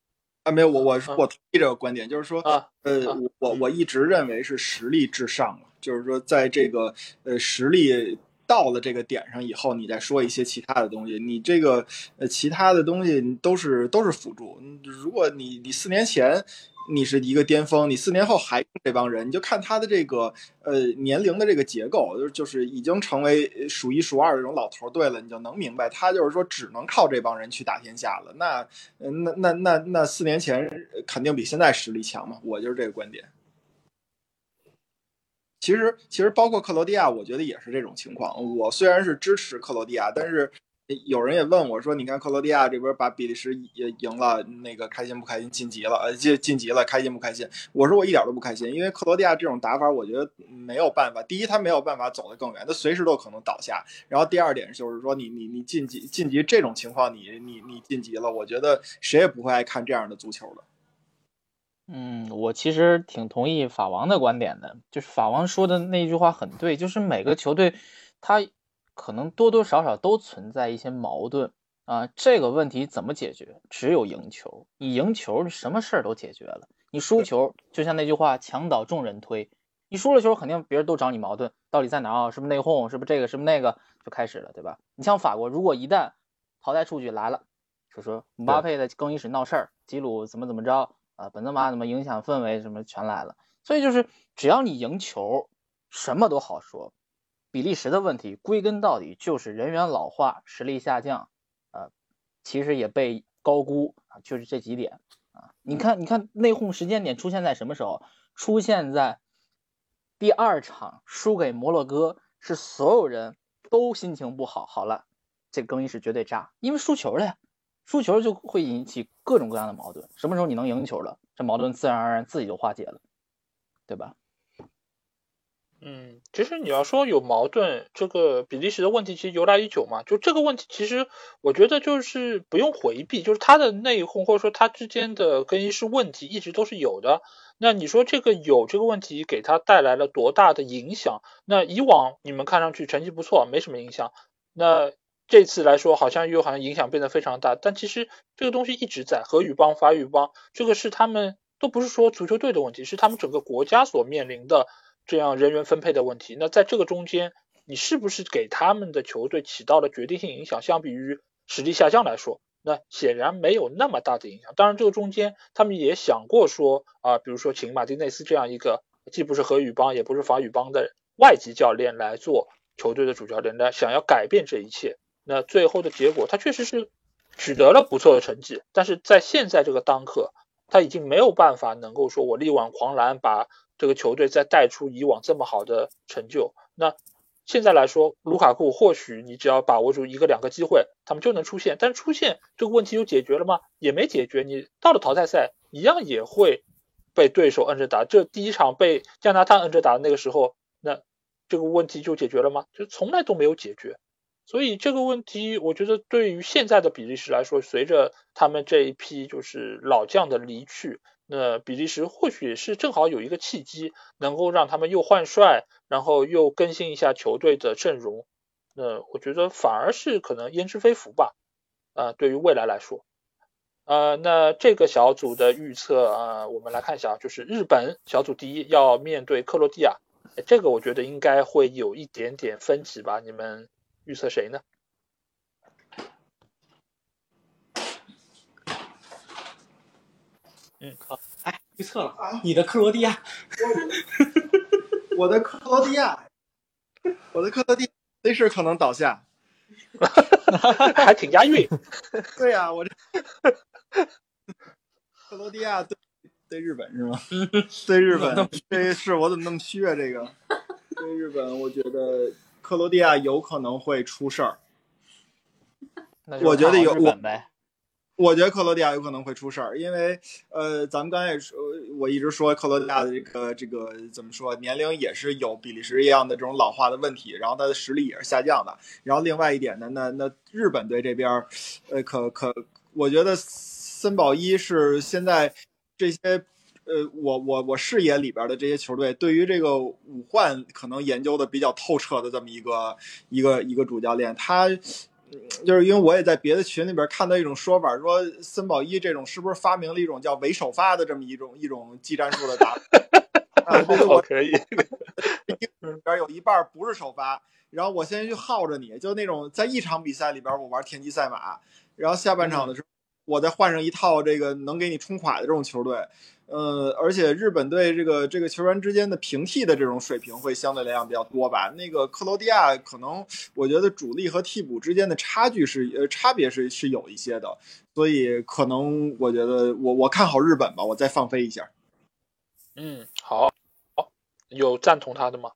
啊，没有，我我我同意这个观点，就是说，呃，我我一直认为是实力至上就是说，在这个呃实力到了这个点上以后，你再说一些其他的东西，你这个呃其他的东西都是都是辅助。如果你你四年前。你是一个巅峰，你四年后还这帮人，你就看他的这个呃年龄的这个结构，就就是已经成为数一数二的这种老头队了，你就能明白他就是说只能靠这帮人去打天下了。那那那那那四年前肯定比现在实力强嘛，我就是这个观点。其实其实包括克罗地亚，我觉得也是这种情况。我虽然是支持克罗地亚，但是。有人也问我说：“你看克罗地亚这边把比利时也赢了，那个开心不开心？晋级了，呃，晋晋级了，开心不开心？”我说：“我一点都不开心，因为克罗地亚这种打法，我觉得没有办法。第一，他没有办法走得更远，他随时都可能倒下。然后第二点就是说，你你你晋级晋级这种情况，你你你晋级了，我觉得谁也不会爱看这样的足球的。”嗯，我其实挺同意法王的观点的，就是法王说的那句话很对，就是每个球队他。可能多多少少都存在一些矛盾啊，这个问题怎么解决？只有赢球。你赢球，什么事儿都解决了。你输球，就像那句话“墙倒众人推”，你输了球，肯定别人都找你矛盾，到底在哪啊？是不是内讧？是不是这个？是不是那个？就开始了，对吧？你像法国，如果一旦淘汰数据来了，就说姆巴佩在更衣室闹事儿，吉鲁怎么怎么着啊？本泽马怎么影响氛围，什么全来了。所以就是只要你赢球，什么都好说。比利时的问题归根到底就是人员老化、实力下降，呃，其实也被高估啊，就是这几点啊。你看，你看内讧时间点出现在什么时候？出现在第二场输给摩洛哥，是所有人都心情不好。好了，这更衣室绝对炸，因为输球了呀，输球就会引起各种各样的矛盾。什么时候你能赢球了，这矛盾自然而然自己就化解了，对吧？嗯，其实你要说有矛盾，这个比利时的问题其实由来已久嘛。就这个问题，其实我觉得就是不用回避，就是他的内讧或者说他之间的更衣室问题一直都是有的。那你说这个有这个问题给他带来了多大的影响？那以往你们看上去成绩不错，没什么影响。那这次来说，好像又好像影响变得非常大。但其实这个东西一直在，荷语邦、法语邦，这个是他们都不是说足球队的问题，是他们整个国家所面临的。这样人员分配的问题，那在这个中间，你是不是给他们的球队起到了决定性影响？相比于实力下降来说，那显然没有那么大的影响。当然，这个中间他们也想过说啊，比如说请马丁内斯这样一个既不是荷语邦也不是法语邦的外籍教练来做球队的主教练，来想要改变这一切。那最后的结果，他确实是取得了不错的成绩，但是在现在这个当刻，他已经没有办法能够说我力挽狂澜把。这个球队再带出以往这么好的成就，那现在来说，卢卡库或许你只要把握住一个两个机会，他们就能出现。但出现这个问题就解决了吗？也没解决。你到了淘汰赛，一样也会被对手摁着打。这第一场被加拿大摁着打的那个时候，那这个问题就解决了吗？就从来都没有解决。所以这个问题，我觉得对于现在的比利时来说，随着他们这一批就是老将的离去。那比利时或许是正好有一个契机，能够让他们又换帅，然后又更新一下球队的阵容。那我觉得反而是可能焉知非福吧。啊，对于未来来说，呃，那这个小组的预测啊，我们来看一下，就是日本小组第一要面对克罗地亚，这个我觉得应该会有一点点分歧吧？你们预测谁呢？嗯，好，哎，预测了，啊你的克罗地亚，我的克罗地亚，我的克罗地亚，这事可能倒下，还挺押韵。对呀，我这克罗地亚对对日本是吗？对日本，这是我怎么那么虚啊？这个对日本，我觉得克罗地亚有可能会出事儿。我觉得有我。我觉得克罗地亚有可能会出事儿，因为呃，咱们刚才也说，我一直说克罗地亚的这个这个怎么说，年龄也是有比利时一样的这种老化的问题，然后他的实力也是下降的。然后另外一点呢，那那日本队这边，呃，可可，我觉得森保一是现在这些呃，我我我视野里边的这些球队，对于这个武焕可能研究的比较透彻的这么一个一个一个主教练，他就是因为我也在别的群里边看到一种说法，说森保一这种是不是发明了一种叫伪首发的这么一种一种技战术的打法？啊，这个我可以，里边有一半不是首发，然后我先去耗着你，就那种在一场比赛里边我玩田忌赛马，然后下半场的时候我再换上一套这个能给你冲垮的这种球队。呃，而且日本队这个这个球员之间的平替的这种水平会相对来讲比较多吧。那个克罗地亚可能我觉得主力和替补之间的差距是呃差别是是有一些的，所以可能我觉得我我看好日本吧，我再放飞一下。嗯，好，有赞同他的吗？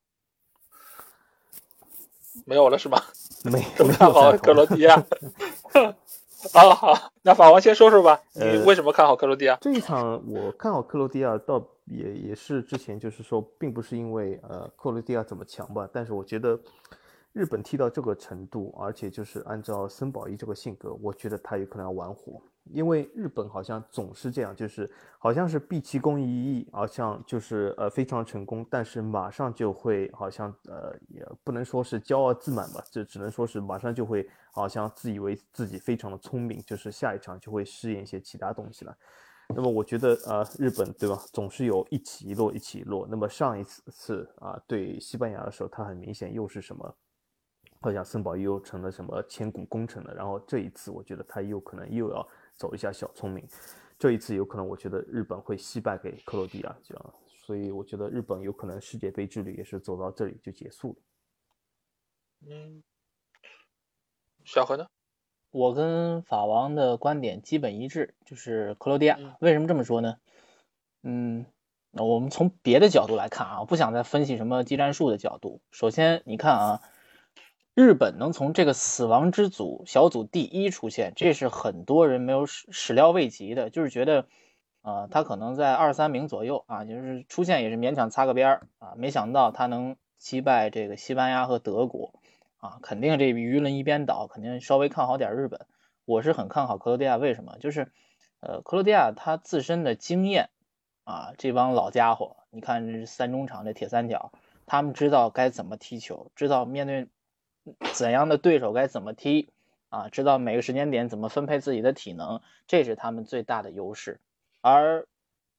没有了是吗？没，看好克罗地亚。啊好，那法王先说说吧，你为什么看好克罗地亚？这一场我看好克罗地亚，倒也也是之前就是说，并不是因为呃克罗地亚怎么强吧，但是我觉得。日本踢到这个程度，而且就是按照森保一这个性格，我觉得他有可能要玩火，因为日本好像总是这样，就是好像是毕其功于一役，好像就是呃非常成功，但是马上就会好像呃也不能说是骄傲自满吧，这只能说是马上就会好像自以为自己非常的聪明，就是下一场就会试验一些其他东西了。那么我觉得呃日本对吧，总是有一起一落一起一落。那么上一次次啊对西班牙的时候，他很明显又是什么？好像森保又成了什么千古功臣了，然后这一次我觉得他又可能又要走一下小聪明，这一次有可能我觉得日本会惜败给克罗地亚，这样，所以我觉得日本有可能世界杯之旅也是走到这里就结束了。嗯，小何呢？我跟法王的观点基本一致，就是克罗地亚。为什么这么说呢？嗯，那我们从别的角度来看啊，我不想再分析什么技战术的角度。首先，你看啊。日本能从这个死亡之组小组第一出现，这是很多人没有始始料未及的，就是觉得，啊，他可能在二三名左右啊，就是出现也是勉强擦个边儿啊，没想到他能击败这个西班牙和德国，啊，肯定这舆论一边倒，肯定稍微看好点日本。我是很看好克罗地亚，为什么？就是，呃，克罗地亚他自身的经验，啊，这帮老家伙，你看这三中场这铁三角，他们知道该怎么踢球，知道面对。怎样的对手该怎么踢啊？知道每个时间点怎么分配自己的体能，这是他们最大的优势。而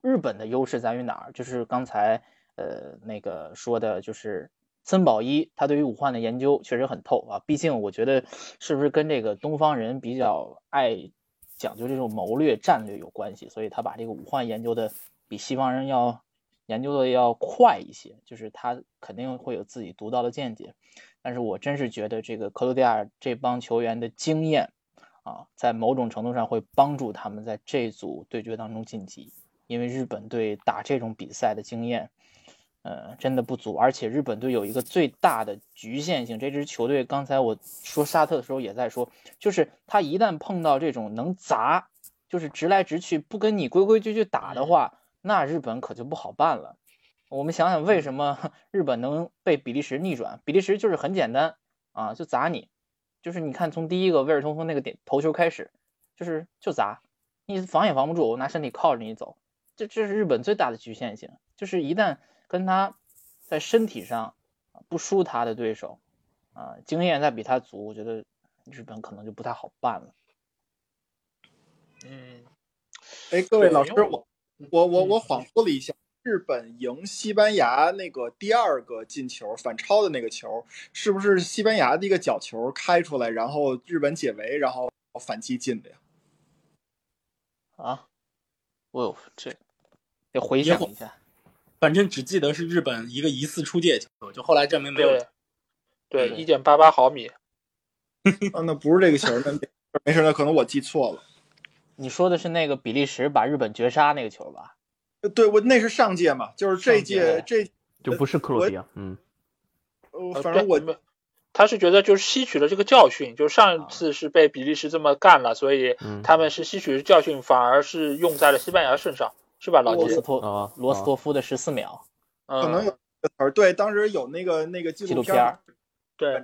日本的优势在于哪儿？就是刚才呃那个说的，就是森保一，他对于武汉的研究确实很透啊。毕竟我觉得是不是跟这个东方人比较爱讲究这种谋略战略有关系，所以他把这个武汉研究的比西方人要研究的要快一些，就是他肯定会有自己独到的见解。但是我真是觉得这个克罗地亚这帮球员的经验啊，在某种程度上会帮助他们在这组对决当中晋级，因为日本队打这种比赛的经验，呃，真的不足。而且日本队有一个最大的局限性，这支球队刚才我说沙特的时候也在说，就是他一旦碰到这种能砸，就是直来直去不跟你规规矩矩打的话，那日本可就不好办了。我们想想，为什么 日本能被比利时逆转？比利时就是很简单啊，就砸你，就是你看从第一个威尔通风那个点头球开始，就是就砸，你防也防不住，我拿身体靠着你走，这这是日本最大的局限性，就是一旦跟他在身体上不输他的对手啊，经验再比他足，我觉得日本可能就不太好办了。嗯，哎，各位老师，我我我我恍惚了一下。日本赢西班牙那个第二个进球反超的那个球，是不是西班牙的一个角球开出来，然后日本解围，然后反击进的呀？啊，哦，这得回想一下，反正只记得是日本一个疑似出界球，就后来证明没有。对，一点八八毫米。啊，那不是这个球，那没事，那可能我记错了。你说的是那个比利时把日本绝杀那个球吧？对，我那是上届嘛，就是这届这就不是克罗地亚，嗯，呃，反正我他是觉得就是吸取了这个教训，就上一次是被比利时这么干了，所以他们是吸取教训，反而是用在了西班牙身上，是吧？老罗斯托啊，罗斯托夫的十四秒，可能有对，当时有那个那个纪录片，对。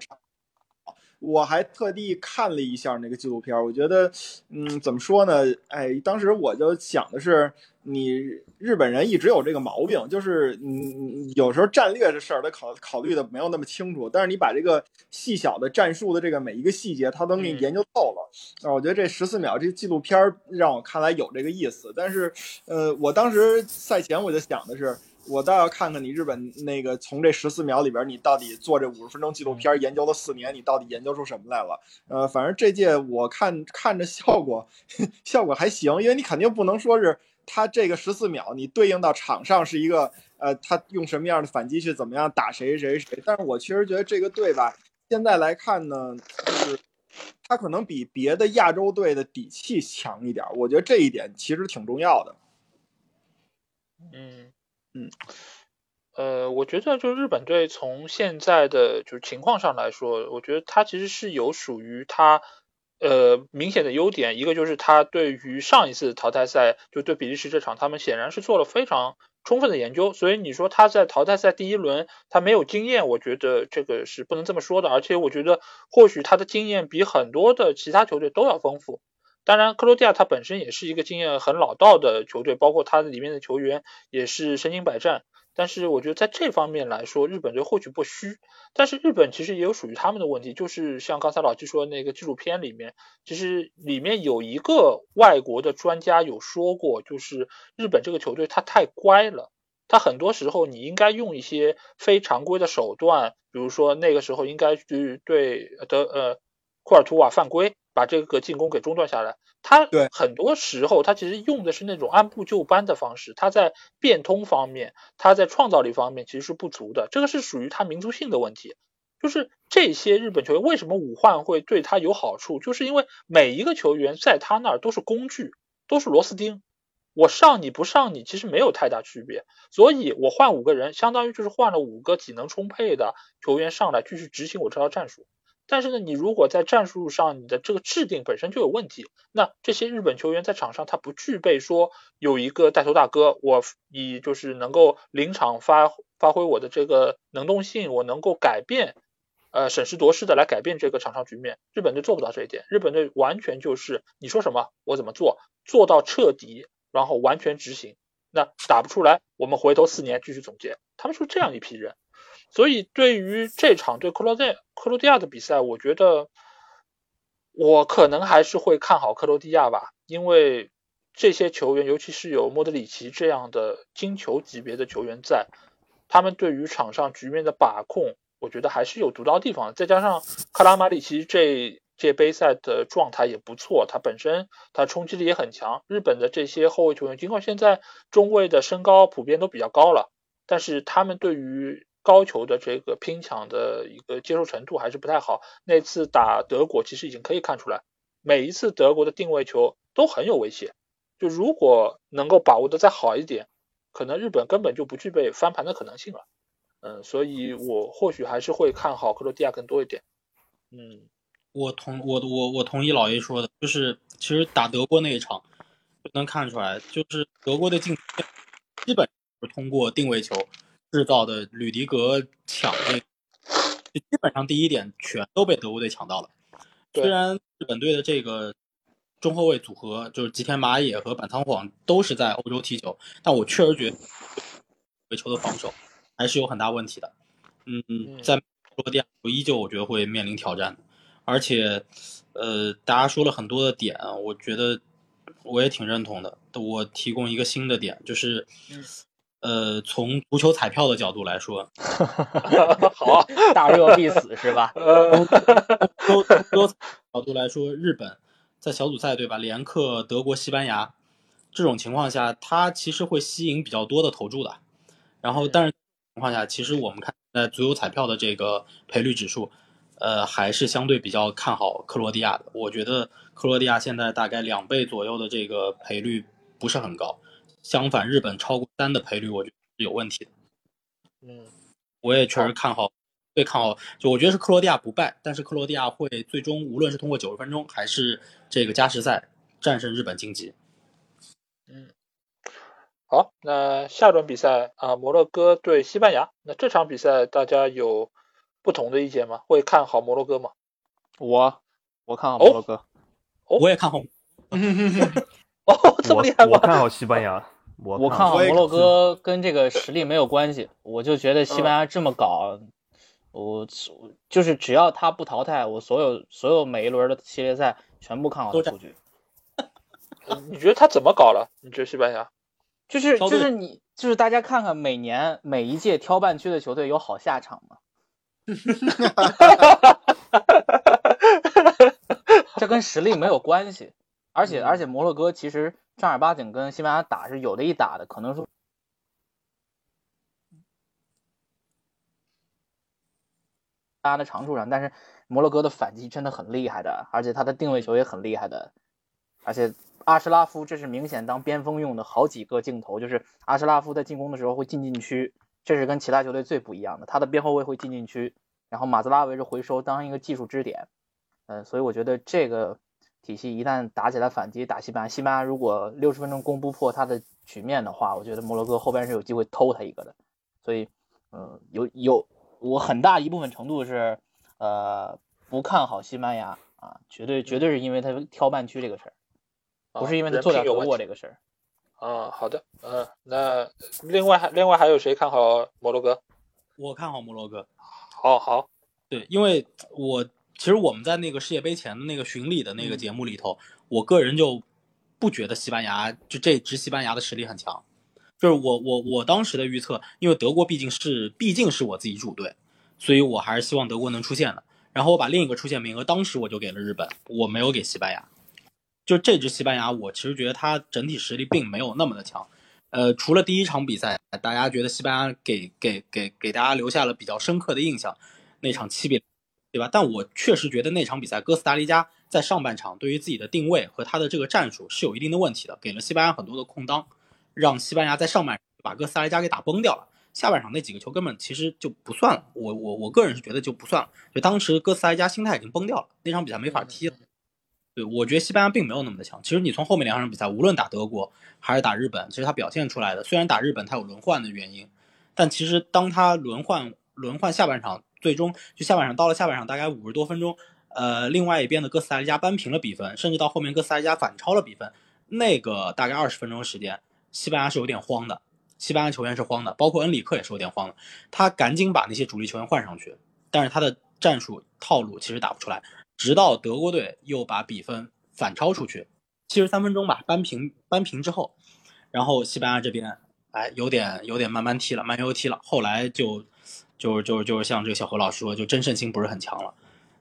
我还特地看了一下那个纪录片，我觉得，嗯，怎么说呢？哎，当时我就想的是，你日本人一直有这个毛病，就是你有时候战略这事儿他考考虑的没有那么清楚，但是你把这个细小的战术的这个每一个细节，他都给你研究透了。啊，我觉得这十四秒这纪录片让我看来有这个意思，但是呃，我当时赛前我就想的是。我倒要看看你日本那个从这十四秒里边，你到底做这五十分钟纪录片研究了四年，你到底研究出什么来了？呃，反正这届我看看着效果 效果还行，因为你肯定不能说是他这个十四秒你对应到场上是一个呃，他用什么样的反击去怎么样打谁谁谁。但是我其实觉得这个队吧，现在来看呢，就是他可能比别的亚洲队的底气强一点，我觉得这一点其实挺重要的。嗯。嗯，呃，我觉得就日本队从现在的就是情况上来说，我觉得他其实是有属于他呃明显的优点，一个就是他对于上一次淘汰赛就对比利时这场，他们显然是做了非常充分的研究，所以你说他在淘汰赛第一轮他没有经验，我觉得这个是不能这么说的，而且我觉得或许他的经验比很多的其他球队都要丰富。当然，克罗地亚它本身也是一个经验很老道的球队，包括它里面的球员也是身经百战。但是我觉得在这方面来说，日本队或许不虚。但是日本其实也有属于他们的问题，就是像刚才老季说的那个纪录片里面，其实里面有一个外国的专家有说过，就是日本这个球队他太乖了，他很多时候你应该用一些非常规的手段，比如说那个时候应该去对的呃库尔图瓦犯规。把这个进攻给中断下来，他很多时候他其实用的是那种按部就班的方式，他在变通方面，他在创造力方面其实是不足的，这个是属于他民族性的问题。就是这些日本球员为什么五换会对他有好处，就是因为每一个球员在他那儿都是工具，都是螺丝钉，我上你不上你其实没有太大区别，所以我换五个人，相当于就是换了五个体能充沛的球员上来继续执行我这套战术。但是呢，你如果在战术上你的这个制定本身就有问题，那这些日本球员在场上他不具备说有一个带头大哥，我以就是能够临场发发挥我的这个能动性，我能够改变，呃审时度势的来改变这个场上局面。日本队做不到这一点，日本队完全就是你说什么我怎么做，做到彻底，然后完全执行。那打不出来，我们回头四年继续总结。他们是这样一批人。所以，对于这场对克罗地克罗地亚的比赛，我觉得我可能还是会看好克罗地亚吧，因为这些球员，尤其是有莫德里奇这样的金球级别的球员在，他们对于场上局面的把控，我觉得还是有独到地方。再加上克拉马里奇这届杯赛的状态也不错，他本身他冲击力也很强。日本的这些后卫球员，尽管现在中卫的身高普遍都比较高了，但是他们对于高球的这个拼抢的一个接受程度还是不太好。那次打德国，其实已经可以看出来，每一次德国的定位球都很有威胁。就如果能够把握的再好一点，可能日本根本就不具备翻盘的可能性了。嗯，所以我或许还是会看好克罗地亚更多一点。嗯，我同我我我同意老 A 说的，就是其实打德国那一场能看出来，就是德国的进基本是通过定位球。制造的吕迪格抢这，就基本上第一点全都被德国队抢到了。虽然日本队的这个中后卫组合就是吉田麻也和板仓晃都是在欧洲踢球，但我确实觉得回球的防守还是有很大问题的。嗯，在克罗地亚依旧我觉得会面临挑战。而且，呃，大家说了很多的点，我觉得我也挺认同的。我提供一个新的点，就是。呃，从足球彩票的角度来说，好，大热必死是吧？从足球角度来说，日本在小组赛对吧，连克德国、西班牙，这种情况下，它其实会吸引比较多的投注的。然后，但是情况下，其实我们看在足球彩票的这个赔率指数，呃，还是相对比较看好克罗地亚的。我觉得克罗地亚现在大概两倍左右的这个赔率不是很高。相反，日本超过三的赔率，我觉得是有问题的。嗯，我也确实看好，最看好，就我觉得是克罗地亚不败，但是克罗地亚会最终无论是通过九十分钟还是这个加时赛战胜日本晋级。嗯，好，那下轮比赛啊，摩洛哥对西班牙，那这场比赛大家有不同的意见吗？会看好摩洛哥吗？我我看好摩洛哥，我也看好。哦，这么厉害吗？我看好西班牙。我看好摩洛哥跟这个实力没有关系，我就觉得西班牙这么搞，我就是只要他不淘汰，我所有所有每一轮的系列赛全部看好他出局。你觉得他怎么搞了？你觉得西班牙？就是就是你就是大家看看每年每一届挑半区的球队有好下场吗？这跟实力没有关系，而且而且摩洛哥其实正儿八经跟西班牙打是有的一打的，可能说大家的长处上，但是摩洛哥的反击真的很厉害的，而且他的定位球也很厉害的，而且阿什拉夫这是明显当边锋用的，好几个镜头就是阿什拉夫在进攻的时候会进禁区，这是跟其他球队最不一样的，他的边后卫会进禁区，然后马兹拉维是回收当一个技术支点。嗯，所以我觉得这个体系一旦打起来反击打西班牙，西班牙如果六十分钟攻不破他的局面的话，我觉得摩洛哥后边是有机会偷他一个的。所以，嗯，有有我很大一部分程度是，呃，不看好西班牙啊，绝对绝对是因为他挑半区这个事儿，不是因为他做掉德国这个事儿。啊，好的，嗯，那另外还另外还有谁看好摩洛哥？我看好摩洛哥。好好，对，因为我。其实我们在那个世界杯前的那个巡礼的那个节目里头，我个人就不觉得西班牙就这支西班牙的实力很强。就是我我我当时的预测，因为德国毕竟是毕竟是我自己主队，所以我还是希望德国能出现的。然后我把另一个出线名额当时我就给了日本，我没有给西班牙。就这支西班牙，我其实觉得它整体实力并没有那么的强。呃，除了第一场比赛，大家觉得西班牙给给给给大家留下了比较深刻的印象，那场七比。对吧？但我确实觉得那场比赛，哥斯达黎加在上半场对于自己的定位和他的这个战术是有一定的问题的，给了西班牙很多的空当，让西班牙在上半把哥斯达黎加给打崩掉了。下半场那几个球根本其实就不算了。我我我个人是觉得就不算了。就当时哥斯达黎加心态已经崩掉了，那场比赛没法踢了。对，我觉得西班牙并没有那么的强。其实你从后面两场比赛，无论打德国还是打日本，其实他表现出来的，虽然打日本他有轮换的原因，但其实当他轮换轮换下半场。最终就下半场到了下半场大概五十多分钟，呃，另外一边的哥斯达黎加扳平了比分，甚至到后面哥斯达黎加反超了比分。那个大概二十分钟时间，西班牙是有点慌的，西班牙球员是慌的，包括恩里克也是有点慌的。他赶紧把那些主力球员换上去，但是他的战术套路其实打不出来。直到德国队又把比分反超出去，七十三分钟吧，扳平扳平之后，然后西班牙这边哎有点有点慢慢踢了，慢悠悠踢了，后来就。就是就是就是像这个小何老师说，就真胜心不是很强了。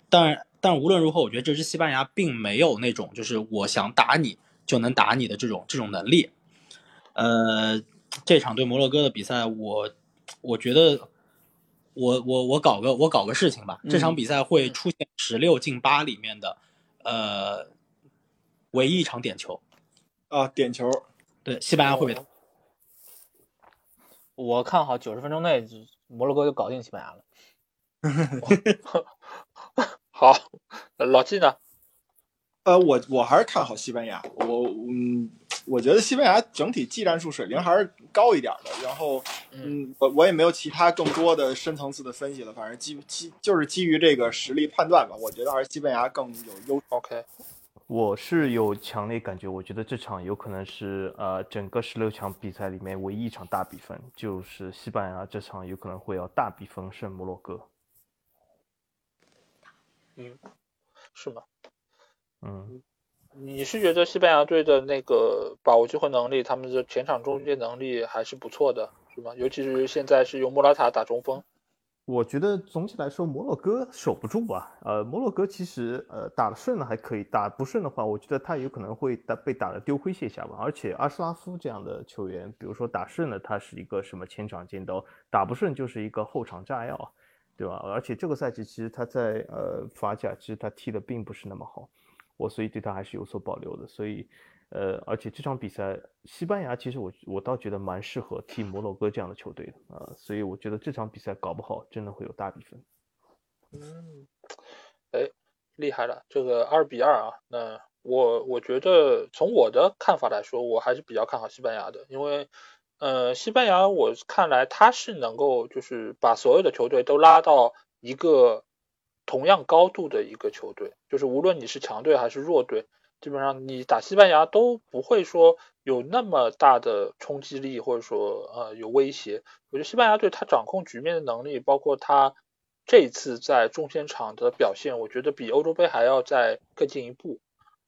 但但无论如何，我觉得这支西班牙并没有那种就是我想打你就能打你的这种这种能力。呃，这场对摩洛哥的比赛，我我觉得我我我搞个我搞个事情吧。这场比赛会出现十六进八里面的呃唯一一场点球啊，点球。对，西班牙会被。我看好九十分钟内。摩洛哥就搞定西班牙了。好，老季呢？呃，我我还是看好西班牙。我嗯，我觉得西班牙整体技战术水平还是高一点的。然后嗯，我我也没有其他更多的深层次的分析了。反正基基就是基于这个实力判断吧。我觉得还是西班牙更有优。OK。我是有强烈感觉，我觉得这场有可能是呃整个十六强比赛里面唯一一场大比分，就是西班牙这场有可能会要大比分胜摩洛哥。嗯，是吗？嗯，你是觉得西班牙队的那个把握机会能力，他们的前场终结能力还是不错的，是吗？尤其是现在是用莫拉塔打中锋。我觉得总体来说，摩洛哥守不住吧。呃，摩洛哥其实呃打的顺了还可以，打不顺的话，我觉得他有可能会打被打的丢盔卸甲吧。而且阿什拉夫这样的球员，比如说打顺了，他是一个什么前场尖刀；打不顺就是一个后场炸药，对吧？而且这个赛季其实他在呃法甲其实他踢的并不是那么好，我所以对他还是有所保留的。所以。呃，而且这场比赛，西班牙其实我我倒觉得蛮适合踢摩洛哥这样的球队的啊，所以我觉得这场比赛搞不好真的会有大比分。嗯，哎，厉害了，这个二比二啊，那我我觉得从我的看法来说，我还是比较看好西班牙的，因为呃，西班牙我看来他是能够就是把所有的球队都拉到一个同样高度的一个球队，就是无论你是强队还是弱队。基本上你打西班牙都不会说有那么大的冲击力，或者说呃有威胁。我觉得西班牙队他掌控局面的能力，包括他这次在中前场的表现，我觉得比欧洲杯还要再更进一步。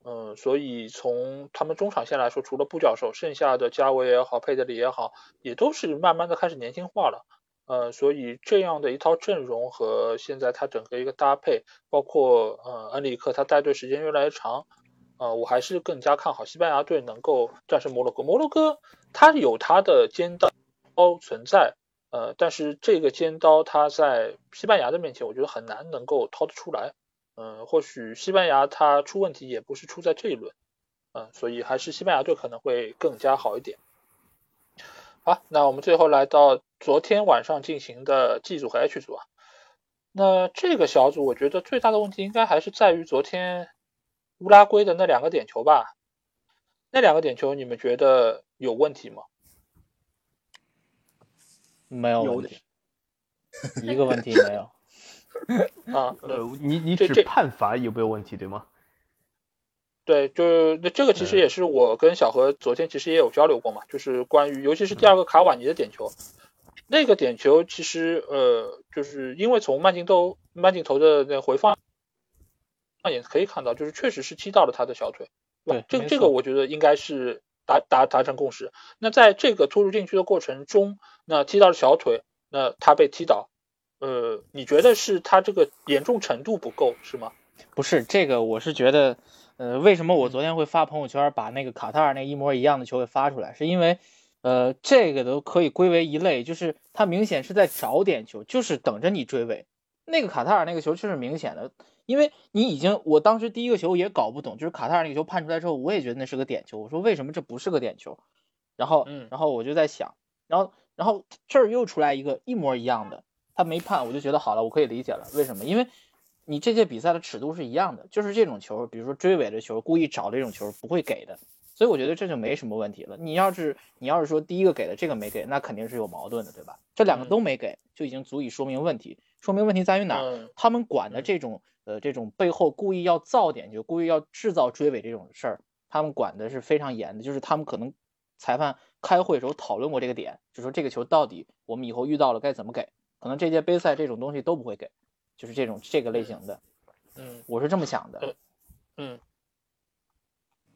嗯，所以从他们中场线来说，除了布教授，剩下的加维也好，佩德里也好，也都是慢慢的开始年轻化了。呃，所以这样的一套阵容和现在他整个一个搭配，包括呃恩里克他带队时间越来越长，呃，我还是更加看好西班牙队能够战胜摩洛哥。摩洛哥他有他的尖刀存在，呃，但是这个尖刀他在西班牙的面前，我觉得很难能够掏得出来。嗯，或许西班牙他出问题也不是出在这一轮，嗯，所以还是西班牙队可能会更加好一点。好，那我们最后来到昨天晚上进行的 G 组和 H 组啊。那这个小组，我觉得最大的问题应该还是在于昨天乌拉圭的那两个点球吧。那两个点球，你们觉得有问题吗？没有问题，一个问题没有。啊，呃，你你指判罚有没有问题，对吗？对，就那这个其实也是我跟小何昨天其实也有交流过嘛，就是关于尤其是第二个卡瓦尼的点球，那个点球其实呃，就是因为从慢镜头慢镜头的那回放也可以看到，就是确实是踢到了他的小腿，对，这这个我觉得应该是达达达成共识。那在这个突入禁区的过程中，那踢到了小腿，那他被踢倒，呃，你觉得是他这个严重程度不够是吗？不是，这个我是觉得。呃，为什么我昨天会发朋友圈把那个卡塔尔那一模一样的球给发出来？是因为，呃，这个都可以归为一类，就是他明显是在找点球，就是等着你追尾。那个卡塔尔那个球确实明显的，因为你已经，我当时第一个球也搞不懂，就是卡塔尔那个球判出来之后，我也觉得那是个点球。我说为什么这不是个点球？然后，然后我就在想，然后，然后这儿又出来一个一模一样的，他没判，我就觉得好了，我可以理解了，为什么？因为。你这届比赛的尺度是一样的，就是这种球，比如说追尾的球，故意找这种球不会给的，所以我觉得这就没什么问题了。你要是你要是说第一个给的这个没给，那肯定是有矛盾的，对吧？这两个都没给，就已经足以说明问题。说明问题在于哪儿？他们管的这种呃这种背后故意要造点，就故意要制造追尾这种事儿，他们管的是非常严的。就是他们可能裁判开会的时候讨论过这个点，就说这个球到底我们以后遇到了该怎么给？可能这届杯赛这种东西都不会给。就是这种这个类型的，嗯，我是这么想的，嗯，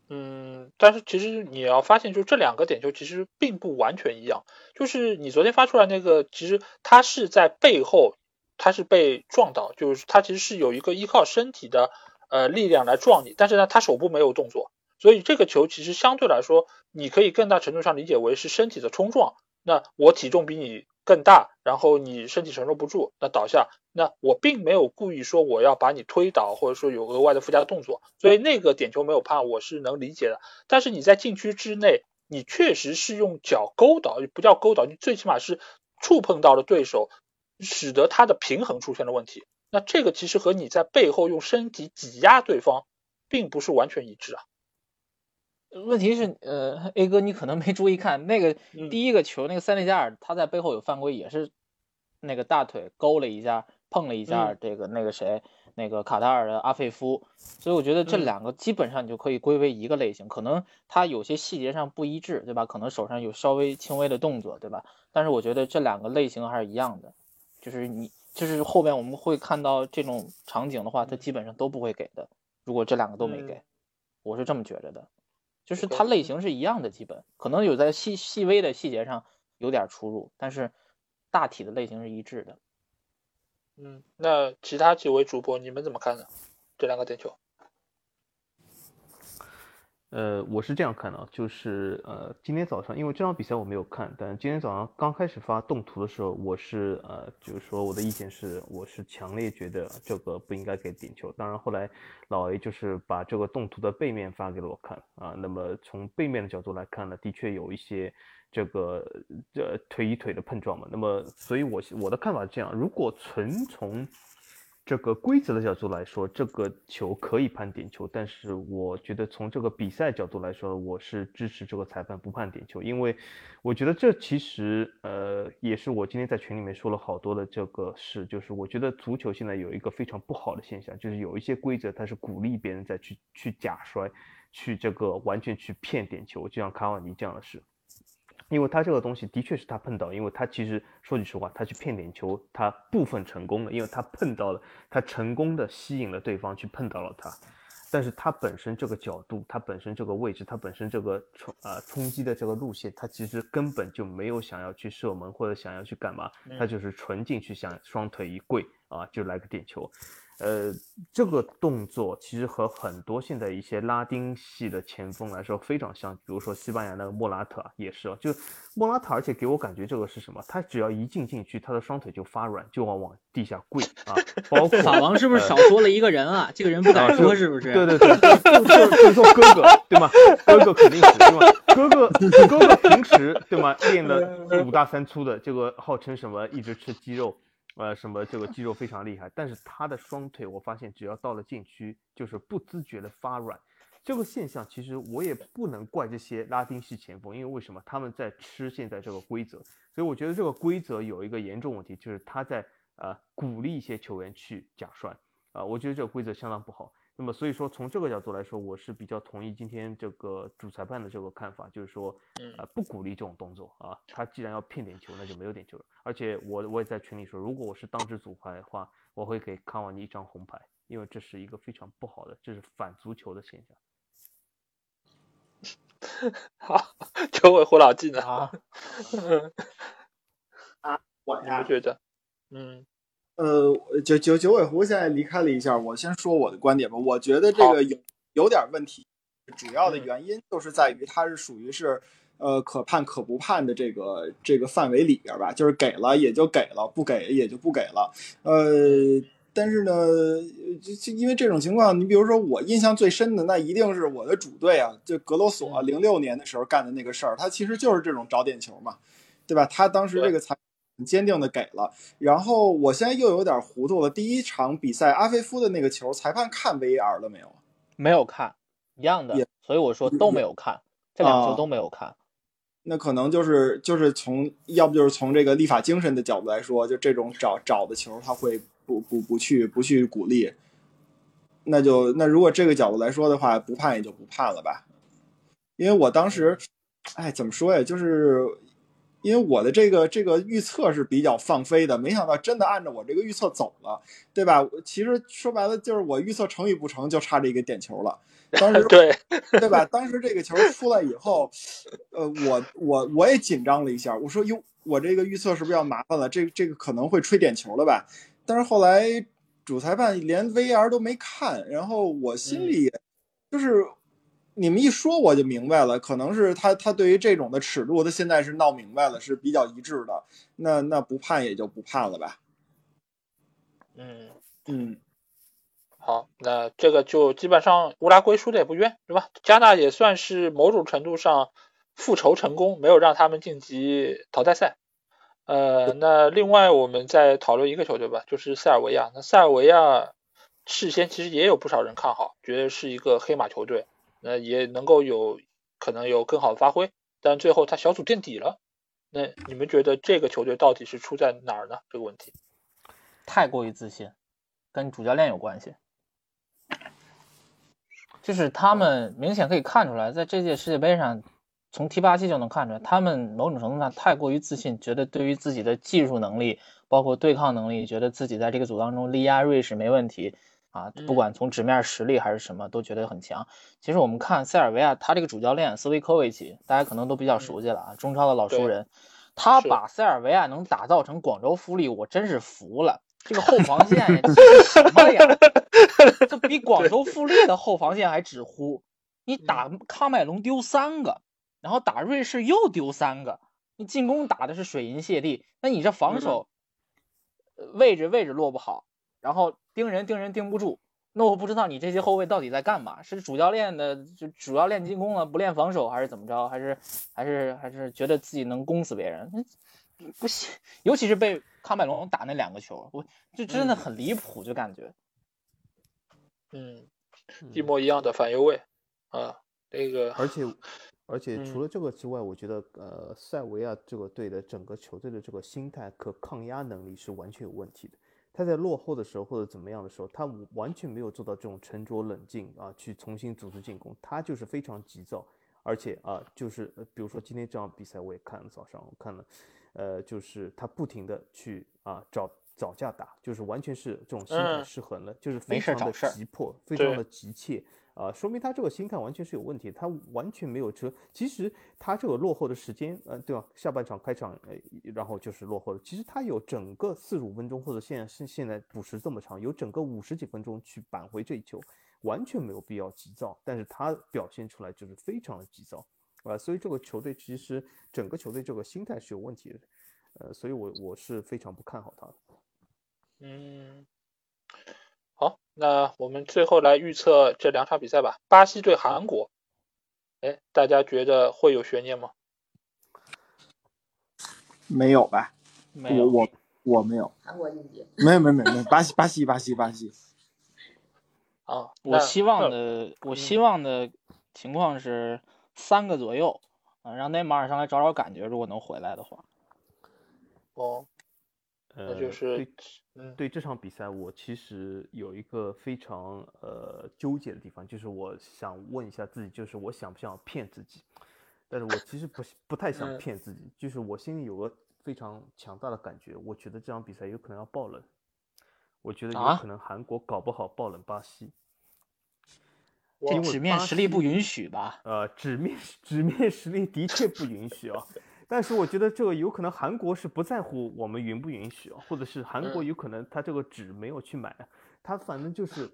嗯，但是其实你要发现，就这两个点球其实并不完全一样。就是你昨天发出来那个，其实他是在背后，他是被撞倒，就是他其实是有一个依靠身体的呃力量来撞你，但是呢，他手部没有动作，所以这个球其实相对来说，你可以更大程度上理解为是身体的冲撞。那我体重比你。更大，然后你身体承受不住，那倒下，那我并没有故意说我要把你推倒，或者说有额外的附加动作，所以那个点球没有判，我是能理解的。但是你在禁区之内，你确实是用脚勾倒，不叫勾倒，你最起码是触碰到了对手，使得他的平衡出现了问题。那这个其实和你在背后用身体挤压对方，并不是完全一致啊。问题是，呃，A 哥，你可能没注意看那个第一个球，那个塞内加尔他在背后有犯规，也是那个大腿勾了一下，碰了一下这个那个谁，那个卡塔尔的阿费夫，所以我觉得这两个基本上你就可以归为一个类型，可能他有些细节上不一致，对吧？可能手上有稍微轻微的动作，对吧？但是我觉得这两个类型还是一样的，就是你就是后边我们会看到这种场景的话，他基本上都不会给的，如果这两个都没给，我是这么觉着的。就是它类型是一样的，基本可能有在细细微的细节上有点出入，但是大体的类型是一致的。嗯，那其他几位主播你们怎么看呢？这两个点球？呃，我是这样看的，就是呃，今天早上因为这场比赛我没有看，但今天早上刚开始发动图的时候，我是呃，就是说我的意见是，我是强烈觉得这个不应该给点球。当然后来老 A 就是把这个动图的背面发给了我看啊，那么从背面的角度来看呢，的确有一些这个呃腿与腿的碰撞嘛。那么所以我我的看法是这样，如果纯从这个规则的角度来说，这个球可以判点球，但是我觉得从这个比赛角度来说，我是支持这个裁判不判点球，因为我觉得这其实呃也是我今天在群里面说了好多的这个事，就是我觉得足球现在有一个非常不好的现象，就是有一些规则它是鼓励别人再去去假摔，去这个完全去骗点球，就像卡瓦尼这样的事。因为他这个东西的确是他碰到，因为他其实说句实话，他去骗点球，他部分成功了，因为他碰到了，他成功的吸引了对方去碰到了他，但是他本身这个角度，他本身这个位置，他本身这个冲呃冲击的这个路线，他其实根本就没有想要去射门或者想要去干嘛，他就是纯进去想双腿一跪啊就来个点球。呃，这个动作其实和很多现在一些拉丁系的前锋来说非常像，比如说西班牙那个莫拉特也是，就莫拉特，而且给我感觉这个是什么？他只要一进禁区，他的双腿就发软，就往往地下跪 啊。包括法王是不是少说了一个人啊？这个人不敢说是不是？对对对，就就说哥哥对吗？哥哥肯定是对吗？哥哥哥哥平时对吗？练的 五大三粗的，这个号称什么？一直吃鸡肉。呃，什么这个肌肉非常厉害，但是他的双腿，我发现只要到了禁区，就是不自觉的发软。这个现象其实我也不能怪这些拉丁系前锋，因为为什么他们在吃现在这个规则？所以我觉得这个规则有一个严重问题，就是他在呃鼓励一些球员去假摔啊，我觉得这个规则相当不好。那么所以说，从这个角度来说，我是比较同意今天这个主裁判的这个看法，就是说，呃，不鼓励这种动作啊。他既然要骗点球，那就没有点球了。而且我我也在群里说，如果我是当值主裁的话，我会给康瓦尼一张红牌，因为这是一个非常不好的，这是反足球的现象。好，球尾胡老技能？啊，啊，我呀，觉得，嗯。呃，九九九尾狐现在离开了一下，我先说我的观点吧。我觉得这个有有点问题，主要的原因就是在于它是属于是呃可判可不判的这个这个范围里边吧，就是给了也就给了，不给也就不给了。呃，但是呢，就就因为这种情况，你比如说我印象最深的，那一定是我的主队啊，就格罗索零六年的时候干的那个事儿，他其实就是这种找点球嘛，对吧？他当时这个裁。坚定的给了，然后我现在又有点糊涂了。第一场比赛，阿菲夫的那个球，裁判看 VAR 了没有？没有看，一样的。所以我说都没有看，这两球都没有看。那可能就是就是从要不就是从这个立法精神的角度来说，就这种找找的球，他会不不不去不去鼓励。那就那如果这个角度来说的话，不判也就不判了吧。因为我当时，哎，怎么说呀？就是。因为我的这个这个预测是比较放飞的，没想到真的按照我这个预测走了，对吧？其实说白了就是我预测成与不成就差这一个点球了。当时对对吧？当时这个球出来以后，呃，我我我也紧张了一下，我说哟，我这个预测是不是要麻烦了？这这个可能会吹点球了吧？但是后来主裁判连 VR 都没看，然后我心里就是。你们一说我就明白了，可能是他他对于这种的尺度，他现在是闹明白了，是比较一致的。那那不判也就不判了吧。嗯嗯，好，那这个就基本上乌拉圭输的也不冤，对吧？加纳也算是某种程度上复仇成功，没有让他们晋级淘汰赛。呃，那另外我们再讨论一个球队吧，就是塞尔维亚。那塞尔维亚事先其实也有不少人看好，觉得是一个黑马球队。那也能够有可能有更好的发挥，但最后他小组垫底了。那你们觉得这个球队到底是出在哪儿呢？这个问题太过于自信，跟主教练有关系。就是他们明显可以看出来，在这届世界杯上，从踢八期就能看出来，他们某种程度上太过于自信，觉得对于自己的技术能力，包括对抗能力，觉得自己在这个组当中力压瑞士没问题。啊，不管从纸面实力还是什么，都觉得很强。其实我们看塞尔维亚，他这个主教练斯维科维奇，大家可能都比较熟悉了啊，中超的老熟人。他把塞尔维亚能打造成广州富力，我真是服了。这个后防线这 什么呀？这比广州富力的后防线还直呼。你打喀麦隆丢三个，然后打瑞士又丢三个，你进攻打的是水银泻地，那你这防守位置位置落不好。然后盯人盯人盯不住，那我不知道你这些后卫到底在干嘛？是主教练的就主要练进攻了，不练防守，还是怎么着？还是还是还是觉得自己能攻死别人？不行，尤其是被康麦隆打那两个球，我就真的很离谱，就感觉，嗯，一模一样的反右位啊，那个，而且而且除了这个之外，我觉得呃，塞维亚这个队的整个球队的这个心态和抗压能力是完全有问题的。他在落后的时候或者怎么样的时候，他完全没有做到这种沉着冷静啊，去重新组织进攻，他就是非常急躁。而且啊，就是比如说今天这场比赛，我也看了，早上我看了，呃，就是他不停的去啊找找架打，就是完全是这种心态失衡了，就是非常的急迫，非常的急切啊，说明他这个心态完全是有问题，他完全没有车。其实他这个落后的时间，呃，对吧？下半场开场，呃，然后就是落后了。其实他有整个四十五分钟，或者现在是现在补时这么长，有整个五十几分钟去扳回这一球。完全没有必要急躁，但是他表现出来就是非常的急躁，啊，所以这个球队其实整个球队这个心态是有问题的，呃，所以我我是非常不看好他的。嗯，好，那我们最后来预测这两场比赛吧。巴西对韩国，哎，大家觉得会有悬念吗？没有吧？没有，我我没有。韩国晋级？没有没有没有，巴西巴西巴西巴西。啊，我希望的，我希望的情况是三个左右啊，让内马尔上来找找感觉，如果能回来的话。哦，呃，就是对对这场比赛，我其实有一个非常呃纠结的地方，就是我想问一下自己，就是我想不想骗自己？但是我其实不不太想骗自己，就是我心里有个非常强大的感觉，我觉得这场比赛有可能要爆冷，我觉得有可能韩国搞不好爆冷巴西。这纸面实力不允许吧？呃，纸面纸面实力的确不允许啊。但是我觉得这个有可能韩国是不在乎我们允不允许啊，或者是韩国有可能他这个纸没有去买，他反正就是，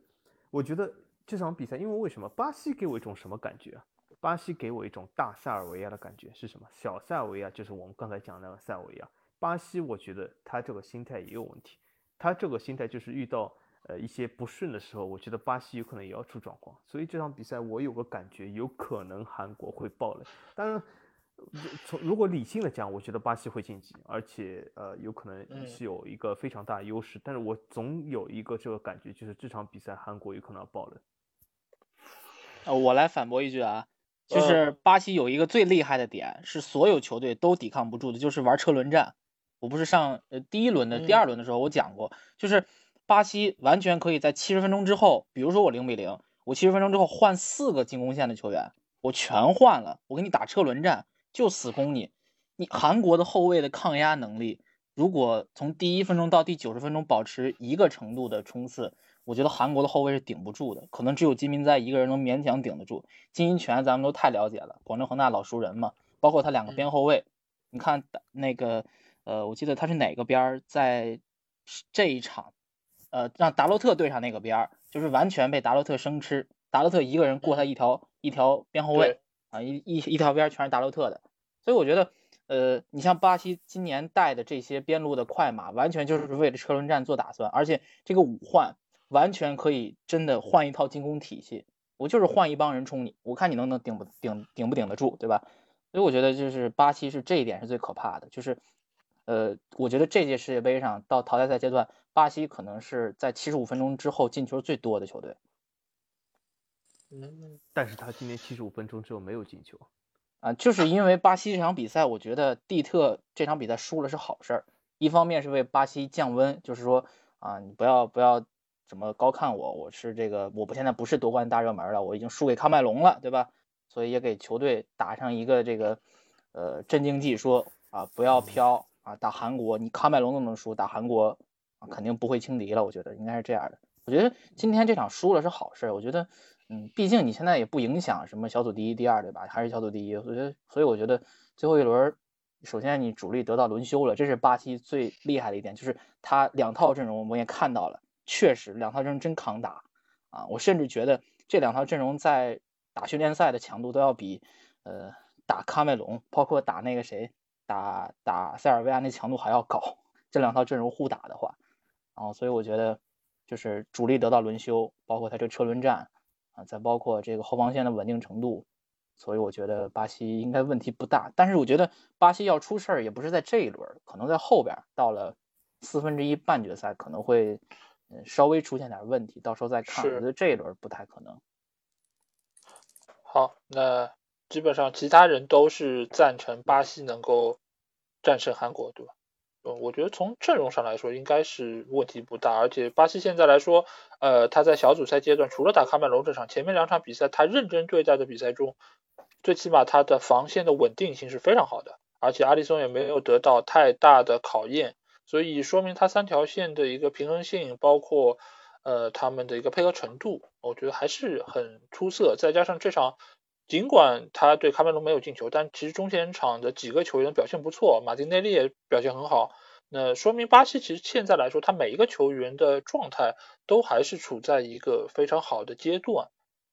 我觉得这场比赛，因为为什么巴西给我一种什么感觉啊？巴西给我一种大塞尔维亚的感觉是什么？小塞尔维亚就是我们刚才讲那个塞尔维亚。巴西我觉得他这个心态也有问题，他这个心态就是遇到。呃，一些不顺的时候，我觉得巴西有可能也要出状况，所以这场比赛我有个感觉，有可能韩国会爆冷。当然，从如果理性的讲，我觉得巴西会晋级，而且呃，有可能是有一个非常大的优势。但是我总有一个这个感觉，就是这场比赛韩国有可能要爆冷。呃，我来反驳一句啊，就是巴西有一个最厉害的点，是所有球队都抵抗不住的，就是玩车轮战。我不是上呃第一轮的第二轮的时候我讲过，就是。巴西完全可以在七十分钟之后，比如说我零比零，我七十分钟之后换四个进攻线的球员，我全换了，我给你打车轮战，就死攻你。你韩国的后卫的抗压能力，如果从第一分钟到第九十分钟保持一个程度的冲刺，我觉得韩国的后卫是顶不住的，可能只有金明哉一个人能勉强顶得住。金英权咱们都太了解了，广州恒大老熟人嘛，包括他两个边后卫，你看那个呃，我记得他是哪个边儿在这一场。呃，让达洛特对上那个边儿，就是完全被达洛特生吃。达洛特一个人过他一条一条边后卫啊，一一一条边全是达洛特的。所以我觉得，呃，你像巴西今年带的这些边路的快马，完全就是为了车轮战做打算。而且这个五换完全可以真的换一套进攻体系。我就是换一帮人冲你，我看你能不能顶不顶顶不顶得住，对吧？所以我觉得就是巴西是这一点是最可怕的，就是。呃，我觉得这届世界杯上到淘汰赛阶段，巴西可能是在七十五分钟之后进球最多的球队。嗯，但是他今天七十五分钟之后没有进球，啊，就是因为巴西这场比赛，我觉得蒂特这场比赛输了是好事儿，一方面是为巴西降温，就是说啊，你不要不要怎么高看我，我是这个，我不现在不是夺冠大热门了，我已经输给喀麦隆了，对吧？所以也给球队打上一个这个呃镇静剂，说啊不要飘。啊，打韩国，你喀麦隆都能输，打韩国啊，肯定不会轻敌了。我觉得应该是这样的。我觉得今天这场输了是好事。我觉得，嗯，毕竟你现在也不影响什么小组第一、第二，对吧？还是小组第一。我觉得，所以我觉得最后一轮，首先你主力得到轮休了，这是巴西最厉害的一点，就是他两套阵容我们也看到了，确实两套阵容真抗打啊。我甚至觉得这两套阵容在打训练赛的强度都要比呃打喀麦隆，包括打那个谁。打打塞尔维亚那强度还要高，这两套阵容互打的话，然后所以我觉得就是主力得到轮休，包括他这车轮战啊，再包括这个后防线的稳定程度，所以我觉得巴西应该问题不大。但是我觉得巴西要出事儿也不是在这一轮，可能在后边到了四分之一半决赛可能会嗯稍微出现点问题，到时候再看。我觉得这一轮不太可能。好，那基本上其他人都是赞成巴西能够战胜韩国，对吧？嗯，我觉得从阵容上来说应该是问题不大，而且巴西现在来说，呃，他在小组赛阶段除了打喀麦隆这场，前面两场比赛他认真对待的比赛中，最起码他的防线的稳定性是非常好的，而且阿里松也没有得到太大的考验，所以说明他三条线的一个平衡性，包括。呃，他们的一个配合程度，我觉得还是很出色。再加上这场，尽管他对喀麦隆没有进球，但其实中前场的几个球员表现不错，马丁内利也表现很好。那说明巴西其实现在来说，他每一个球员的状态都还是处在一个非常好的阶段。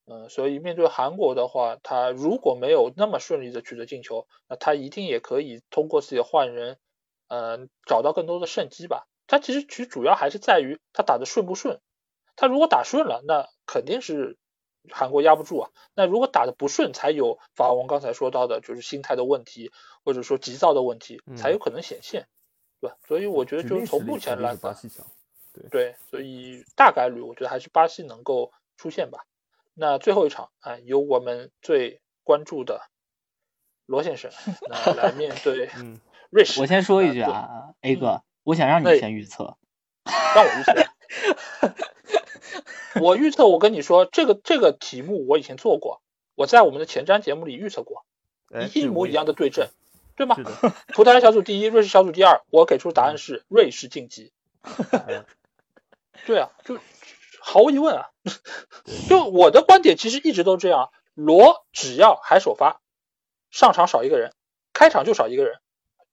嗯，所以面对韩国的话，他如果没有那么顺利的取得进球，那他一定也可以通过自己的换人，嗯，找到更多的胜机吧。他其实其实主要还是在于他打的顺不顺。他如果打顺了，那肯定是韩国压不住啊。那如果打的不顺，才有法王刚才说到的，就是心态的问题，或者说急躁的问题，才有可能显现，对吧？所以我觉得，就是从目前来看，对对，所以大概率我觉得还是巴西能够出现吧。那最后一场啊，由我们最关注的罗先生 来面对 瑞士。我先说一句啊，A 哥，我想让你先预测，让我预测。我预测，我跟你说，这个这个题目我以前做过，我在我们的前瞻节目里预测过，一模一样的对阵，对吗？葡萄牙小组第一，瑞士小组第二，我给出的答案是瑞士晋级。对啊，就毫无疑问啊，就我的观点其实一直都这样，罗只要还首发，上场少一个人，开场就少一个人，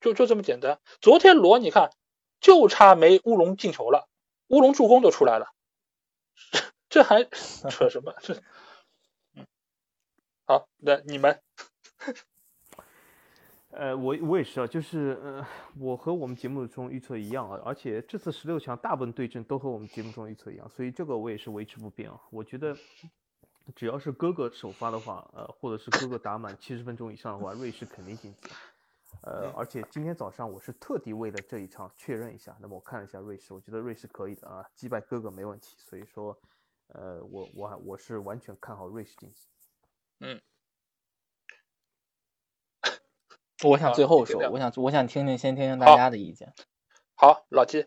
就就这么简单。昨天罗你看，就差没乌龙进球了。乌龙助攻都出来了，这还扯什么？这，好，那你们，呃，我我也是啊，就是呃，我和我们节目中预测一样啊，而且这次十六强大部分对阵都和我们节目中预测一样，所以这个我也是维持不变啊。我觉得只要是哥哥首发的话，呃，或者是哥哥打满七十分钟以上的话，瑞士肯定晋级。呃，而且今天早上我是特地为了这一场确认一下，那么我看了一下瑞士，我觉得瑞士可以的啊，击败哥哥没问题，所以说，呃，我我我是完全看好瑞士晋级。嗯，我想最后说，我想我想听听先听听大家的意见。好，老季。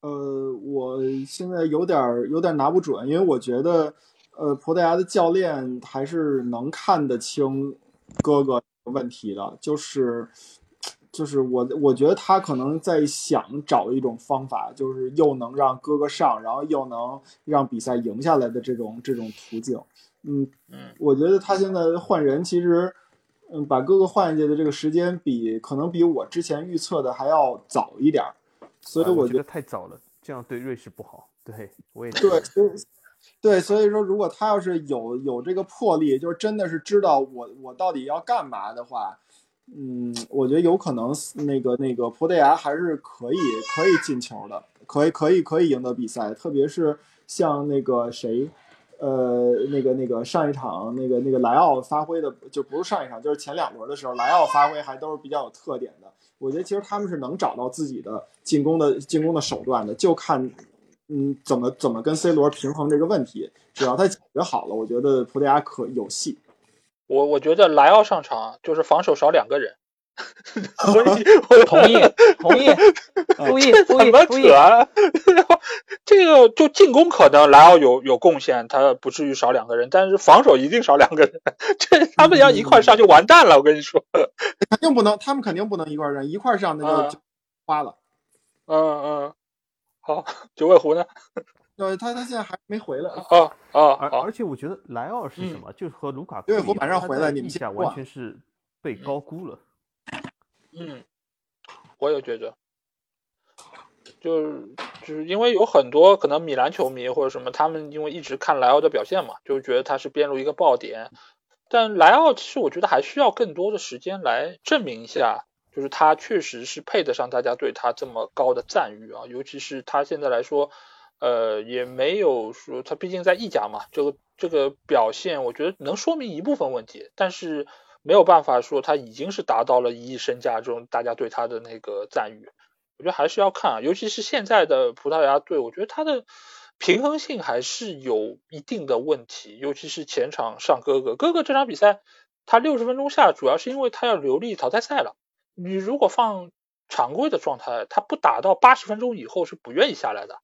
呃，我现在有点有点拿不准，因为我觉得，呃，葡萄牙的教练还是能看得清哥哥问题的，就是。就是我，我觉得他可能在想找一种方法，就是又能让哥哥上，然后又能让比赛赢下来的这种这种途径。嗯嗯，我觉得他现在换人，其实嗯，把哥哥换下去的这个时间，比可能比我之前预测的还要早一点。所以我觉得太早了，这样对瑞士不好。对，我也对，对，所以说如果他要是有有这个魄力，就是真的是知道我我到底要干嘛的话。嗯，我觉得有可能那个那个葡萄牙还是可以可以进球的，可以可以可以赢得比赛，特别是像那个谁，呃，那个那个上一场那个那个莱奥发挥的就不是上一场，就是前两轮的时候，莱奥发挥还都是比较有特点的。我觉得其实他们是能找到自己的进攻的进攻的手段的，就看嗯怎么怎么跟 C 罗平衡这个问题，只要他解决好了，我觉得葡萄牙可有戏。我我觉得莱奥上场就是防守少两个人，所以 我同意同意同意同意同意。这个就进攻可能莱奥有有贡献，他不至于少两个人，但是防守一定少两个人。这他们要一块上就完蛋了，我跟你说，肯定不能，他们肯定不能一块上，一块上那就花了。嗯嗯，好，九尾狐呢？呃，他他现在还没回来啊啊！而而且我觉得莱奥是什么？就是和卢卡库对，我马上回来，你们下完全是被高估了。嗯，我也觉得，就是就是因为有很多可能米兰球迷或者什么，他们因为一直看莱奥的表现嘛，就觉得他是边路一个爆点。但莱奥其实我觉得还需要更多的时间来证明一下，就是他确实是配得上大家对他这么高的赞誉啊，尤其是他现在来说。呃，也没有说他毕竟在意甲嘛，这个这个表现，我觉得能说明一部分问题，但是没有办法说他已经是达到了一亿身价这种大家对他的那个赞誉。我觉得还是要看啊，尤其是现在的葡萄牙队，我觉得他的平衡性还是有一定的问题，尤其是前场上哥哥，哥哥这场比赛他六十分钟下，主要是因为他要留力淘汰赛了。你如果放常规的状态，他不打到八十分钟以后是不愿意下来的。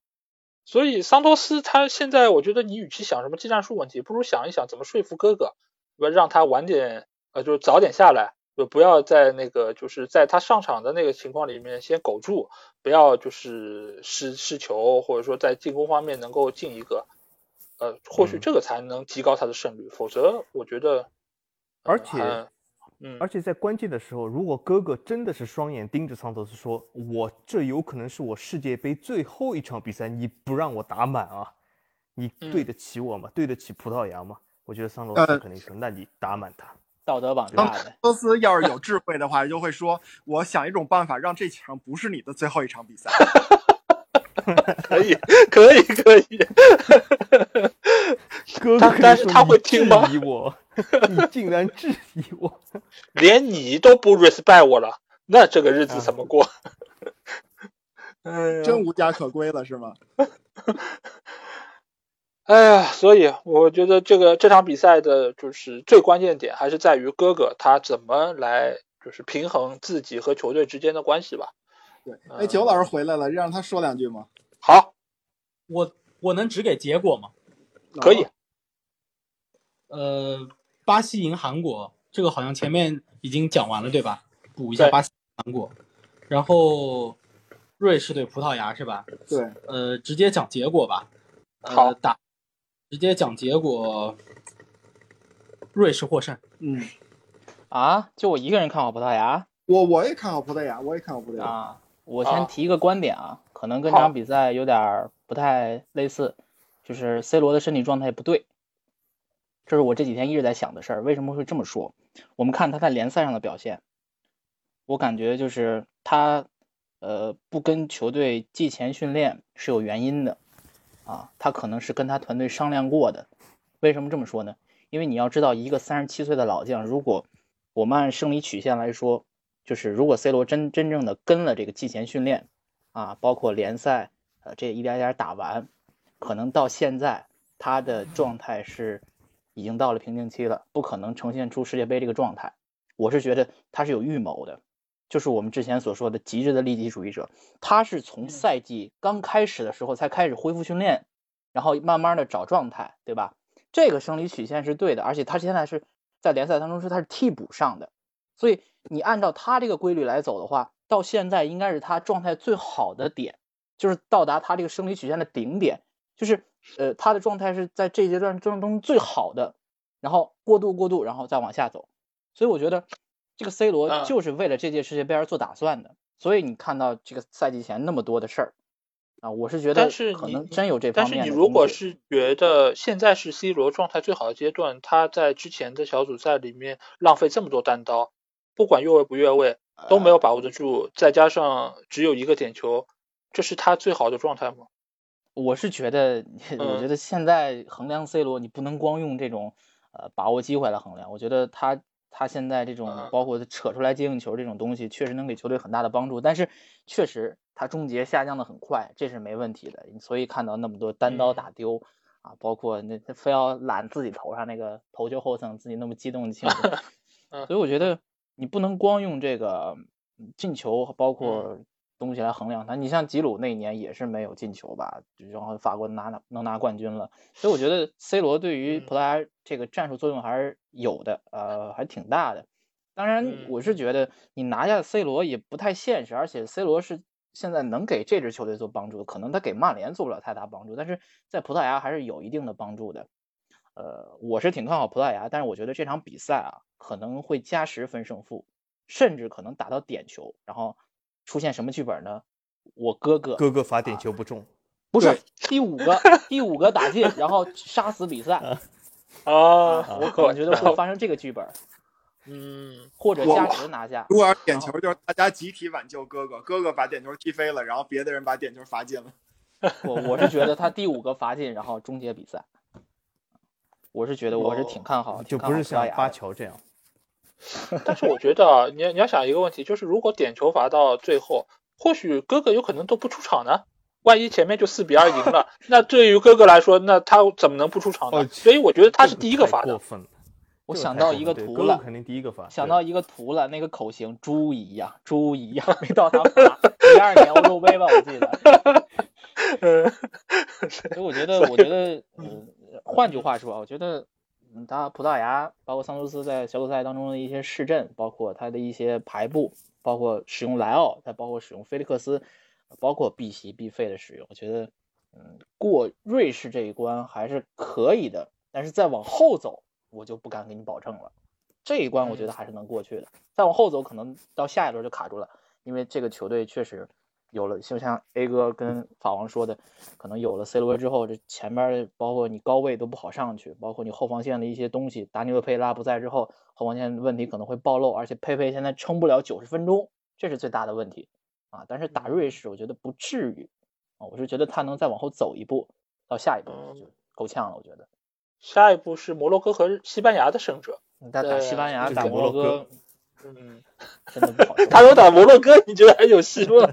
所以桑托斯他现在，我觉得你与其想什么技战术问题，不如想一想怎么说服哥哥，让他晚点，呃，就是早点下来，就不要在那个就是在他上场的那个情况里面先苟住，不要就是失失球，或者说在进攻方面能够进一个，呃，或许这个才能提高他的胜率，否则我觉得，而且。而且在关键的时候，如果哥哥真的是双眼盯着桑托斯说：“我这有可能是我世界杯最后一场比赛，你不让我打满啊，你对得起我吗？对得起葡萄牙吗？”我觉得桑托斯肯定说：“那你打满他。”道德绑架的。桑托斯要是有智慧的话，就会说：“我想一种办法，让这场不是你的最后一场比赛。”可以，可以，可以。哥哥，但是他会听吗？我，你竟然质疑我，连你都不 respect 我了，那这个日子怎么过？哎真无家可归了，是吗？哎呀，所以我觉得这个这场比赛的就是最关键点，还是在于哥哥他怎么来就是平衡自己和球队之间的关系吧。对，哎，九老师回来了，让他说两句吗？好，我我能只给结果吗？可以。呃，巴西赢韩国，这个好像前面已经讲完了，对吧？补一下巴西韩国，然后瑞士对葡萄牙是吧？对。呃，直接讲结果吧。好。打，直接讲结果，瑞士获胜。嗯。啊？就我一个人看好葡萄牙？我我也看好葡萄牙，我也看好葡萄牙。啊。我先提一个观点啊，可能跟这场比赛有点不太类似，就是 C 罗的身体状态不对，这是我这几天一直在想的事儿。为什么会这么说？我们看他在联赛上的表现，我感觉就是他呃不跟球队季前训练是有原因的啊，他可能是跟他团队商量过的。为什么这么说呢？因为你要知道，一个三十七岁的老将，如果我们按生理曲线来说。就是如果 C 罗真真正的跟了这个季前训练，啊，包括联赛，呃，这一点点打完，可能到现在他的状态是已经到了瓶颈期了，不可能呈现出世界杯这个状态。我是觉得他是有预谋的，就是我们之前所说的极致的利己主义者，他是从赛季刚开始的时候才开始恢复训练，然后慢慢的找状态，对吧？这个生理曲线是对的，而且他现在是在联赛当中是他是替补上的。所以你按照他这个规律来走的话，到现在应该是他状态最好的点，就是到达他这个生理曲线的顶点，就是呃他的状态是在这阶段当中最好的，然后过渡过渡，然后再往下走。所以我觉得这个 C 罗就是为了这届世界杯而做打算的。所以你看到这个赛季前那么多的事儿啊，我是觉得可能真有这方面。但是你如果是觉得现在是 C 罗状态最好的阶段，他在之前的小组赛里面浪费这么多单刀。不管越位不越位都没有把握得住，再加上只有一个点球，这是他最好的状态吗？我是觉得，我觉得现在衡量 C 罗，你不能光用这种呃把握机会来衡量。我觉得他他现在这种包括扯出来接应球这种东西，确实能给球队很大的帮助。但是确实他终结下降的很快，这是没问题的。所以看到那么多单刀打丢啊，包括那非要揽自己头上那个头球后蹭，自己那么激动的情绪。所以我觉得。你不能光用这个进球包括东西来衡量他。你像吉鲁那一年也是没有进球吧，然后法国拿拿能拿冠军了。所以我觉得 C 罗对于葡萄牙这个战术作用还是有的，呃，还挺大的。当然，我是觉得你拿下 C 罗也不太现实，而且 C 罗是现在能给这支球队做帮助，可能他给曼联做不了太大帮助，但是在葡萄牙还是有一定的帮助的。呃，我是挺看好葡萄牙，但是我觉得这场比赛啊可能会加时分胜负，甚至可能打到点球，然后出现什么剧本呢？我哥哥哥哥罚点球不中，不是第五个 第五个打进，然后杀死比赛啊！我可能觉得会发生这个剧本，嗯，或者加时拿下。如果点球就是大家集体挽救哥哥，哥哥把点球踢飞了，然后别的人把点球罚进了。我我是觉得他第五个罚进，然后终结比赛。我是觉得我是挺看好，就不是像巴乔这样。但是我觉得啊，你你要想一个问题，就是如果点球罚到最后，或许哥哥有可能都不出场呢。万一前面就四比二赢了，那对于哥哥来说，那他怎么能不出场呢？所以我觉得他是第一个罚的。我想到一个图了，肯定第一个罚。想到一个图了，那个口型猪一样，猪一样，没到他罚。第二年欧洲杯吧，我记得。所以我觉得，我觉得，嗯，换句话说，我觉得。嗯，他葡萄牙包括桑托斯在小组赛当中的一些试阵，包括他的一些排布，包括使用莱奥，再包括使用菲利克斯，包括必袭必废的使用，我觉得，嗯，过瑞士这一关还是可以的。但是再往后走，我就不敢给你保证了。这一关我觉得还是能过去的。再往后走，可能到下一轮就卡住了，因为这个球队确实。有了，就像 A 哥跟法王说的，可能有了 C 罗之后，这前面包括你高位都不好上去，包括你后防线的一些东西，达尼厄佩拉不在之后，后防线问题可能会暴露，而且佩佩现在撑不了九十分钟，这是最大的问题啊。但是打瑞士，我觉得不至于啊，我是觉得他能再往后走一步，到下一步就够呛了。我觉得下一步是摩洛哥和西班牙的胜者，打打西班牙，打摩洛哥。嗯，真的不好。他说打摩洛哥，你觉得还有希望？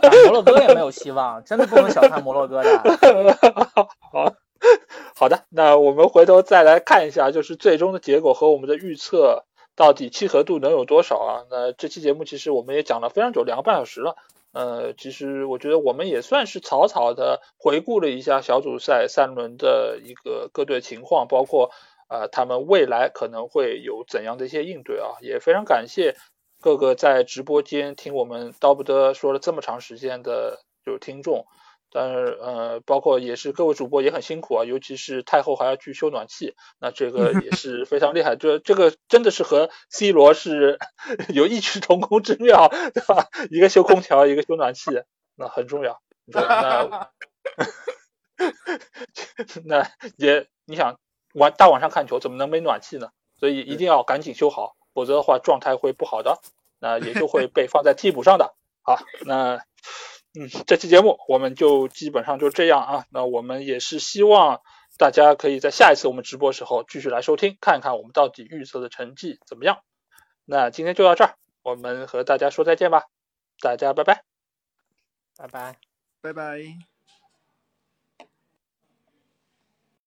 打摩洛哥也没有希望，真的不能小看摩洛哥的。好 好的，那我们回头再来看一下，就是最终的结果和我们的预测到底契合度能有多少啊？那这期节目其实我们也讲了非常久，两个半小时了。呃，其实我觉得我们也算是草草的回顾了一下小组赛三轮的一个各队情况，包括。啊，他们未来可能会有怎样的一些应对啊？也非常感谢各个在直播间听我们叨不得说了这么长时间的就是听众，但是呃，包括也是各位主播也很辛苦啊，尤其是太后还要去修暖气，那这个也是非常厉害，这这个真的是和 C 罗是 有异曲同工之妙，对吧？一个修空调，一个修暖气，那很重要。那 那也你想。晚大晚上看球怎么能没暖气呢？所以一定要赶紧修好，否则的话状态会不好的，那也就会被放在替补上的。好，那嗯，这期节目我们就基本上就这样啊。那我们也是希望大家可以在下一次我们直播时候继续来收听，看看我们到底预测的成绩怎么样。那今天就到这儿，我们和大家说再见吧，大家拜拜，拜拜，拜拜。